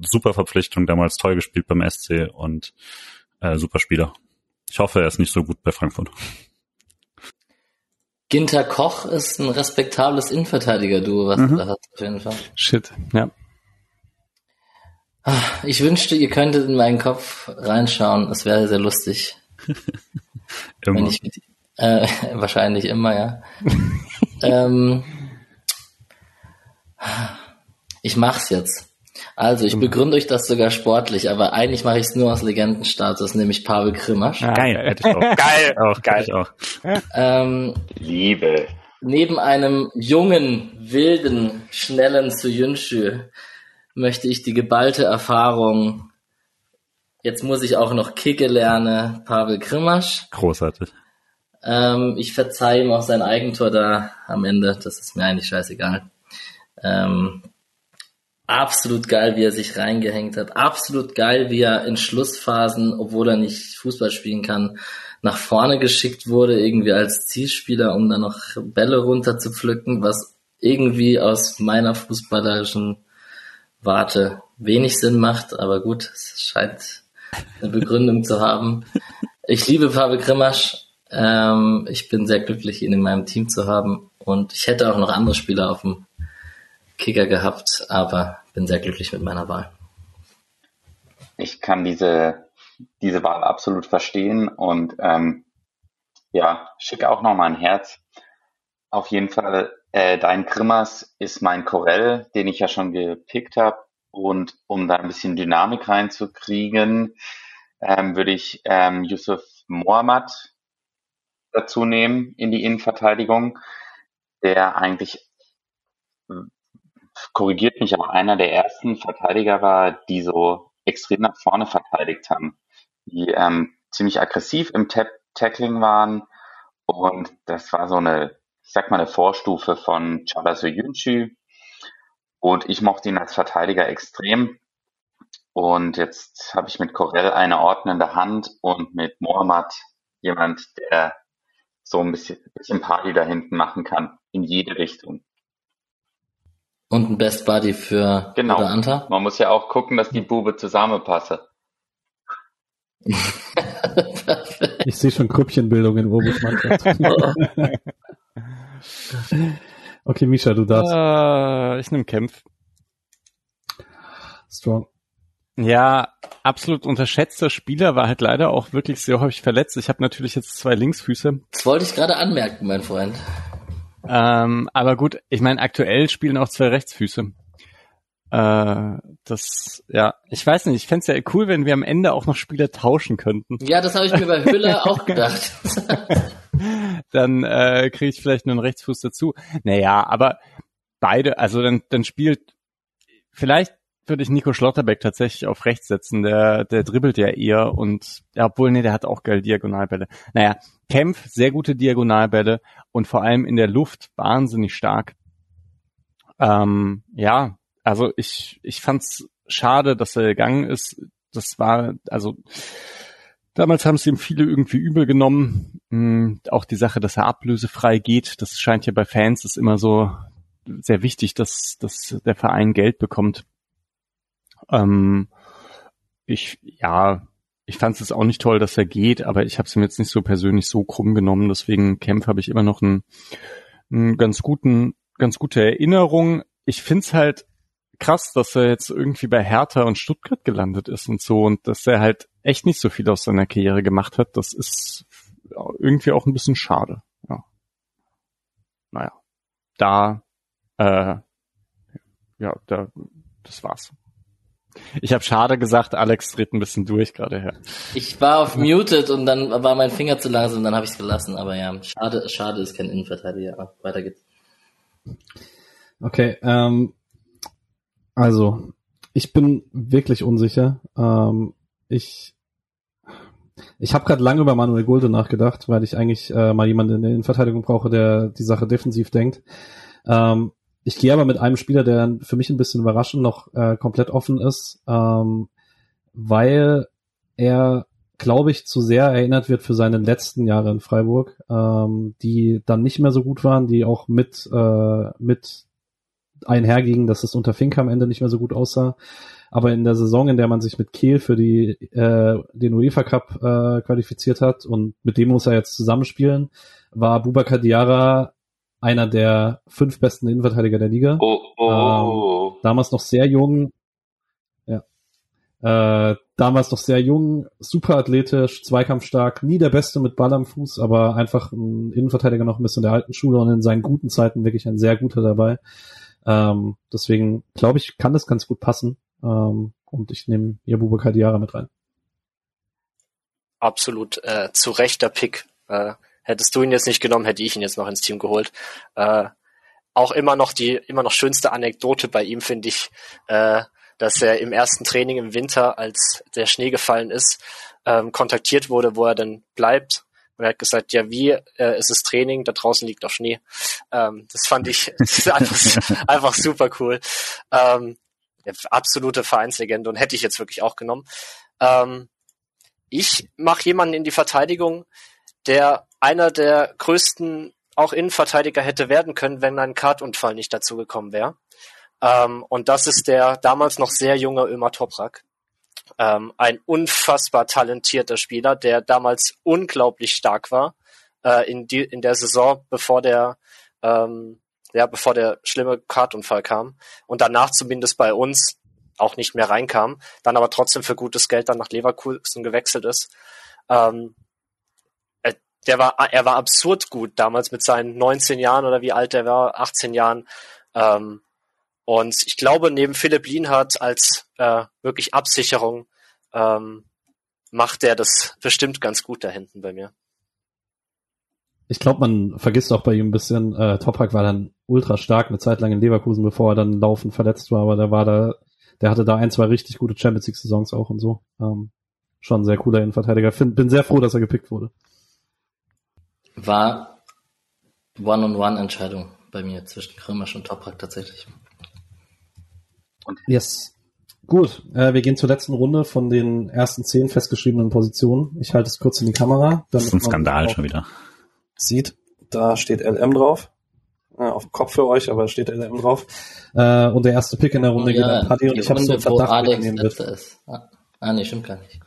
super Verpflichtung, damals toll gespielt beim SC und äh, super Spieler. Ich hoffe, er ist nicht so gut bei Frankfurt. Ginter Koch ist ein respektables Innenverteidiger-Duo, was mhm. du da hast, auf jeden Fall. Shit, ja. Ah, ich wünschte, ihr könntet in meinen Kopf reinschauen. Es wäre sehr lustig. immer. Wenn ich, äh, wahrscheinlich immer, ja. ähm, ich mach's jetzt. Also, ich begründe euch das sogar sportlich, aber eigentlich mache ich es nur aus Legendenstatus, nämlich Pavel Krimasch. Ja, geil, hätte ich auch. geil, auch, geil. Ich auch. Ähm, Liebe. Neben einem jungen, wilden, schnellen Suyunshu möchte ich die geballte Erfahrung, jetzt muss ich auch noch Kicke lernen, Pavel Krimasch. Großartig. Ähm, ich verzeihe ihm auch sein Eigentor da am Ende, das ist mir eigentlich scheißegal. Ähm, absolut geil, wie er sich reingehängt hat. Absolut geil, wie er in Schlussphasen, obwohl er nicht Fußball spielen kann, nach vorne geschickt wurde, irgendwie als Zielspieler, um dann noch Bälle runter zu pflücken, was irgendwie aus meiner fußballerischen Warte wenig Sinn macht, aber gut, es scheint eine Begründung zu haben. Ich liebe Pavel Grimasch. Ähm, ich bin sehr glücklich, ihn in meinem Team zu haben. Und ich hätte auch noch andere Spieler auf dem Kicker gehabt, aber bin sehr glücklich mit meiner Wahl. Ich kann diese, diese Wahl absolut verstehen und ähm, ja, schicke auch noch mal ein Herz. Auf jeden Fall, äh, dein Grimmers ist mein Corell, den ich ja schon gepickt habe. Und um da ein bisschen Dynamik reinzukriegen, ähm, würde ich ähm, Yusuf Mohammad dazu nehmen in die Innenverteidigung, der eigentlich korrigiert mich, aber einer der ersten Verteidiger war, die so extrem nach vorne verteidigt haben, die ähm, ziemlich aggressiv im Tap Tackling waren und das war so eine, ich sag mal, eine Vorstufe von Chala Soyuncu und ich mochte ihn als Verteidiger extrem und jetzt habe ich mit Corell eine ordnende Hand und mit Mohammad jemand, der so ein bisschen, bisschen Party da hinten machen kann, in jede Richtung. Und ein Best Buddy für genau. Anta? Man muss ja auch gucken, dass die Bube zusammenpasse. ich sehe schon Krüppchenbildung in Urbus Mannschaft. okay, Misha, du darfst. Uh, ich nehme Kämpf. Strong. Ja, absolut unterschätzter Spieler, war halt leider auch wirklich sehr häufig verletzt. Ich habe natürlich jetzt zwei Linksfüße. Das wollte ich gerade anmerken, mein Freund. Ähm, aber gut, ich meine, aktuell spielen auch zwei Rechtsfüße. Äh, das, ja, ich weiß nicht, ich fände ja cool, wenn wir am Ende auch noch Spieler tauschen könnten. Ja, das habe ich mir bei Hüller auch gedacht. dann äh, kriege ich vielleicht nur einen Rechtsfuß dazu. Naja, aber beide, also dann, dann spielt vielleicht würde ich Nico Schlotterbeck tatsächlich auf rechts setzen. Der, der dribbelt ja eher und ja, obwohl, nee, der hat auch geil Diagonalbälle. Naja, Kempf, sehr gute Diagonalbälle und vor allem in der Luft wahnsinnig stark. Ähm, ja, also ich, ich fand's schade, dass er gegangen ist. Das war, also damals haben es ihm viele irgendwie übel genommen. Mhm, auch die Sache, dass er ablösefrei geht, das scheint ja bei Fans ist immer so sehr wichtig, dass, dass der Verein Geld bekommt. Ähm, ich, ja, ich fand es auch nicht toll, dass er geht, aber ich habe es mir jetzt nicht so persönlich so krumm genommen. Deswegen Kempf habe ich immer noch einen, einen ganz guten, ganz gute Erinnerung. Ich find's halt krass, dass er jetzt irgendwie bei Hertha und Stuttgart gelandet ist und so und dass er halt echt nicht so viel aus seiner Karriere gemacht hat. Das ist irgendwie auch ein bisschen schade. Ja. Naja, da, äh, ja, da, das war's. Ich habe schade gesagt, Alex dreht ein bisschen durch gerade her. Ich war auf muted und dann war mein Finger zu langsam, dann habe ich es gelassen. Aber ja, schade, schade ist kein Innenverteidiger. Weiter geht's. Okay, ähm, also ich bin wirklich unsicher. Ähm, ich ich habe gerade lange über Manuel Gulde nachgedacht, weil ich eigentlich äh, mal jemanden in der Innenverteidigung brauche, der die Sache defensiv denkt. Ähm, ich gehe aber mit einem Spieler, der für mich ein bisschen überraschend noch äh, komplett offen ist, ähm, weil er, glaube ich, zu sehr erinnert wird für seine letzten Jahre in Freiburg, ähm, die dann nicht mehr so gut waren, die auch mit, äh, mit einherging, dass es unter Fink am Ende nicht mehr so gut aussah. Aber in der Saison, in der man sich mit Kiel für die, äh, den UEFA Cup äh, qualifiziert hat und mit dem muss er jetzt zusammenspielen, war Bubakar Diarra einer der fünf besten Innenverteidiger der Liga. Oh, oh. Ähm, damals noch sehr jung. Ja. Äh, damals noch sehr jung, super athletisch, zweikampfstark, nie der Beste mit Ball am Fuß, aber einfach ein Innenverteidiger noch ein bisschen der alten Schule und in seinen guten Zeiten wirklich ein sehr guter dabei. Ähm, deswegen glaube ich, kann das ganz gut passen. Ähm, und ich nehme Bubakar Diarra mit rein. Absolut äh, zu rechter Pick. Äh, hättest du ihn jetzt nicht genommen, hätte ich ihn jetzt noch ins Team geholt. Äh, auch immer noch die immer noch schönste Anekdote bei ihm finde ich, äh, dass er im ersten Training im Winter, als der Schnee gefallen ist, ähm, kontaktiert wurde, wo er dann bleibt. Und er hat gesagt, ja, wie äh, es ist Training, da draußen liegt auch Schnee. Ähm, das fand ich das einfach, einfach super cool. Ähm, absolute Vereinslegende und hätte ich jetzt wirklich auch genommen. Ähm, ich mache jemanden in die Verteidigung, der einer der größten auch Innenverteidiger hätte werden können, wenn ein Kartunfall nicht dazu gekommen wäre. Ähm, und das ist der damals noch sehr junge Ömer Toprak. Ähm, ein unfassbar talentierter Spieler, der damals unglaublich stark war äh, in, die, in der Saison, bevor der ähm, ja, bevor der schlimme Kartunfall kam und danach zumindest bei uns auch nicht mehr reinkam, dann aber trotzdem für gutes Geld dann nach Leverkusen gewechselt ist. Ähm, äh, der war, er war absurd gut damals mit seinen 19 Jahren oder wie alt er war, 18 Jahren. Ähm, und ich glaube, neben Philipp Lienhardt als äh, wirklich Absicherung ähm, macht er das bestimmt ganz gut da hinten bei mir ich glaube, man vergisst auch bei ihm ein bisschen, äh, Toprak war dann ultra stark eine Zeit lang in Leverkusen, bevor er dann laufend verletzt war, aber der war da, der hatte da ein, zwei richtig gute Champions League Saisons auch und so. Ähm, schon ein sehr cooler Innenverteidiger. Find, bin sehr froh, dass er gepickt wurde. War One-on-One-Entscheidung bei mir zwischen Krömersch und Toprak tatsächlich. Yes. Gut, äh, wir gehen zur letzten Runde von den ersten zehn festgeschriebenen Positionen. Ich halte es kurz in die Kamera. Das ist ein Skandal schon wieder sieht, da steht LM drauf. Ja, auf dem Kopf für euch, aber steht LM drauf. Äh, und der erste Pick in der Runde oh, ja, geht an Paddy und ich habe so einen Verdacht, Alex nehmen wird. Ist. Ah, ah, nee, stimmt gar nicht.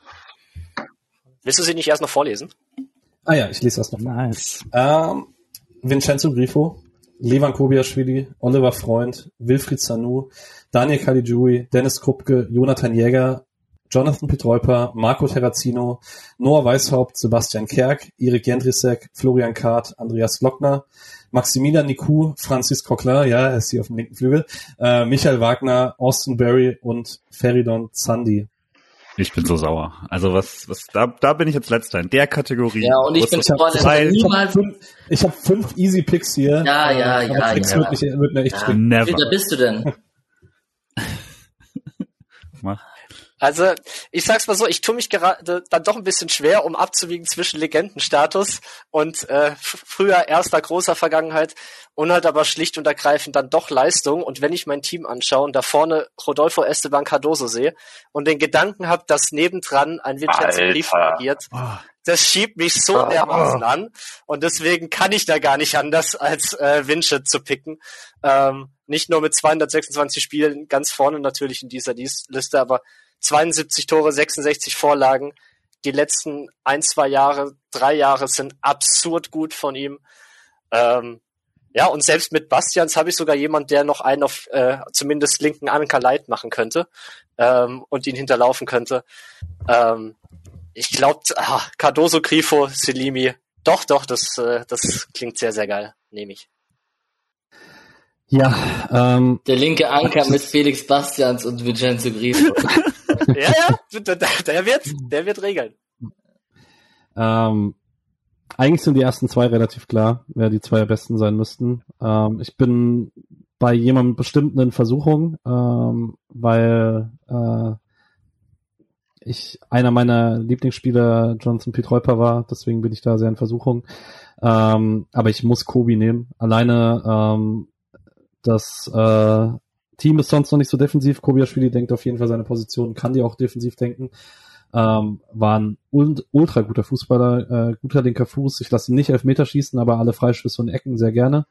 Willst du sie nicht erst noch vorlesen? Ah ja, ich lese erst noch. Nice. Ähm, Vincenzo Grifo, Levan Kobiaschwili, Oliver Freund, Wilfried Sanu, Daniel Caligiuri, Dennis Krupke, Jonathan Jäger, Jonathan Petreuper, Marco Terrazino, Noah Weishaupt, Sebastian Kerk, Erik Jendrisek, Florian Kart, Andreas Glockner, Maximilian Niku, Francis Coquelin, ja, er ist hier auf dem linken Flügel, äh, Michael Wagner, Austin Berry und Feridon Zandi. Ich bin so sauer. Also was, was, da, da bin ich jetzt letzter in der Kategorie. Ja, und ich bin so ich habe fünf, ich hab fünf Easy Picks hier. Ja, ja, ja. ja, Picks ja. Wird, nicht, wird mir echt ja. Never. Wie bist du denn? Mach. Also, ich sag's mal so, ich tue mich gerade dann doch ein bisschen schwer, um abzuwiegen zwischen Legendenstatus und äh, früher erster großer Vergangenheit und halt aber schlicht und ergreifend dann doch Leistung. Und wenn ich mein Team anschaue und da vorne Rodolfo Esteban Cardoso sehe und den Gedanken habe, dass nebendran ein Vincenzo Brief agiert, oh. das schiebt mich so oh. dermaßen an. Und deswegen kann ich da gar nicht anders, als äh, Vince zu picken. Ähm, nicht nur mit 226 Spielen ganz vorne natürlich in dieser Liste, aber 72 Tore, 66 Vorlagen. Die letzten ein, zwei Jahre, drei Jahre sind absurd gut von ihm. Ähm, ja, und selbst mit Bastians habe ich sogar jemand, der noch einen auf äh, zumindest linken Anker Light machen könnte ähm, und ihn hinterlaufen könnte. Ähm, ich glaube, ah, Cardoso, Grifo, Selimi, doch, doch, das, äh, das klingt sehr, sehr geil. Nehme ich. Ja, ähm, der linke Anker mit Felix Bastians und Vincenzo Grifo. ja, ja, der, der, wird, der wird regeln. Ähm, eigentlich sind die ersten zwei relativ klar, wer die zwei besten sein müssten. Ähm, ich bin bei jemandem bestimmten in Versuchung, ähm, weil äh, ich einer meiner Lieblingsspieler Jonathan Pietreuper war, deswegen bin ich da sehr in Versuchung. Ähm, aber ich muss Kobi nehmen. Alleine ähm, das äh, Team ist sonst noch nicht so defensiv. Kobiaschwili denkt auf jeden Fall seine Position, kann die auch defensiv denken. Ähm, war ein ultra guter Fußballer, äh, guter linker Fuß. Ich lasse ihn nicht elf Meter schießen, aber alle Freischüsse und Ecken sehr gerne.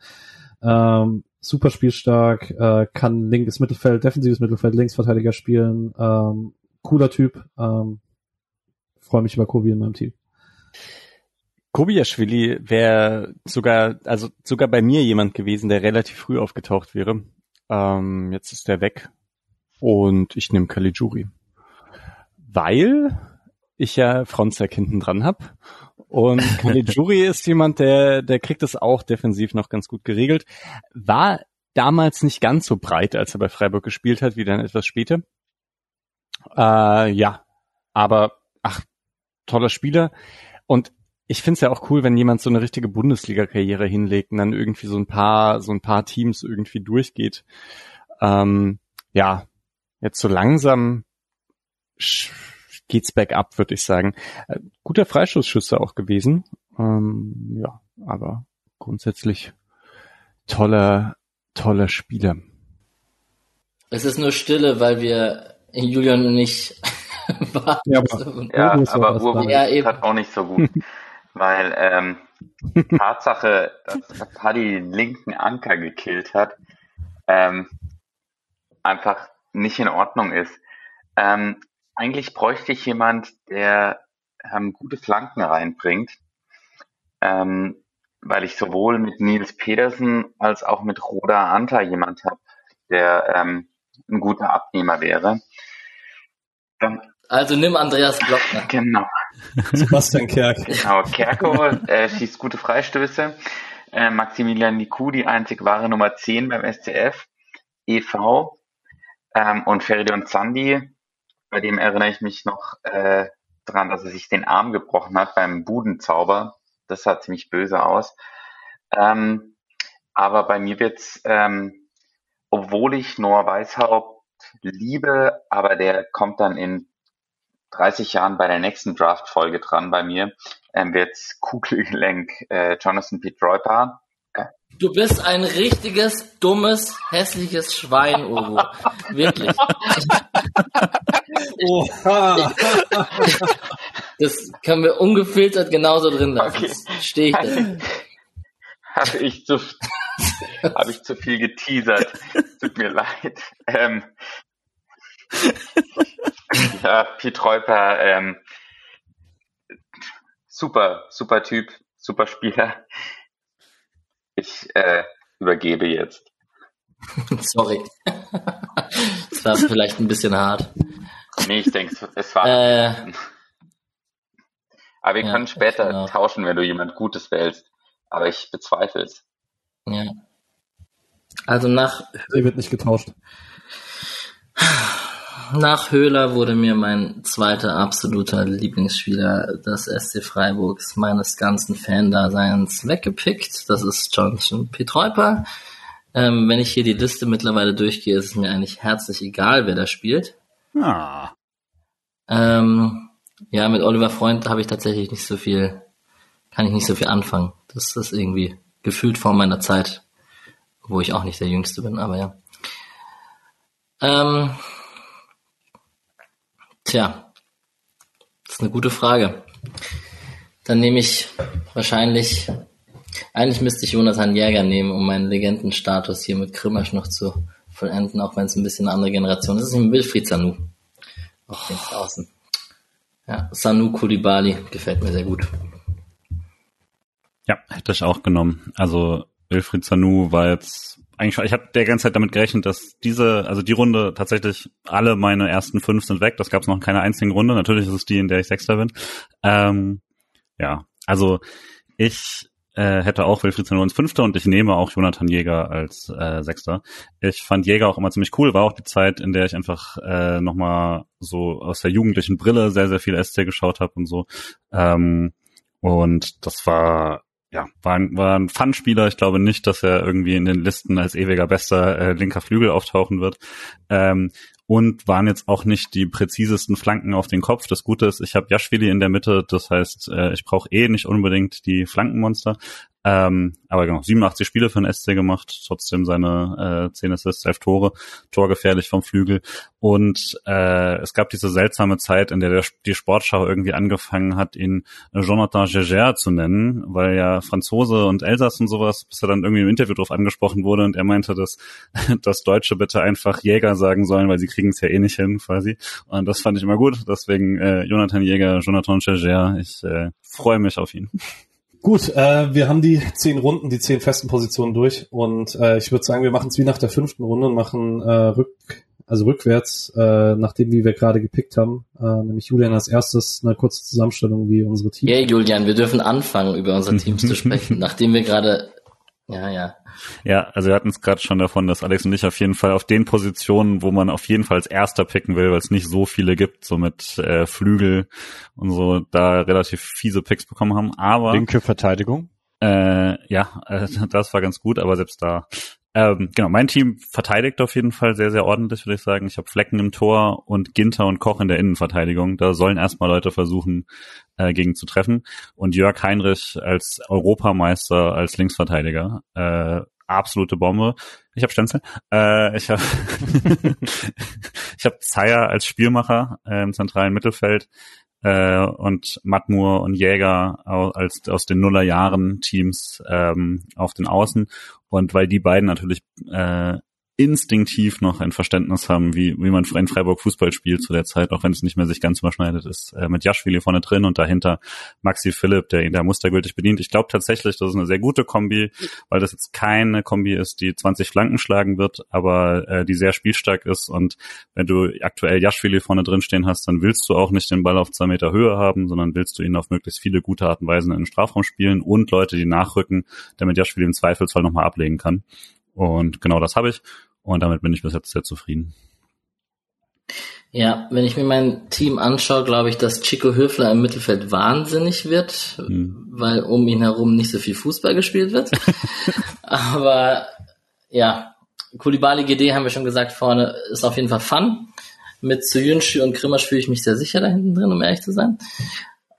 Ähm, super spielstark, äh, kann linkes Mittelfeld, defensives Mittelfeld, Linksverteidiger spielen, ähm, cooler Typ. Ähm, Freue mich über Kobi in meinem Team. Kobiaschwili wäre sogar, also sogar bei mir jemand gewesen, der relativ früh aufgetaucht wäre. Ähm, jetzt ist der weg. Und ich nehme Caligiuri. Weil ich ja Fronzek hinten dran hab. Und Caligiuri ist jemand, der, der kriegt es auch defensiv noch ganz gut geregelt. War damals nicht ganz so breit, als er bei Freiburg gespielt hat, wie dann etwas später. Äh, ja, aber ach, toller Spieler. Und ich finde es ja auch cool, wenn jemand so eine richtige Bundesliga-Karriere hinlegt und dann irgendwie so ein paar, so ein paar Teams irgendwie durchgeht. Ähm, ja, jetzt so langsam geht's back up, würde ich sagen. Äh, guter Freistoßschütze auch gewesen. Ähm, ja, aber grundsätzlich toller, toller Spieler. Es ist nur Stille, weil wir Julian und ich ja, aber, ja, aber eben. hat auch nicht so gut. Weil ähm, Tatsache, dass Paddy den linken Anker gekillt hat, ähm, einfach nicht in Ordnung ist. Ähm, eigentlich bräuchte ich jemand, der ähm, gute Flanken reinbringt, ähm, weil ich sowohl mit Nils Pedersen als auch mit Roda Anta jemand habe, der ähm, ein guter Abnehmer wäre. Dann, also nimm Andreas Glockner. Genau. Sebastian Kerk. Genau, Kerko äh, schießt gute Freistöße. Äh, Maximilian Niku, die einzig wahre Nummer 10 beim SCF. EV ähm, und Feridun Zandi, bei dem erinnere ich mich noch äh, dran, dass er sich den Arm gebrochen hat beim Budenzauber. Das sah ziemlich böse aus. Ähm, aber bei mir wird's, ähm, obwohl ich Noah Weishaupt liebe, aber der kommt dann in 30 Jahren bei der nächsten Draft-Folge dran bei mir, ähm, wird's Kugelgelenk äh, Jonathan Pietroipa. Du bist ein richtiges, dummes, hässliches Schwein, Uwe. Wirklich. Oha. Das können wir ungefiltert genauso drin lassen. Okay. Stehe ich da. Habe ich, zu, hab ich zu viel geteasert. Tut mir leid. Ähm, ja, Piet Reuper, ähm, super, super Typ, super Spieler. Ich äh, übergebe jetzt. Sorry. Das war vielleicht ein bisschen hart. Nee, ich denke, es war. Äh, Aber wir ja, können später genau. tauschen, wenn du jemand Gutes wählst. Aber ich bezweifle es. Ja. Also nach. Sie wird nicht getauscht. Nach Höhler wurde mir mein zweiter absoluter Lieblingsspieler des SC Freiburgs meines ganzen Fan-Daseins weggepickt. Das ist Johnson Pietreuper. Ähm, wenn ich hier die Liste mittlerweile durchgehe, ist es mir eigentlich herzlich egal, wer da spielt. Ah. Ähm, ja, mit Oliver Freund habe ich tatsächlich nicht so viel, kann ich nicht so viel anfangen. Das ist irgendwie gefühlt vor meiner Zeit, wo ich auch nicht der Jüngste bin, aber ja. Ähm, tja, das ist eine gute Frage. Dann nehme ich wahrscheinlich, eigentlich müsste ich Jonathan Jäger nehmen, um meinen Legendenstatus hier mit Krimmersch noch zu vollenden, auch wenn es ein bisschen eine andere Generation ist. Das ist Wilfried Sanu. Auf links außen. Ja, Sanu Kulibali gefällt mir sehr gut. Ja, hätte ich auch genommen. Also Wilfried Sanu war jetzt eigentlich, ich habe der ganze Zeit damit gerechnet, dass diese, also die Runde tatsächlich alle meine ersten fünf sind weg. Das gab es noch in keiner einzigen Runde. Natürlich ist es die, in der ich Sechster bin. Ähm, ja, also ich äh, hätte auch Wilfried Sanu ins Fünfte und ich nehme auch Jonathan Jäger als äh, Sechster. Ich fand Jäger auch immer ziemlich cool, war auch die Zeit, in der ich einfach äh, nochmal so aus der jugendlichen Brille sehr, sehr viel SC geschaut habe und so. Ähm, und das war ja, war ein, war ein Fun-Spieler. Ich glaube nicht, dass er irgendwie in den Listen als ewiger bester äh, linker Flügel auftauchen wird. Ähm, und waren jetzt auch nicht die präzisesten Flanken auf den Kopf. Das Gute ist, ich habe Jaschwili in der Mitte, das heißt, äh, ich brauche eh nicht unbedingt die Flankenmonster. Ähm, aber genau, 87 Spiele für den SC gemacht, trotzdem seine äh, 10 Assists, 11 Tore, torgefährlich vom Flügel. Und äh, es gab diese seltsame Zeit, in der der, die Sportschau irgendwie angefangen hat, ihn Jonathan Gégère zu nennen, weil ja Franzose und Elsass und sowas, bis er dann irgendwie im Interview drauf angesprochen wurde und er meinte, dass, dass Deutsche bitte einfach Jäger sagen sollen, weil sie kriegen es ja eh nicht hin, quasi. Und das fand ich immer gut, deswegen äh, Jonathan Jäger, Jonathan Gégère, ich äh, freue mich auf ihn. Gut, äh, wir haben die zehn Runden, die zehn festen Positionen durch und äh, ich würde sagen, wir machen es wie nach der fünften Runde und machen äh, rück, also rückwärts, äh, nachdem wie wir gerade gepickt haben, äh, nämlich Julian als erstes eine kurze Zusammenstellung wie unsere Teams. Hey Julian, wir dürfen anfangen, über unsere Teams zu sprechen, nachdem wir gerade ja, ja. Ja, also wir hatten es gerade schon davon, dass Alex und ich auf jeden Fall auf den Positionen, wo man auf jeden Fall als Erster picken will, weil es nicht so viele gibt, so mit äh, Flügel und so, da relativ fiese Picks bekommen haben. Aber Linke Verteidigung. Äh, ja, äh, das war ganz gut, aber selbst da ähm, genau, mein Team verteidigt auf jeden Fall sehr, sehr ordentlich, würde ich sagen. Ich habe Flecken im Tor und Ginter und Koch in der Innenverteidigung. Da sollen erstmal Leute versuchen, äh, gegen zu treffen. Und Jörg Heinrich als Europameister, als Linksverteidiger. Äh, absolute Bombe. Ich habe Stenzel. Äh, ich habe ich habe Zeyer als Spielmacher äh, im zentralen Mittelfeld äh, und Matmur und Jäger als aus den Nullerjahren Teams ähm, auf den Außen. Und weil die beiden natürlich äh, instinktiv noch ein Verständnis haben, wie, wie man in Freiburg Fußball spielt zu der Zeit, auch wenn es nicht mehr sich ganz überschneidet ist, äh, mit Jaschwili vorne drin und dahinter Maxi Philipp, der ihn da mustergültig bedient. Ich glaube tatsächlich, das ist eine sehr gute Kombi, weil das jetzt keine Kombi ist, die 20 Flanken schlagen wird, aber äh, die sehr spielstark ist und wenn du aktuell Jaschwili vorne drin stehen hast, dann willst du auch nicht den Ball auf zwei Meter Höhe haben, sondern willst du ihn auf möglichst viele gute Arten und Weisen in den Strafraum spielen und Leute, die nachrücken, damit Jaschwili im Zweifelsfall nochmal ablegen kann. Und genau das habe ich. Und damit bin ich bis jetzt sehr zufrieden. Ja, wenn ich mir mein Team anschaue, glaube ich, dass Chico Höfler im Mittelfeld wahnsinnig wird, hm. weil um ihn herum nicht so viel Fußball gespielt wird. Aber ja, Kulibali GD haben wir schon gesagt, vorne ist auf jeden Fall Fun. Mit Soyuncu und Grimmasch fühle ich mich sehr sicher da hinten drin, um ehrlich zu sein.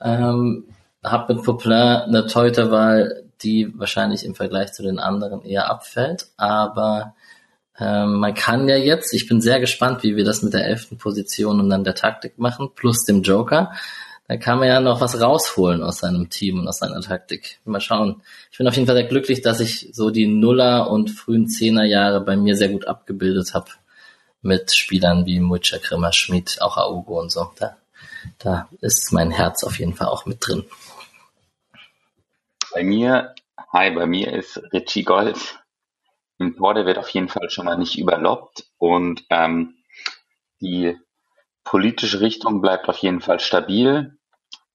Ähm, hab mit Poplin eine Teuterwahl, die wahrscheinlich im Vergleich zu den anderen eher abfällt, aber ähm, man kann ja jetzt, ich bin sehr gespannt, wie wir das mit der elften Position und dann der Taktik machen, plus dem Joker. Da kann man ja noch was rausholen aus seinem Team und aus seiner Taktik. Mal schauen. Ich bin auf jeden Fall sehr glücklich, dass ich so die Nuller- und frühen Zehnerjahre bei mir sehr gut abgebildet habe mit Spielern wie Mucha Grimmer, Schmidt, auch Augo und so. Da, da ist mein Herz auf jeden Fall auch mit drin. Bei mir, hi, bei mir ist Richie Gold im Tor, der wird auf jeden Fall schon mal nicht überloppt und ähm, die politische Richtung bleibt auf jeden Fall stabil.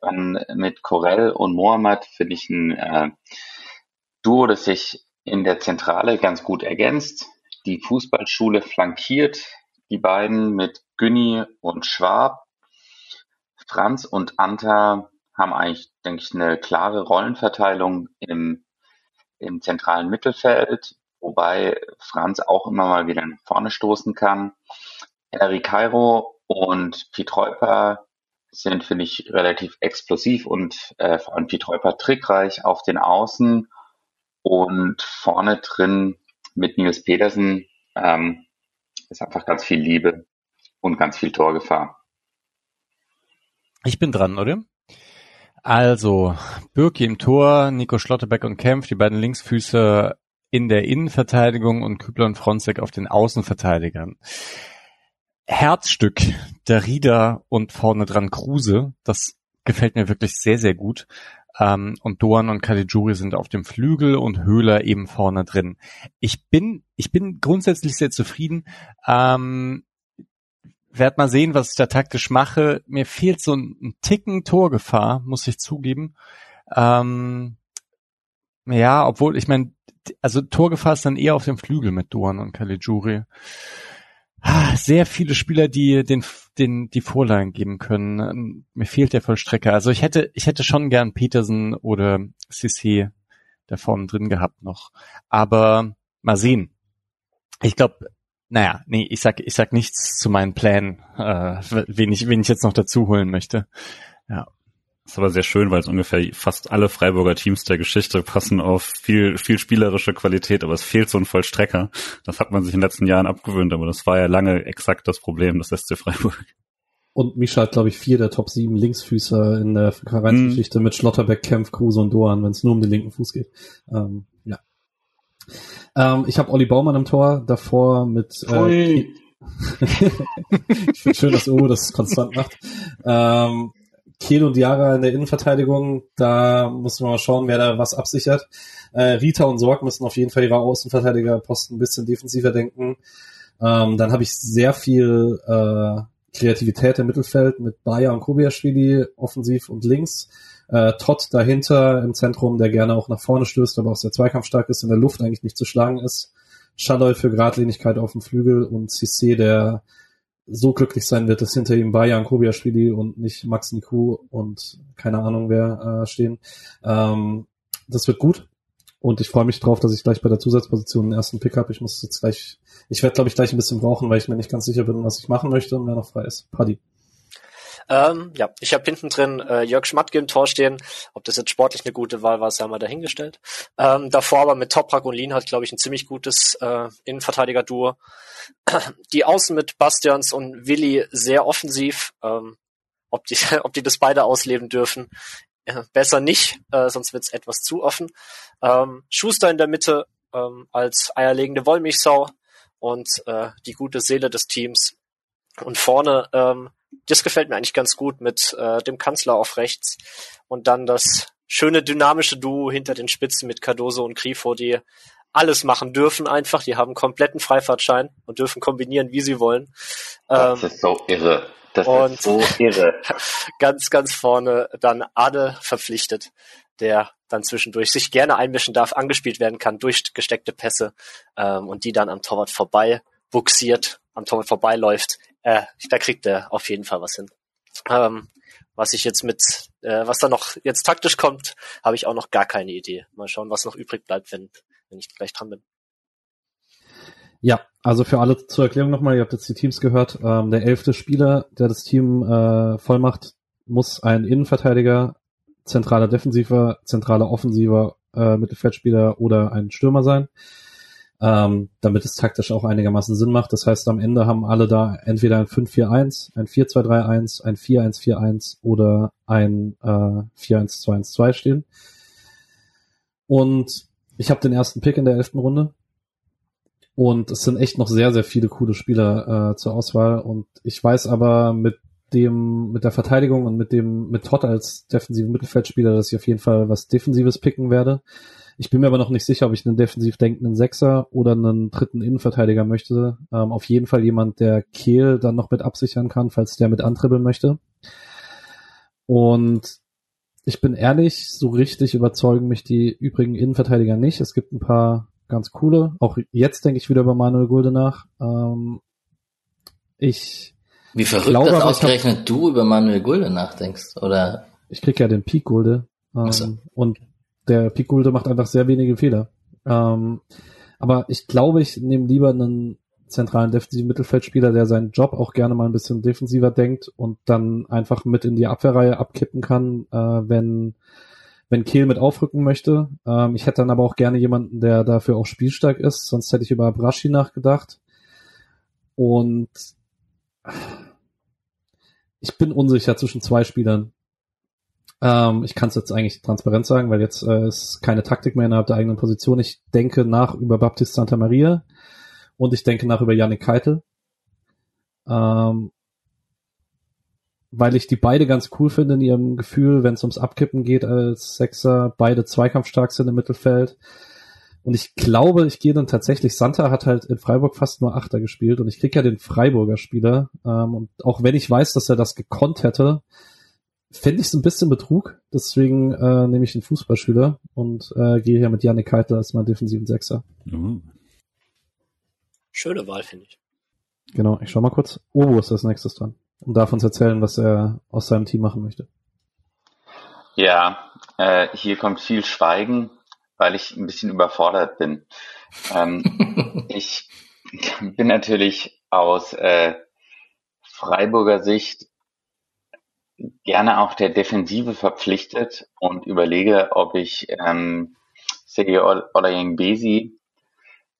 Dann mit Corell und Mohamed finde ich ein äh, Duo, das sich in der Zentrale ganz gut ergänzt. Die Fußballschule flankiert die beiden mit Günni und Schwab. Franz und Anta haben eigentlich, denke ich, eine klare Rollenverteilung im, im zentralen Mittelfeld wobei Franz auch immer mal wieder nach vorne stoßen kann. Henry Cairo und Pietreuper sind, finde ich, relativ explosiv und äh, vor allem Pietreuper trickreich auf den Außen und vorne drin mit Nils Petersen ähm, ist einfach ganz viel Liebe und ganz viel Torgefahr. Ich bin dran, oder? Also, Birki im Tor, Nico Schlotterbeck und Kempf, die beiden Linksfüße in der Innenverteidigung und Kübler und Fronzek auf den Außenverteidigern. Herzstück der Rieder und vorne dran Kruse, das gefällt mir wirklich sehr, sehr gut. Ähm, und Doan und Caligiuri sind auf dem Flügel und Höhler eben vorne drin. Ich bin, ich bin grundsätzlich sehr zufrieden. Ähm, werd mal sehen, was ich da taktisch mache. Mir fehlt so ein, Ticken Torgefahr, muss ich zugeben. Ähm, ja, obwohl, ich meine, also Torgefahr ist dann eher auf dem Flügel mit Duan und Caligiuri. Ah, sehr viele Spieler, die den, den, die Vorlagen geben können. Mir fehlt der Vollstrecker. Also ich hätte, ich hätte schon gern Petersen oder Cissé da vorne drin gehabt noch. Aber mal sehen. Ich glaube, naja, nee, ich sag, ich sag nichts zu meinen Plänen, äh, wen ich, wen ich jetzt noch dazu holen möchte. Ja. Ist aber sehr schön, weil es ungefähr fast alle Freiburger Teams der Geschichte passen auf viel, viel spielerische Qualität, aber es fehlt so ein Vollstrecker. Das hat man sich in den letzten Jahren abgewöhnt, aber das war ja lange exakt das Problem des SC Freiburg. Und Mischa hat, glaube ich, vier der Top sieben Linksfüßer in der Vereinsgeschichte mhm. mit Schlotterbeck, Kempf, Kruse und Doan, wenn es nur um den linken Fuß geht. Ähm, ja. Ähm, ich habe Olli Baumann im Tor, davor mit äh, ich finde schön, dass Uwe das konstant macht. Ähm, Kehl und Diara in der Innenverteidigung, da muss man mal schauen, wer da was absichert. Äh, Rita und Sorg müssen auf jeden Fall ihre Außenverteidigerposten ein bisschen defensiver denken. Ähm, dann habe ich sehr viel äh, Kreativität im Mittelfeld mit Bayer und Kobiaschwili offensiv und links. Äh, Todd dahinter im Zentrum, der gerne auch nach vorne stößt, aber auch sehr zweikampfstark ist, in der Luft eigentlich nicht zu schlagen ist. Schalloy für Gradlinigkeit auf dem Flügel und Cissé, der so glücklich sein wird, dass hinter ihm Bayan Kobiaschwili und nicht Max Niku und keine Ahnung wer äh, stehen. Ähm, das wird gut. Und ich freue mich drauf, dass ich gleich bei der Zusatzposition den ersten Pick habe. Ich muss jetzt gleich, ich werde glaube ich gleich ein bisschen brauchen, weil ich mir nicht ganz sicher bin, was ich machen möchte und wer noch frei ist. Paddy. Ähm, ja, ich habe hinten drin äh, Jörg Schmatke im Tor stehen. Ob das jetzt sportlich eine gute Wahl war, sei mal dahingestellt. Ähm, davor aber mit Toprak und Lien hat, glaube ich, ein ziemlich gutes äh, Innenverteidiger-Duo. Die Außen mit Bastians und Willi sehr offensiv. Ähm, ob, die, ob die das beide ausleben dürfen, äh, besser nicht, äh, sonst wird's etwas zu offen. Ähm, Schuster in der Mitte ähm, als eierlegende Wollmilchsau und äh, die gute Seele des Teams. Und vorne ähm, das gefällt mir eigentlich ganz gut mit äh, dem Kanzler auf rechts und dann das schöne dynamische Duo hinter den Spitzen mit Cardoso und Grifo, die alles machen dürfen einfach. Die haben kompletten Freifahrtschein und dürfen kombinieren, wie sie wollen. Das ähm, ist so irre. Das ist so irre. ganz, ganz vorne dann Ade verpflichtet, der dann zwischendurch sich gerne einmischen darf, angespielt werden kann durch gesteckte Pässe ähm, und die dann am Torwart vorbei buxiert, am Torwart vorbeiläuft äh, da kriegt er auf jeden Fall was hin. Ähm, was ich jetzt mit, äh, was da noch jetzt taktisch kommt, habe ich auch noch gar keine Idee. Mal schauen, was noch übrig bleibt, wenn, wenn ich gleich dran bin. Ja, also für alle zur Erklärung nochmal, ihr habt jetzt die Teams gehört. Ähm, der elfte Spieler, der das Team äh, voll macht, muss ein Innenverteidiger, zentraler Defensiver, zentraler Offensiver, äh, Mittelfeldspieler oder ein Stürmer sein ähm, damit es taktisch auch einigermaßen Sinn macht. Das heißt, am Ende haben alle da entweder ein 5-4-1, ein 4-2-3-1, ein 4-1-4-1 oder ein äh, 4-1-2-1-2 stehen. Und ich habe den ersten Pick in der elften Runde. Und es sind echt noch sehr, sehr viele coole Spieler äh, zur Auswahl. Und ich weiß aber mit dem, mit der Verteidigung und mit dem, mit Todd als defensiven Mittelfeldspieler, dass ich auf jeden Fall was Defensives picken werde. Ich bin mir aber noch nicht sicher, ob ich einen defensiv denkenden Sechser oder einen dritten Innenverteidiger möchte. Ähm, auf jeden Fall jemand, der Kehl dann noch mit absichern kann, falls der mit antribbeln möchte. Und ich bin ehrlich, so richtig überzeugen mich die übrigen Innenverteidiger nicht. Es gibt ein paar ganz coole. Auch jetzt denke ich wieder über Manuel Gulde nach. Ähm, ich Wie verrückt, glaube, dass ausgerechnet hab, du über Manuel Gulde nachdenkst, oder? Ich krieg ja den Peak Gulde. Ähm, so. Und der Pikulde macht einfach sehr wenige Fehler. Ähm, aber ich glaube, ich nehme lieber einen zentralen defensiven Mittelfeldspieler, der seinen Job auch gerne mal ein bisschen defensiver denkt und dann einfach mit in die Abwehrreihe abkippen kann, äh, wenn wenn Kehl mit aufrücken möchte. Ähm, ich hätte dann aber auch gerne jemanden, der dafür auch spielstark ist, sonst hätte ich über Braschi nachgedacht. Und ich bin unsicher zwischen zwei Spielern. Ähm, ich kann es jetzt eigentlich transparent sagen, weil jetzt äh, ist keine Taktik mehr innerhalb der eigenen Position. Ich denke nach über Baptiste Santa Maria und ich denke nach über Yannick Keitel. Ähm, weil ich die beide ganz cool finde in ihrem Gefühl, wenn es ums Abkippen geht als Sechser, beide zweikampfstark sind im Mittelfeld. Und ich glaube, ich gehe dann tatsächlich, Santa hat halt in Freiburg fast nur Achter gespielt und ich krieg ja den Freiburger Spieler. Ähm, und auch wenn ich weiß, dass er das gekonnt hätte, fände ich es ein bisschen Betrug. Deswegen äh, nehme ich den Fußballschüler und äh, gehe hier mit Janik Keitel als mein defensiven Sechser. Mhm. Schöne Wahl, finde ich. Genau, ich schau mal kurz. Obo ist als nächstes dran und darf uns erzählen, was er aus seinem Team machen möchte. Ja, äh, hier kommt viel Schweigen, weil ich ein bisschen überfordert bin. Ähm, ich bin natürlich aus äh, Freiburger Sicht gerne auch der Defensive verpflichtet und überlege, ob ich ähm, Sergio Olayang Besi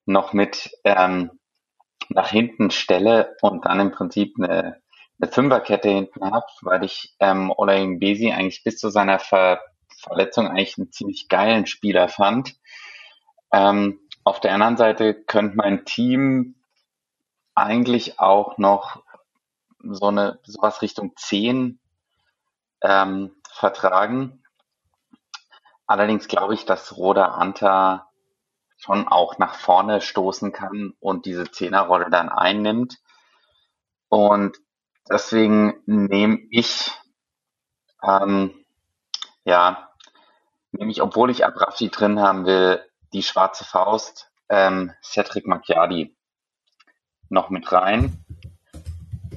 noch mit ähm, nach hinten stelle und dann im Prinzip eine, eine Fünferkette hinten habe, weil ich ähm, Olayang Besi eigentlich bis zu seiner Ver Verletzung eigentlich einen ziemlich geilen Spieler fand. Ähm, auf der anderen Seite könnte mein Team eigentlich auch noch so eine sowas Richtung 10 ähm, vertragen. Allerdings glaube ich, dass Roda Anta schon auch nach vorne stoßen kann und diese Zehnerrolle dann einnimmt. Und deswegen nehme ich, ähm, ja, nehme ich, obwohl ich Abrafi drin haben will, die schwarze Faust, ähm, Cedric Macchiadi noch mit rein.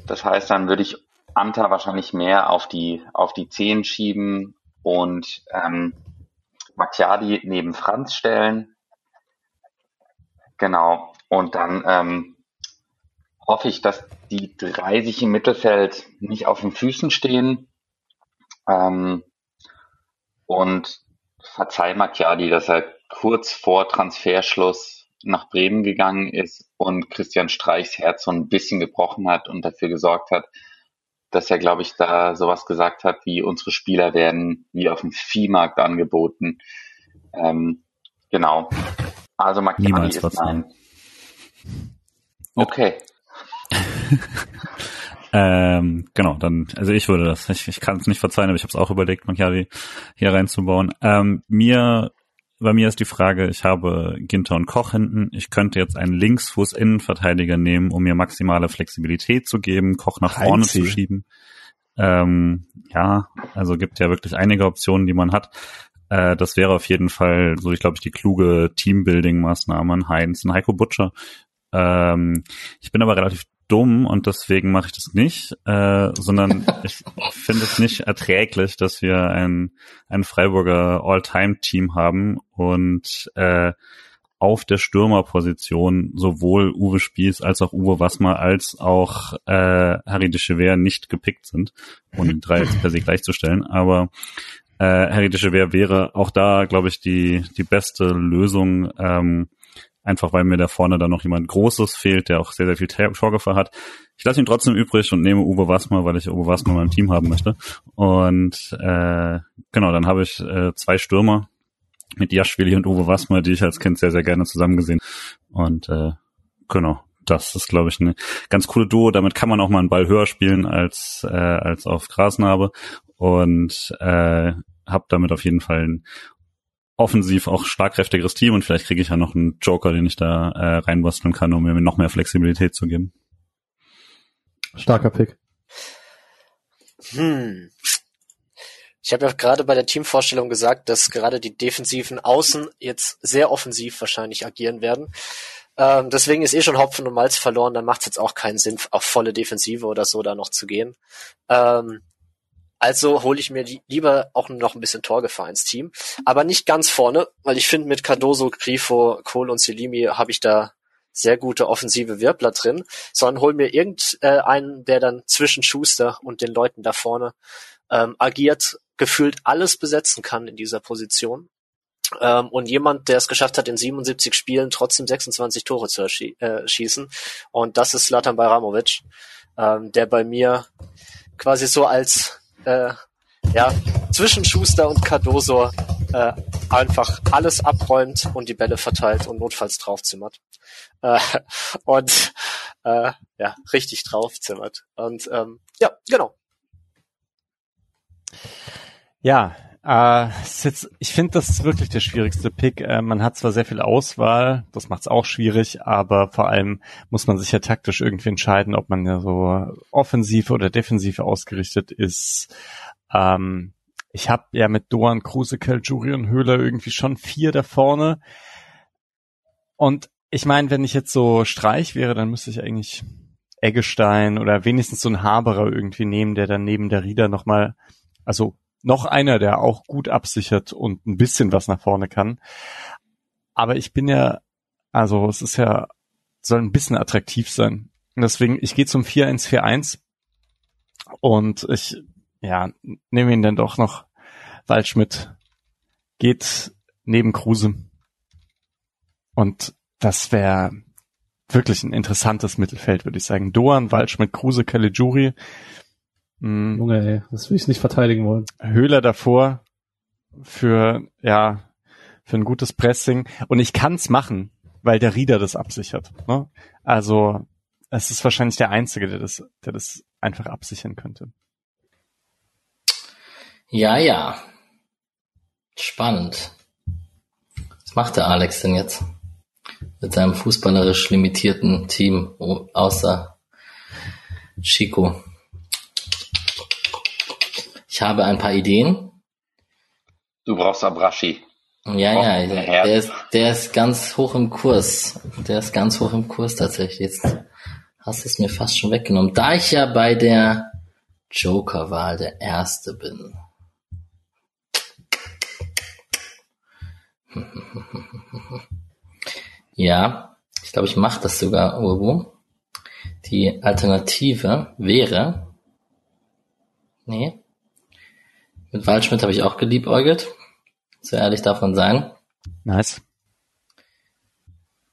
Das heißt, dann würde ich Anta wahrscheinlich mehr auf die, auf die Zehen schieben und ähm, Macchiadi neben Franz stellen. Genau. Und dann ähm, hoffe ich, dass die drei sich im Mittelfeld nicht auf den Füßen stehen. Ähm, und verzeih Macchiadi, dass er kurz vor Transferschluss nach Bremen gegangen ist und Christian Streichs Herz so ein bisschen gebrochen hat und dafür gesorgt hat, dass er, glaube ich, da sowas gesagt hat, wie unsere Spieler werden wie auf dem Viehmarkt angeboten. Ähm, genau. Also Macchiari ist nein. Okay. ähm, genau, dann, also ich würde das, ich, ich kann es nicht verzeihen, aber ich habe es auch überlegt, Macchiari hier reinzubauen. Ähm, mir bei mir ist die Frage, ich habe Ginter und Koch hinten. Ich könnte jetzt einen Linksfuß-Innenverteidiger nehmen, um mir maximale Flexibilität zu geben, Koch nach vorne zu schieben. Ähm, ja, also gibt ja wirklich einige Optionen, die man hat. Äh, das wäre auf jeden Fall, so ich glaube ich, die kluge Teambuilding-Maßnahme an Heinz und Heiko Butcher. Ähm, ich bin aber relativ dumm und deswegen mache ich das nicht, äh, sondern ich finde es nicht erträglich, dass wir ein, ein Freiburger All-Time-Team haben und äh, auf der Stürmerposition sowohl Uwe Spieß als auch Uwe Wassmer als auch äh, Harry de Chever nicht gepickt sind, ohne die drei jetzt per se gleichzustellen. Aber äh, Harry de Chever wäre auch da, glaube ich, die, die beste Lösung, ähm, einfach weil mir da vorne dann noch jemand Großes fehlt, der auch sehr, sehr viel Torgefahr hat. Ich lasse ihn trotzdem übrig und nehme Uwe Wassmer, weil ich Uwe Wassmer in meinem Team haben möchte. Und äh, genau, dann habe ich äh, zwei Stürmer mit Jaschwili und Uwe Wassmer, die ich als Kind sehr, sehr gerne zusammen gesehen. Und äh, genau, das ist, glaube ich, eine ganz coole Duo. Damit kann man auch mal einen Ball höher spielen als, äh, als auf Grasnarbe. Und äh, habe damit auf jeden Fall ein offensiv auch schlagkräftigeres Team und vielleicht kriege ich ja noch einen Joker, den ich da äh, reinbasteln kann, um mir noch mehr Flexibilität zu geben. Starker Pick. Hm. Ich habe ja gerade bei der Teamvorstellung gesagt, dass gerade die defensiven Außen jetzt sehr offensiv wahrscheinlich agieren werden. Ähm, deswegen ist eh schon Hopfen und Malz verloren, dann macht es jetzt auch keinen Sinn, auf volle Defensive oder so da noch zu gehen. Ähm, also hole ich mir li lieber auch noch ein bisschen Torgefahr ins Team. Aber nicht ganz vorne, weil ich finde, mit Cardoso, Grifo, Kohl und Selimi habe ich da sehr gute offensive Wirbler drin, sondern hol mir irgendeinen, äh, der dann zwischen Schuster und den Leuten da vorne ähm, agiert, gefühlt alles besetzen kann in dieser Position. Ähm, und jemand, der es geschafft hat, in 77 Spielen trotzdem 26 Tore zu äh, schießen. Und das ist Slatan Bajramovic, ähm, der bei mir quasi so als äh, ja, zwischen Schuster und Cardoso äh, einfach alles abräumt und die Bälle verteilt und notfalls draufzimmert. Äh, und äh, ja, richtig draufzimmert. Und ähm, ja, genau. Ja, äh, jetzt, ich finde, das ist wirklich der schwierigste Pick. Äh, man hat zwar sehr viel Auswahl, das macht es auch schwierig, aber vor allem muss man sich ja taktisch irgendwie entscheiden, ob man ja so offensiv oder defensiv ausgerichtet ist. Ähm, ich habe ja mit Doan, Kruse, Jury und Höhler irgendwie schon vier da vorne. Und ich meine, wenn ich jetzt so Streich wäre, dann müsste ich eigentlich Eggestein oder wenigstens so einen Haberer irgendwie nehmen, der dann neben der Rieder nochmal, also noch einer, der auch gut absichert und ein bisschen was nach vorne kann. Aber ich bin ja, also es ist ja, soll ein bisschen attraktiv sein. Und deswegen, ich gehe zum 4-1-4-1 und ich ja, nehmen ihn dann doch noch. Waldschmidt geht neben Kruse. Und das wäre wirklich ein interessantes Mittelfeld, würde ich sagen. Doan, Waldschmidt, Kruse, Caligiuri. Hm, Junge, ey, das will ich nicht verteidigen wollen. Höhler davor für, ja, für ein gutes Pressing. Und ich kann's machen, weil der Rieder das absichert. Ne? Also, es ist wahrscheinlich der Einzige, der das, der das einfach absichern könnte. Ja, ja. Spannend. Was macht der Alex denn jetzt? Mit seinem fußballerisch limitierten Team, außer Chico. Ich habe ein paar Ideen. Du brauchst Abrashi. Ja, ja, der ist, der ist ganz hoch im Kurs. Der ist ganz hoch im Kurs tatsächlich. Jetzt hast du es mir fast schon weggenommen. Da ich ja bei der Joker-Wahl der Erste bin. Ja, ich glaube, ich mache das sogar, Urbu. Die Alternative wäre, nee, mit Waldschmidt habe ich auch geliebäugelt. So ehrlich davon sein. Nice.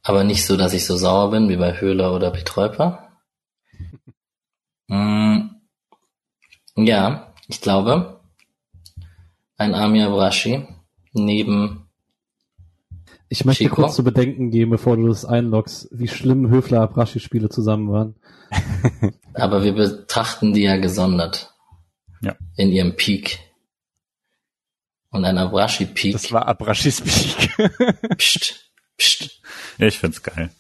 Aber nicht so, dass ich so sauer bin wie bei Höhler oder Petreuper. Mm, ja, ich glaube, ein Amir Abrashi neben, Ich möchte Chico? kurz zu bedenken geben, bevor du das einloggst, wie schlimm Höfler-Abraschi-Spiele zusammen waren. aber wir betrachten die ja gesondert. Ja. In ihrem Peak. Und ein Abrashi-Peak. Das war Abrashis Peak. Psst, psst. Ich find's geil.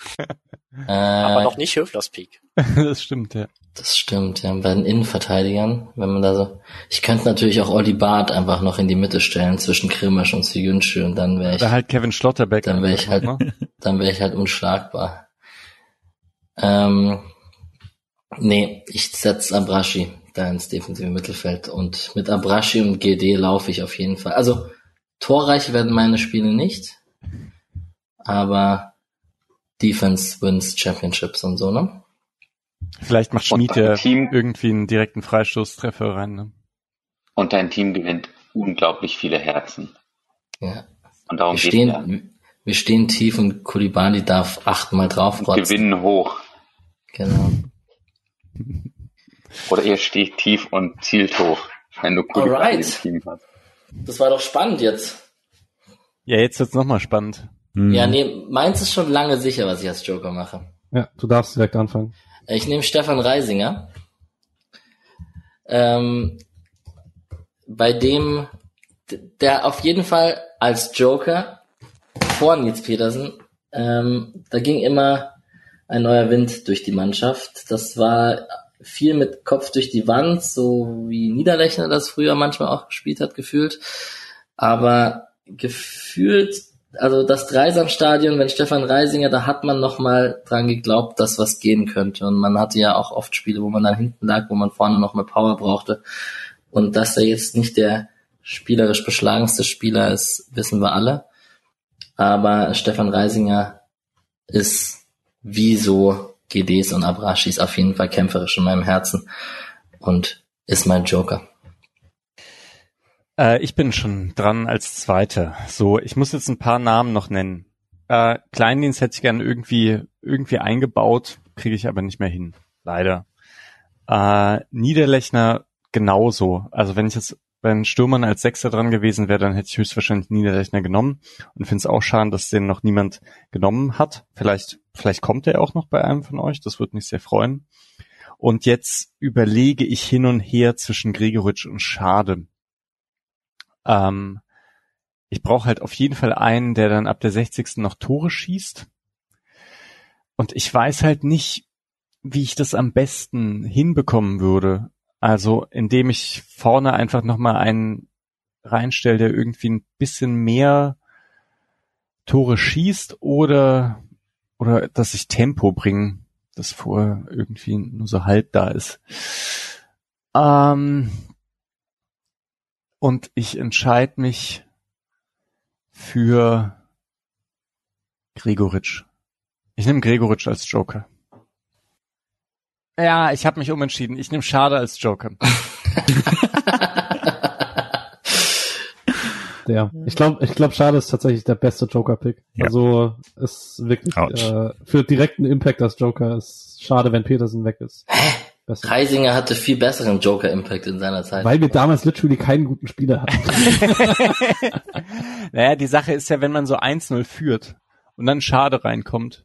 Äh, Aber noch nicht Höflers Peak. das stimmt, ja. Das stimmt, ja. Bei den Innenverteidigern, wenn man da so. Ich könnte natürlich auch Olli Barth einfach noch in die Mitte stellen zwischen Krimasch und Suyunsche und dann wäre ich, Da halt Kevin Schlotterbeck. dann wäre ich halt, Ne? dann wäre ich halt unschlagbar. Ähm, nee, ich setze Abrashi da ins defensive Mittelfeld und mit Abrashi und GD laufe ich auf jeden Fall. Also torreich werden meine Spiele nicht, aber Defense wins Championships und so, ne? Vielleicht macht Schmied dein ja Team- irgendwie einen direkten Freistoßtreffer rein. Ne? Und dein Team gewinnt unglaublich viele Herzen. Ja. Und darum Wir geht's ja. stehen, wir stehen tief und Kulibali darf achtmal draufrotzen. Gewinnen hoch. Genau. Oder ihr steht tief und zielt hoch, wenn du Kulibali Alright. im Team hast. Das war doch spannend jetzt. Ja, jetzt wird's nochmal spannend. Hm. Ja, nee, meins ist schon lange sicher, was ich als Joker mache. Ja, du darfst direkt anfangen. Ich nehme Stefan Reisinger. Ähm, bei dem, der auf jeden Fall als Joker vor Nils Petersen, ähm, da ging immer ein neuer Wind durch die Mannschaft. Das war viel mit Kopf durch die Wand, so wie Niederlechner das früher manchmal auch gespielt hat, gefühlt. Aber gefühlt, also das Dreisamstadion, wenn Stefan Reisinger, da hat man noch mal dran geglaubt, dass was gehen könnte. Und man hatte ja auch oft Spiele, wo man dann hinten lag, wo man vorne noch mal Power brauchte. Und dass er jetzt nicht der spielerisch beschlagenste Spieler ist, wissen wir alle. Aber Stefan Reisinger ist wie so GDs und Abrashis auf jeden Fall kämpferisch in meinem Herzen und ist mein Joker. Äh, ich bin schon dran als Zweiter. So, ich muss jetzt ein paar Namen noch nennen. Äh, Kleindienst hätte ich gerne irgendwie, irgendwie eingebaut, kriege ich aber nicht mehr hin. Leider. Äh, Niederlechner genauso. Also wenn ich jetzt bei den Stürmern als Sechster dran gewesen wäre, dann hätte ich höchstwahrscheinlich Niederlechner genommen und finde es auch schade, dass den noch niemand genommen hat. Vielleicht, vielleicht kommt er auch noch bei einem von euch. Das würde mich sehr freuen. Und jetzt überlege ich hin und her zwischen Gregoritsch und Schade. Ähm, ich brauche halt auf jeden Fall einen, der dann ab der 60. noch Tore schießt. Und ich weiß halt nicht, wie ich das am besten hinbekommen würde. Also indem ich vorne einfach nochmal einen reinstelle, der irgendwie ein bisschen mehr Tore schießt oder oder dass ich Tempo bringe, das vorher irgendwie nur so halb da ist. Ähm, und ich entscheide mich für Gregoritsch. Ich nehme Gregoritsch als Joker. Ja, ich habe mich umentschieden. Ich nehme Schade als Joker. Der. Ich glaube, ich glaube, Schade ist tatsächlich der beste Joker-Pick. Ja. Also ist wirklich äh, für direkten Impact als Joker ist schade, wenn Peterson weg ist. Besser. Reisinger hatte viel besseren Joker-Impact in seiner Zeit. Weil wir damals literally keinen guten Spieler hatten. naja, die Sache ist ja, wenn man so 1-0 führt und dann Schade reinkommt,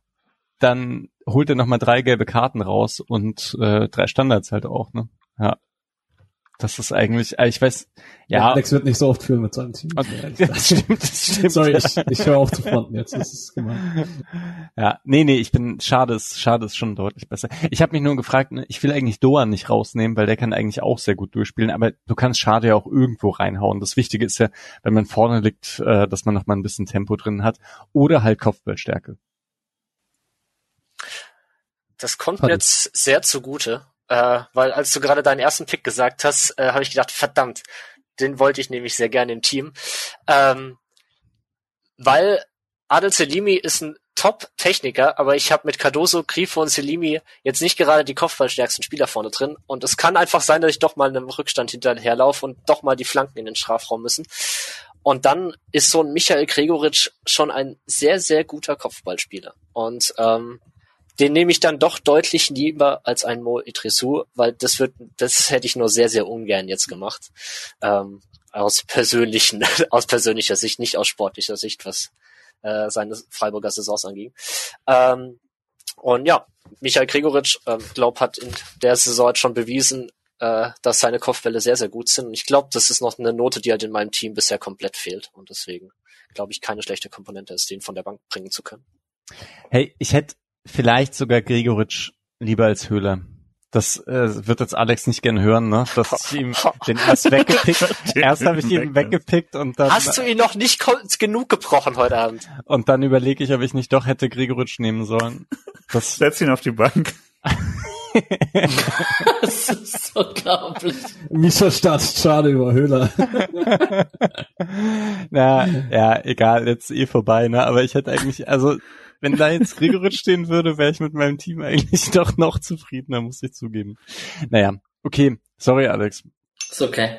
dann holt er nochmal drei gelbe Karten raus und äh, drei Standards halt auch, ne? Ja. Das ist eigentlich, äh, ich weiß, ja. Alex wird nicht so oft führen mit seinem Team. Und, das stimmt, das stimmt. Sorry, ich, ich höre auf zu fronten jetzt. Das ist gemein. Ja, nee, nee, ich bin, schade ist, schade ist schon deutlich besser. Ich habe mich nur gefragt, ne, ich will eigentlich Doan nicht rausnehmen, weil der kann eigentlich auch sehr gut durchspielen, aber du kannst Schade ja auch irgendwo reinhauen. Das Wichtige ist ja, wenn man vorne liegt, äh, dass man noch mal ein bisschen Tempo drin hat oder halt Kopfballstärke. Das kommt mir jetzt sehr zugute, äh, weil als du gerade deinen ersten Pick gesagt hast, äh, habe ich gedacht, verdammt, den wollte ich nämlich sehr gerne im Team. Ähm, weil Adel Selimi ist ein Top-Techniker, aber ich habe mit Cardoso, Grifo und Selimi jetzt nicht gerade die kopfballstärksten Spieler vorne drin. Und es kann einfach sein, dass ich doch mal in einem Rückstand hinterherlaufe und doch mal die Flanken in den Strafraum müssen. Und dann ist so ein Michael Gregoritsch schon ein sehr, sehr guter Kopfballspieler. Und ähm, den nehme ich dann doch deutlich lieber als ein Mo Idrissou, weil das wird, das hätte ich nur sehr, sehr ungern jetzt gemacht. Ähm, aus persönlichen, aus persönlicher Sicht, nicht aus sportlicher Sicht, was äh, seine Freiburger Saisons anging. Ähm, und ja, Michael Gregoritsch, ähm, glaub, hat in der Saison jetzt schon bewiesen, äh, dass seine Kopfbälle sehr, sehr gut sind. Und ich glaube, das ist noch eine Note, die halt in meinem Team bisher komplett fehlt. Und deswegen glaube ich, keine schlechte Komponente ist, den von der Bank bringen zu können. Hey, ich hätte vielleicht sogar Gregoritsch lieber als Höhler. Das äh, wird jetzt Alex nicht gern hören, ne? Dass ich ihm den erst weggepickt. erst habe ich ihn weggepickt und dann Hast du ihn noch nicht genug gebrochen heute Abend? und dann überlege ich, ob ich nicht doch hätte Gregoritsch nehmen sollen. Das Setz ihn auf die Bank. Das ist unglaublich. Misha startet Schade über Höhler. Na, ja, egal, jetzt eh vorbei, ne? Aber ich hätte eigentlich, also, wenn da jetzt Gregoritsch stehen würde, wäre ich mit meinem Team eigentlich doch noch zufriedener, muss ich zugeben. Naja, okay, sorry, Alex. Ist okay.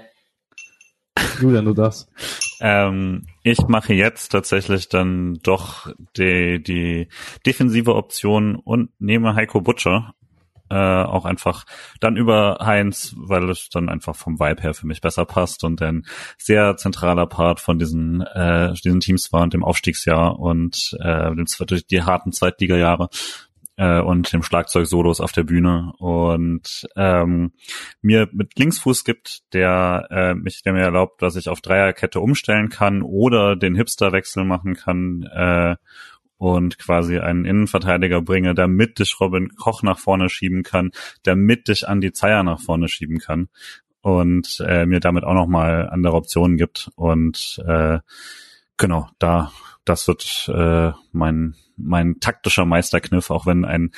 Julian, du darfst. Ähm, ich mache jetzt tatsächlich dann doch die, die defensive Option und nehme Heiko Butcher. Äh, auch einfach dann über Heinz, weil es dann einfach vom Vibe her für mich besser passt und ein sehr zentraler Part von diesen, äh, diesen Teams war und dem Aufstiegsjahr und äh, durch die harten Zweitliga-Jahre äh, und dem Schlagzeug-Solos auf der Bühne. Und ähm, mir mit Linksfuß gibt, der äh, mich, der mir erlaubt, dass ich auf Dreierkette umstellen kann oder den Hipster-Wechsel machen kann äh, und quasi einen Innenverteidiger bringe, damit ich Robin Koch nach vorne schieben kann, damit ich Andi Zeier nach vorne schieben kann und äh, mir damit auch nochmal andere Optionen gibt und äh, genau, da das wird äh, mein mein taktischer Meisterkniff, auch wenn ein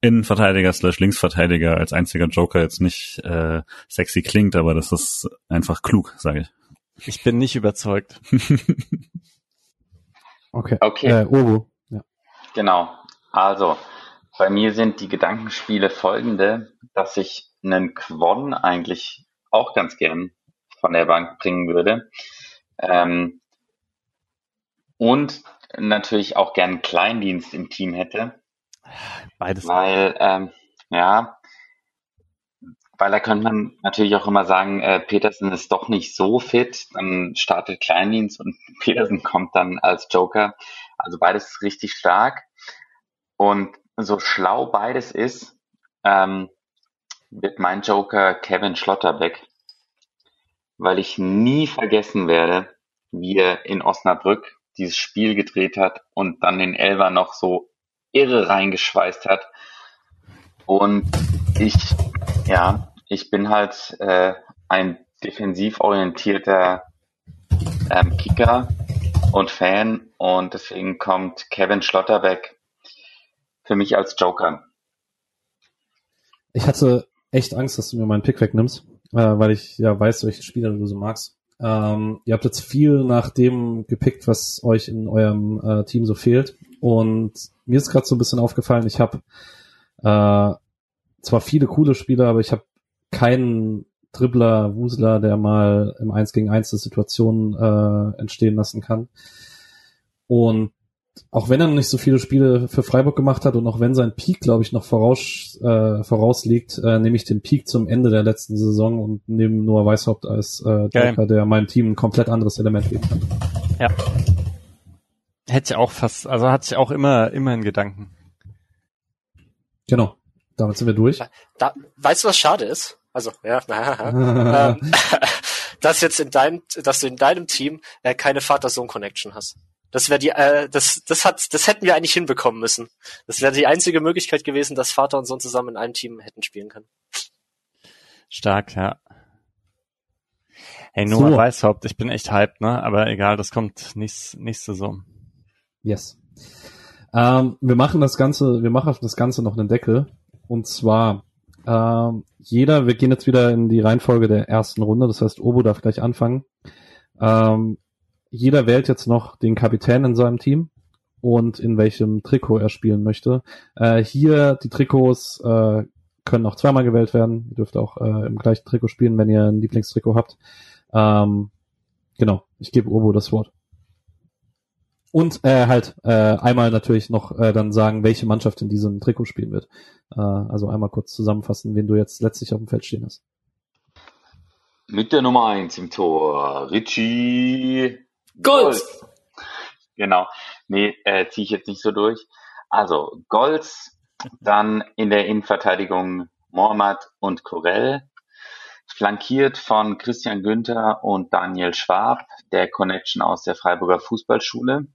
Innenverteidiger slash Linksverteidiger als einziger Joker jetzt nicht äh, sexy klingt, aber das ist einfach klug, sage ich. Ich bin nicht überzeugt. Okay. Okay. Äh, Oro. Genau. Also, bei mir sind die Gedankenspiele folgende, dass ich einen Quon eigentlich auch ganz gern von der Bank bringen würde. Ähm, und natürlich auch gern einen Kleindienst im Team hätte, Beides. weil, ähm, ja, weil da könnte man natürlich auch immer sagen, äh, Petersen ist doch nicht so fit, dann startet Kleindienst und Petersen kommt dann als Joker. Also beides ist richtig stark. Und so schlau beides ist, ähm, wird mein Joker Kevin Schlotterbeck, weil ich nie vergessen werde, wie er in Osnabrück dieses Spiel gedreht hat und dann den Elver noch so irre reingeschweißt hat. Und ich, ja, ich bin halt äh, ein defensiv orientierter ähm, Kicker und Fan und deswegen kommt Kevin Schlotterbeck für mich als Joker. Ich hatte echt Angst, dass du mir meinen Pick wegnimmst, äh, weil ich ja weiß, welche Spieler du so magst. Ähm, ihr habt jetzt viel nach dem gepickt, was euch in eurem äh, Team so fehlt. Und mir ist gerade so ein bisschen aufgefallen, ich habe äh, zwar viele coole Spieler, aber ich habe keinen Dribbler, Wusler, der mal im 1 gegen 1 Situationen äh, entstehen lassen kann. Und auch wenn er noch nicht so viele Spiele für Freiburg gemacht hat und auch wenn sein Peak, glaube ich, noch voraus, äh, vorausliegt, äh, nehme ich den Peak zum Ende der letzten Saison und nehme Noah Weishaupt als äh, Joker, der meinem Team ein komplett anderes Element geben kann. Ja. Hätte ich auch fast, also hatte ich auch immer, immer in Gedanken. Genau. Damit sind wir durch. Da, weißt du, was schade ist? Also, ja, ähm, dass jetzt in deinem, dass du in deinem Team äh, keine Vater-Sohn-Connection hast. Das wäre die, äh, das, das hat, das hätten wir eigentlich hinbekommen müssen. Das wäre die einzige Möglichkeit gewesen, dass Vater und Sohn zusammen in einem Team hätten spielen können. Stark, ja. Hey, Noah so. Weishaupt, ich bin echt hyped, ne? Aber egal, das kommt nächste, nächste Saison. Yes. Ähm, wir machen das Ganze, wir machen das Ganze noch einen Deckel. Und zwar, ähm, jeder, wir gehen jetzt wieder in die Reihenfolge der ersten Runde, das heißt, Obo darf gleich anfangen. Ähm, jeder wählt jetzt noch den Kapitän in seinem Team und in welchem Trikot er spielen möchte. Äh, hier die Trikots äh, können auch zweimal gewählt werden. Ihr dürft auch äh, im gleichen Trikot spielen, wenn ihr ein Lieblingstrikot habt. Ähm, genau, ich gebe Obo das Wort. Und äh, halt äh, einmal natürlich noch äh, dann sagen, welche Mannschaft in diesem Trikot spielen wird. Äh, also einmal kurz zusammenfassen, wen du jetzt letztlich auf dem Feld stehen hast. Mit der Nummer eins im Tor, Richie Gold. Genau. Nee, äh, ziehe ich jetzt nicht so durch. Also Golds, dann in der Innenverteidigung Mohamed und Corell, flankiert von Christian Günther und Daniel Schwab, der Connection aus der Freiburger Fußballschule.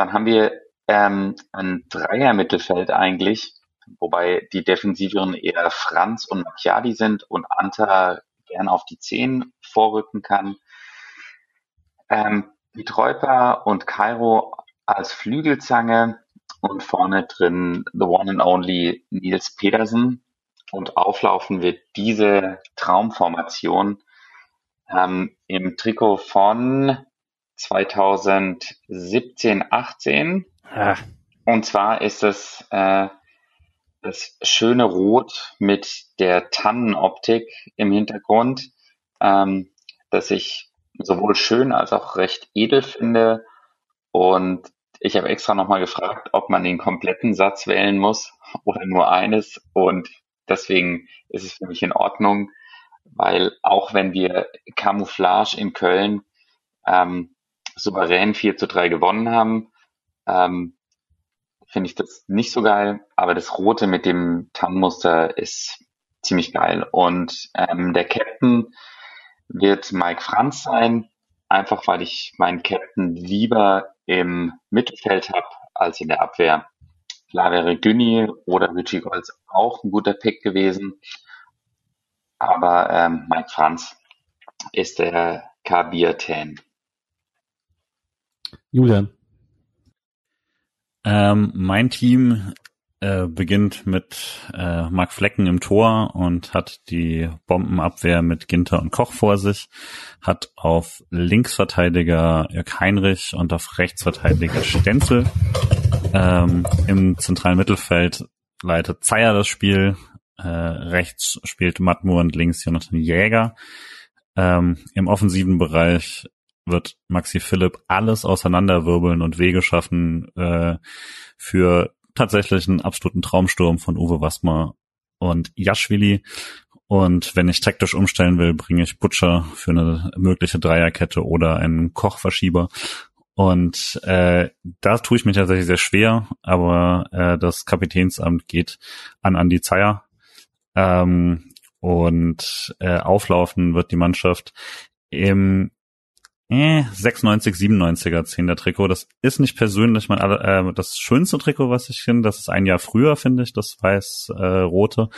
Dann haben wir ähm, ein Dreier-Mittelfeld eigentlich, wobei die Defensiveren eher Franz und Macchiadi sind und Anta gern auf die Zehen vorrücken kann. Ähm, Pietreuper und Cairo als Flügelzange und vorne drin the one and only Nils Pedersen. Und auflaufen wird diese Traumformation ähm, im Trikot von 2017, 18. Ja. Und zwar ist es äh, das schöne Rot mit der Tannenoptik im Hintergrund, ähm, das ich sowohl schön als auch recht edel finde. Und ich habe extra nochmal gefragt, ob man den kompletten Satz wählen muss oder nur eines. Und deswegen ist es für mich in Ordnung, weil auch wenn wir Camouflage in Köln ähm, souverän 4 zu 3 gewonnen haben, ähm, finde ich das nicht so geil. Aber das Rote mit dem Tannenmuster ist ziemlich geil. Und ähm, der Captain wird Mike Franz sein, einfach weil ich meinen Captain lieber im Mittelfeld habe als in der Abwehr. Klar wäre Günni oder Richie Golds auch ein guter Pick gewesen, aber ähm, Mike Franz ist der Kabir-Tan. Julian. Ähm, mein Team äh, beginnt mit äh, Mark Flecken im Tor und hat die Bombenabwehr mit Ginter und Koch vor sich, hat auf Linksverteidiger Jörg Heinrich und auf Rechtsverteidiger Stenzel. Ähm, Im zentralen Mittelfeld leitet Zeyer das Spiel, äh, rechts spielt Matmur und links Jonathan Jäger. Ähm, Im offensiven Bereich wird Maxi Philipp alles auseinanderwirbeln und Wege schaffen äh, für tatsächlich einen absoluten Traumsturm von Uwe Wassmer und Jaschwili. Und wenn ich taktisch umstellen will, bringe ich Butcher für eine mögliche Dreierkette oder einen Kochverschieber. Und äh, da tue ich mich tatsächlich sehr schwer, aber äh, das Kapitänsamt geht an Andi Zeyer. Ähm, und äh, auflaufen wird die Mannschaft im äh, 96, 97er 10er Trikot. Das ist nicht persönlich mein äh, das schönste Trikot, was ich finde. Das ist ein Jahr früher, finde ich, das weiß-rote.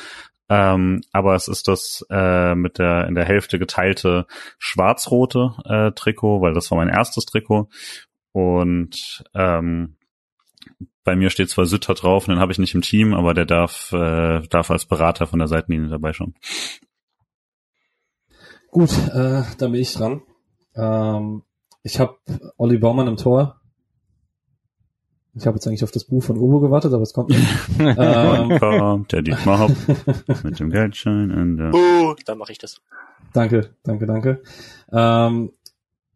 Äh, ähm, aber es ist das äh, mit der in der Hälfte geteilte schwarz-rote äh, Trikot, weil das war mein erstes Trikot. Und ähm, bei mir steht zwar Sütter drauf, den habe ich nicht im Team, aber der darf, äh, darf als Berater von der Seitenlinie dabei schauen. Gut, äh, dann bin ich dran. Ähm, ich habe Olli Baumann im Tor. Ich habe jetzt eigentlich auf das Buch von Uwe gewartet, aber es kommt nicht. Ähm, kommt der Dietmar Hopp mit dem Geldschein in der... Uh, dann mache ich das. danke, danke, danke. Ähm,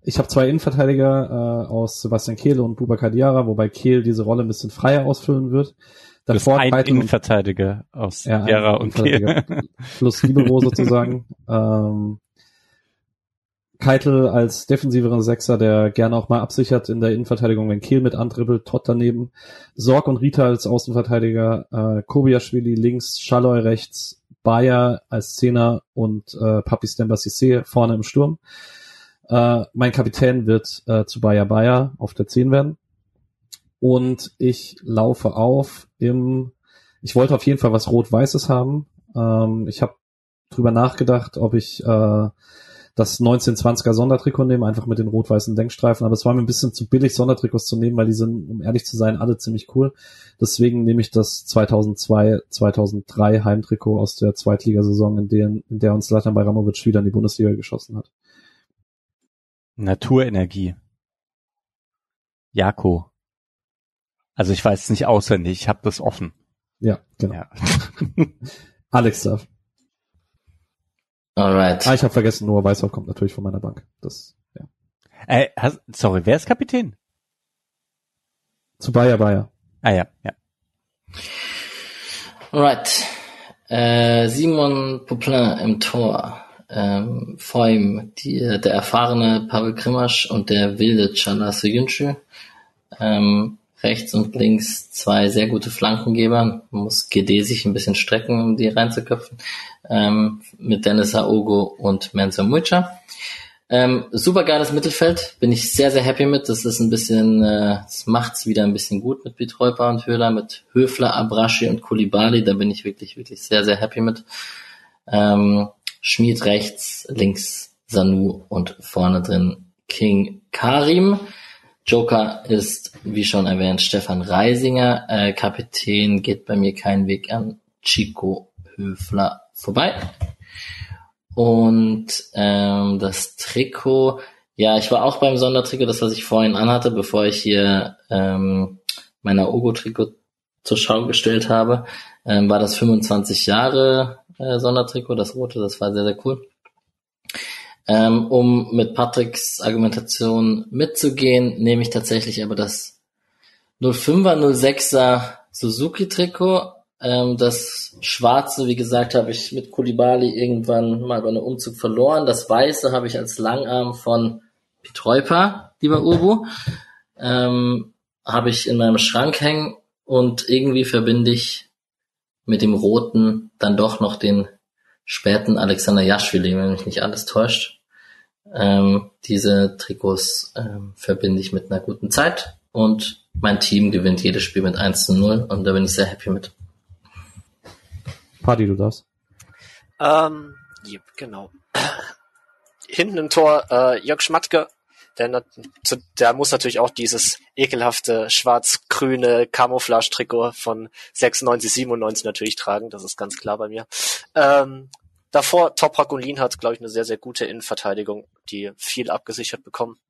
ich habe zwei Innenverteidiger äh, aus Sebastian Kehl und Bubakar Diarra, wobei Kehl diese Rolle ein bisschen freier ausfüllen wird. Davor ein und- Innenverteidiger aus Ja, und. Kehl. plus Libero sozusagen. Ähm, Keitel als defensiveren Sechser, der gerne auch mal absichert in der Innenverteidigung, wenn Kehl mit andribbelt, Tott daneben. Sorg und Rita als Außenverteidiger, äh, Kobiaschwili links, Schalloy rechts, Bayer als Zehner und äh, Papi Stemba Cissé vorne im Sturm. Äh, mein Kapitän wird äh, zu Bayer Bayer auf der 10 werden. Und ich laufe auf im, ich wollte auf jeden Fall was Rot-Weißes haben. Ähm, ich habe drüber nachgedacht, ob ich äh, das 1920er Sondertrikot nehme, einfach mit den rot-weißen Denkstreifen, aber es war mir ein bisschen zu billig, Sondertrikots zu nehmen, weil die sind, um ehrlich zu sein, alle ziemlich cool. Deswegen nehme ich das 2002, 2003 Heimtrikot aus der Zweitligasaison, in, der, in der uns Zlatan Bajramovic wieder in die Bundesliga geschossen hat. Naturenergie. Jako. Also ich weiß es nicht auswendig, ich habe das offen. Ja, genau. Ja. Alex darf. Alright. Ah, ich habe vergessen, Noah Weißhaupt kommt natürlich von meiner Bank. Das, ja. Äh, hast, sorry, wer ist Kapitän? Zu Bayer Bayer. Ah ja, ja. Alright. Äh, Simon Poplin im Tor. Ähm, vor ihm die, der erfahrene Pavel Krimasch und der wilde Chalas Soyuncu. Ähm, rechts und links zwei sehr gute Flankengeber. Man muss GD sich ein bisschen strecken, um die reinzuköpfen. Ähm, mit Dennis Aogo und Mensur Mucha. Ähm, super geiles Mittelfeld, bin ich sehr, sehr happy mit. Das ist ein bisschen, äh, das macht's wieder ein bisschen gut mit Pietreuper und Höhler, mit Höfler, Abraschi und Kulibali. Da bin ich wirklich, wirklich sehr, sehr happy mit. Ähm, Schmied rechts, links Sanu und vorne drin King Karim. Joker ist, wie schon erwähnt, Stefan Reisinger. Äh, Kapitän geht bei mir kein Weg an Chico Höfler vorbei. Und ähm, das Trikot, ja, ich war auch beim Sondertrikot, das was ich vorhin anhatte, bevor ich hier ähm, mein Aogo-Trikot zur Schau gestellt habe, ähm, war das 25 Jahre äh, Sondertrikot, das rote, das war sehr, sehr cool. Ähm, um mit Patricks Argumentation mitzugehen, nehme ich tatsächlich aber das 05er, 06er Suzuki-Trikot. Ähm, das schwarze, wie gesagt, habe ich mit Kulibali irgendwann mal bei einem Umzug verloren. Das weiße habe ich als Langarm von Pitreupa, lieber Ubu. Ähm, habe ich in meinem Schrank hängen und irgendwie verbinde ich mit dem roten dann doch noch den späten Alexander Jaschwili, wenn mich nicht alles täuscht. Ähm, diese Trikots ähm, verbinde ich mit einer guten Zeit und mein Team gewinnt jedes Spiel mit 1 zu 0 und da bin ich sehr happy mit. Party, du darfst. Ähm, yep, genau. Hinten im Tor äh, Jörg Schmatke, der, der muss natürlich auch dieses ekelhafte schwarz-grüne Camouflage-Trikot von 96, 97 natürlich tragen, das ist ganz klar bei mir. Ähm, davor Toprak und hat, glaube ich, eine sehr, sehr gute Innenverteidigung, die viel abgesichert bekommen.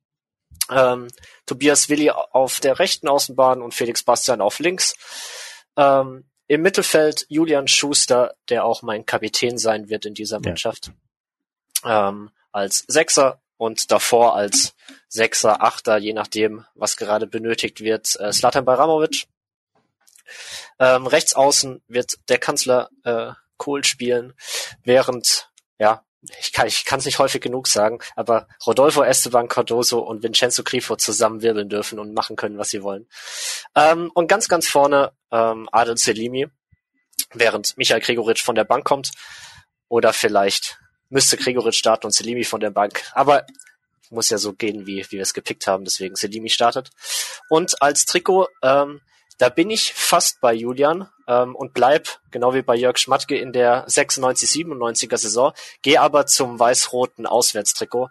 Ähm, Tobias Willi auf der rechten Außenbahn und Felix Bastian auf links. Ähm, Im Mittelfeld Julian Schuster, der auch mein Kapitän sein wird in dieser Ja. Mannschaft. Ähm, als Sechser und davor als Sechser, Achter, je nachdem, was gerade benötigt wird, äh, Slatan Baramovic. Ähm, rechts außen wird der Kanzler äh, Kohl spielen, während, ja, ich kann ich kann es nicht häufig genug sagen, aber Rodolfo Esteban Cardoso und Vincenzo Grifo zusammenwirbeln dürfen und machen können, was sie wollen. Ähm, und ganz, ganz vorne ähm, Adel Selimi, während Michael Gregoritsch von der Bank kommt. Oder vielleicht müsste Gregoritsch starten und Selimi von der Bank. Aber muss ja so gehen, wie, wie wir es gepickt haben, deswegen Selimi startet. Und als Trikot, ähm, da bin ich fast bei Julian ähm, und bleib, genau wie bei Jörg Schmatke, in der 96-97er Saison, gehe aber zum weiß-roten Auswärtstrikot,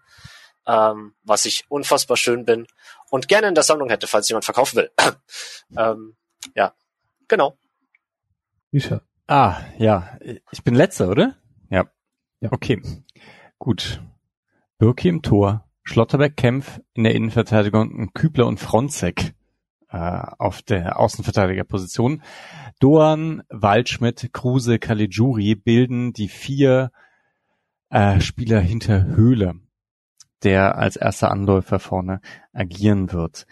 ähm, was ich unfassbar schön bin und gerne in der Sammlung hätte, falls jemand verkaufen will. ähm, ja, genau. Ah, ja. Ich bin letzter, oder? Ja. Ja. Okay. Gut. Birki im Tor, Schlotterbeck Kempf in der Innenverteidigung Kübler und Fronzek äh, auf der Außenverteidigerposition. Doan, Waldschmidt, Kruse, Caligiuri bilden die vier äh, Spieler hinter Höhle, der als erster Anläufer vorne agieren wird.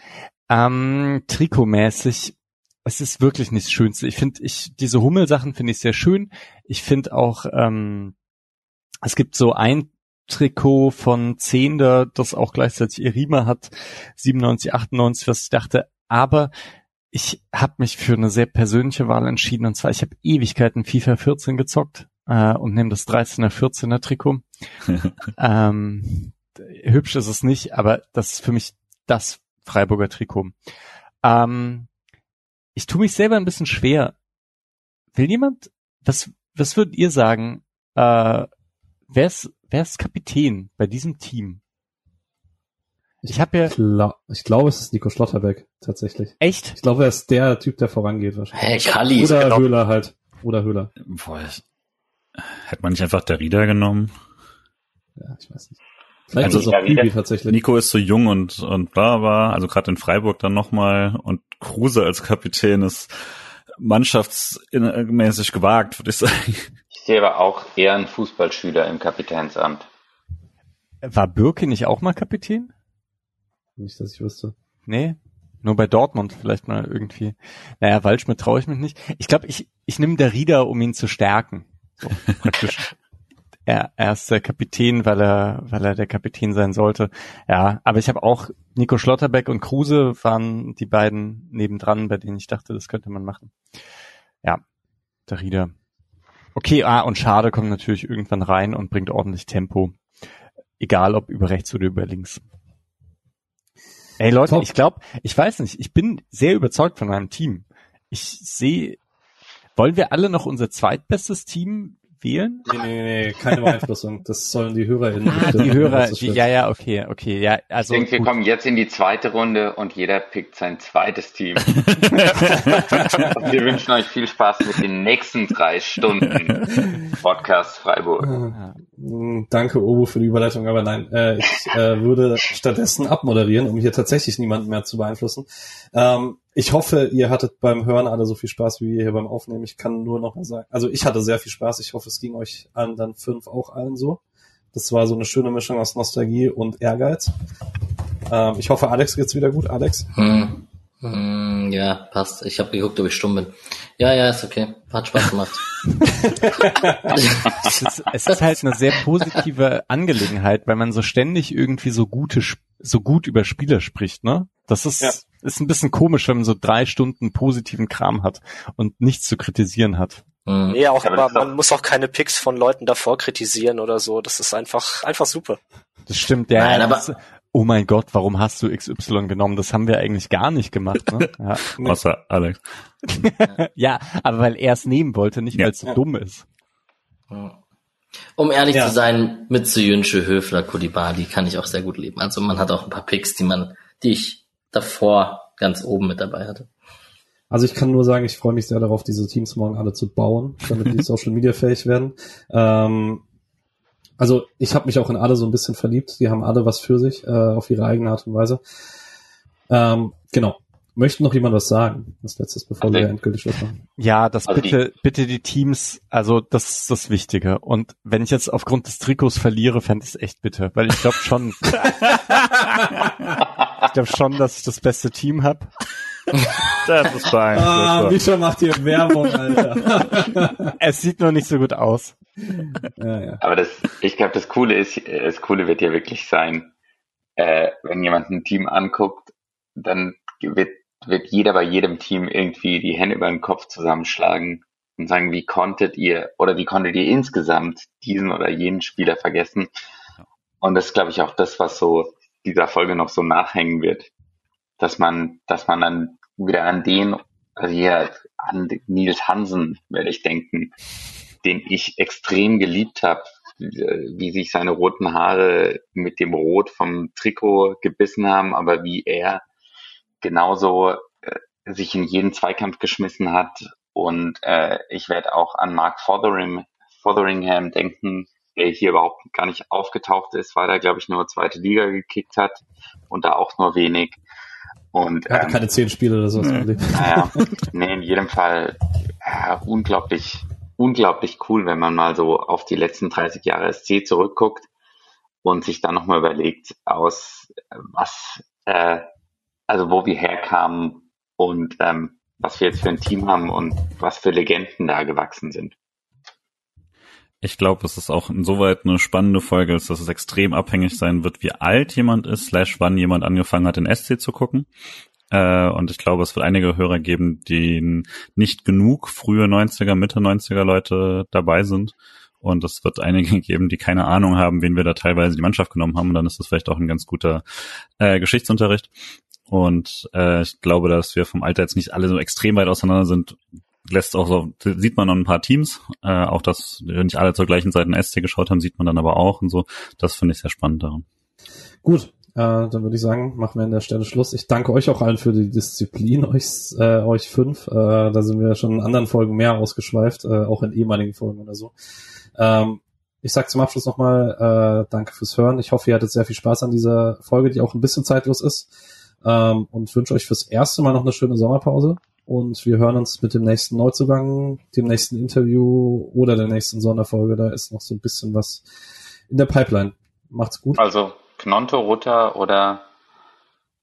Ähm, trikotmäßig, es ist wirklich nicht das Schönste. Ich finde, ich diese Hummelsachen finde ich sehr schön. Ich finde auch, ähm, es gibt so ein Trikot von Zehnder, das auch gleichzeitig Irima hat, 97, 98, was ich dachte, aber ich habe mich für eine sehr persönliche Wahl entschieden und zwar, ich habe Ewigkeiten FIFA 14 gezockt äh, und nehme das 13er, 14er Trikot. ähm, hübsch ist es nicht, aber das ist für mich das Freiburger Trikot. Ähm, ich tue mich selber ein bisschen schwer. Will jemand, was, was würdet ihr sagen, äh, wer ist, wer ist Kapitän bei diesem Team? Ich habe ja. Gla ich glaube, es ist Nico Schlotterbeck, tatsächlich. Echt? Ich glaube, er ist der Typ, der vorangeht wahrscheinlich. Hey, Kalli. Oder genau. Höhler halt. Oder Höhler. Boah, hätte man nicht einfach der Rieder genommen? Ja, ich weiß nicht. Vielleicht Also ist es auch Kübi wieder- tatsächlich. Nico ist so jung und, und bla, bla, also gerade in Freiburg dann nochmal und Kruse als Kapitän ist mannschaftsmäßig gewagt, würde ich sagen. Ich sehe aber auch eher einen Fußballschüler im Kapitänsamt. War Birke nicht auch mal Kapitän? Nicht, dass ich wüsste. Nee, nur bei Dortmund vielleicht mal irgendwie. Naja, Waldschmidt traue ich mich nicht. Ich glaube, ich, ich nehme der Rieder, um ihn zu stärken. So, praktisch. er, er ist der Kapitän, weil er, weil er der Kapitän sein sollte. Ja, aber ich habe auch Nico Schlotterbeck und Kruse waren die beiden nebendran, bei denen ich dachte, das könnte man machen. Ja, der Rieder. Okay, ah, und Schade kommt natürlich irgendwann rein und bringt ordentlich Tempo. Egal ob über rechts oder über links. Ey Leute, Top. ich glaube, ich weiß nicht, ich bin sehr überzeugt von meinem Team. Ich sehe, wollen wir alle noch unser zweitbestes Team wählen? Nee, nee, nee, keine Beeinflussung. Das sollen die HörerInnen Ah, die Hörer, die, ja, ja, okay, okay, ja, Ich also denke, wir gut. kommen jetzt in die zweite Runde und jeder pickt sein zweites Team. wir wünschen euch viel Spaß mit den nächsten drei Stunden Podcast Freiburg. Mm, Danke, Obo, für die Überleitung, aber nein, äh, ich äh, würde stattdessen abmoderieren, um hier tatsächlich niemanden mehr zu beeinflussen. Ähm, ich hoffe, ihr hattet beim Hören alle so viel Spaß wie wir hier beim Aufnehmen. Ich kann nur noch mal sagen, also ich hatte sehr viel Spaß. Ich hoffe, es ging euch anderen fünf auch allen so. Das war so eine schöne Mischung aus Nostalgie und Ehrgeiz. Ähm, ich hoffe, Alex geht's wieder gut. Alex? Hm. Hm, ja, passt. Ich habe geguckt, ob ich stumm bin. Ja, ja, ist okay. Hat Spaß gemacht. es ist, es ist halt eine sehr positive Angelegenheit, weil man so ständig irgendwie so gute, so gut über Spieler spricht, ne? Das ist, Ja. ist ein bisschen komisch, wenn man so drei Stunden positiven Kram hat und nichts zu kritisieren hat. Hm. Nee, auch, Aber man muss auch keine Picks von Leuten davor kritisieren oder so. Das ist einfach, einfach super. Das stimmt, ja. Nein, aber- das, oh mein Gott, warum hast du XY genommen? Das haben wir eigentlich gar nicht gemacht, ne? Ja, Außer Alex. ja aber weil er es nehmen wollte, nicht Ja. weil es so dumm ist. Um ehrlich Ja. zu sein, mit Suyunsche, Höfler, Kulibali kann ich auch sehr gut leben. Also man hat auch ein paar Picks, die man, die ich davor ganz oben mit dabei hatte. Also ich kann nur sagen, ich freue mich sehr darauf, diese Teams morgen alle zu bauen, damit die Social Media fähig werden. Ähm, also ich habe mich auch in alle so ein bisschen verliebt. Die haben alle was für sich, äh, auf ihre eigene Art und Weise. Ähm, genau. Möchte noch jemand was sagen? Das letztes, bevor Also wir endgültig Schluss machen. Ja, das Also bitte, bitte die Teams, also das ist das Wichtige. Und wenn ich jetzt aufgrund des Trikots verliere, fände ich es echt bitter, weil ich glaube schon, ich glaube schon, dass ich das beste Team habe. Das ist fein. Ah, das Mischa macht hier Werbung, Alter. Es sieht nur nicht so gut aus. ja, ja. Aber das, ich glaube, das Coole ist, das Coole wird ja wirklich sein, äh, wenn jemand ein Team anguckt, dann wird, wird jeder bei jedem Team irgendwie die Hände über den Kopf zusammenschlagen und sagen, wie konntet ihr oder wie konntet ihr insgesamt diesen oder jenen Spieler vergessen? Und das ist, glaube ich, auch das, was so dieser Folge noch so nachhängen wird, dass man, dass man dann wieder an den, also hier an Nils Hansen werde ich denken, den ich extrem geliebt habe, wie sich seine roten Haare mit dem Rot vom Trikot gebissen haben, aber wie er genauso äh, sich in jeden Zweikampf geschmissen hat. Und äh, ich werde auch an Mark Fotheringham, Fotheringham denken, der hier überhaupt gar nicht aufgetaucht ist, weil er, glaube ich, nur zweite Liga gekickt hat und da auch nur wenig. Und hatte ähm, keine zehn Spiele oder so. das Nee. Problem. naja, nee, in jedem Fall ja, unglaublich, unglaublich cool, wenn man mal so auf die letzten 30 Jahre SC zurückguckt und sich dann nochmal überlegt, aus äh, was, äh, also wo wir herkamen und ähm, was wir jetzt für ein Team haben und was für Legenden da gewachsen sind. Ich glaube, es ist auch insoweit eine spannende Folge, dass es extrem abhängig sein wird, wie alt jemand ist, slash wann jemand angefangen hat, den SC zu gucken. Äh, und ich glaube, es wird einige Hörer geben, die nicht genug frühe 90er, Mitte 90er Leute dabei sind. Und es wird einige geben, die keine Ahnung haben, wen wir da teilweise die Mannschaft genommen haben. Und dann ist das vielleicht auch ein ganz guter äh, Geschichtsunterricht. Und äh, ich glaube, dass wir vom Alter jetzt nicht alle so extrem weit auseinander sind, lässt auch so, sieht man noch ein paar Teams, äh, auch dass nicht alle zur gleichen Zeit in SC geschaut haben, sieht man dann aber auch und so. Das finde ich sehr spannend daran. Gut, äh, dann würde ich sagen, machen wir an der Stelle Schluss. Ich danke euch auch allen für die Disziplin, euch, äh, euch fünf. Äh, da sind wir schon in anderen Folgen mehr ausgeschweift, äh, auch in ehemaligen Folgen oder so. Ähm, ich sage zum Abschluss nochmal äh, danke fürs Hören. Ich hoffe, ihr hattet sehr viel Spaß an dieser Folge, die auch ein bisschen zeitlos ist. Ähm, und wünsche euch fürs erste Mal noch eine schöne Sommerpause. Und wir hören uns mit dem nächsten Neuzugang, dem nächsten Interview oder der nächsten Sonderfolge. Da ist noch so ein bisschen was in der Pipeline. Macht's gut. Also Knonto, Rutter oder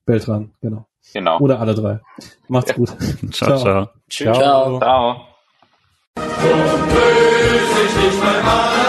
Beltran, genau. genau. Oder alle drei. Macht's gut. Ciao, Ciao. ciao. Tschüss. Ciao. Ciao. Mein Mann.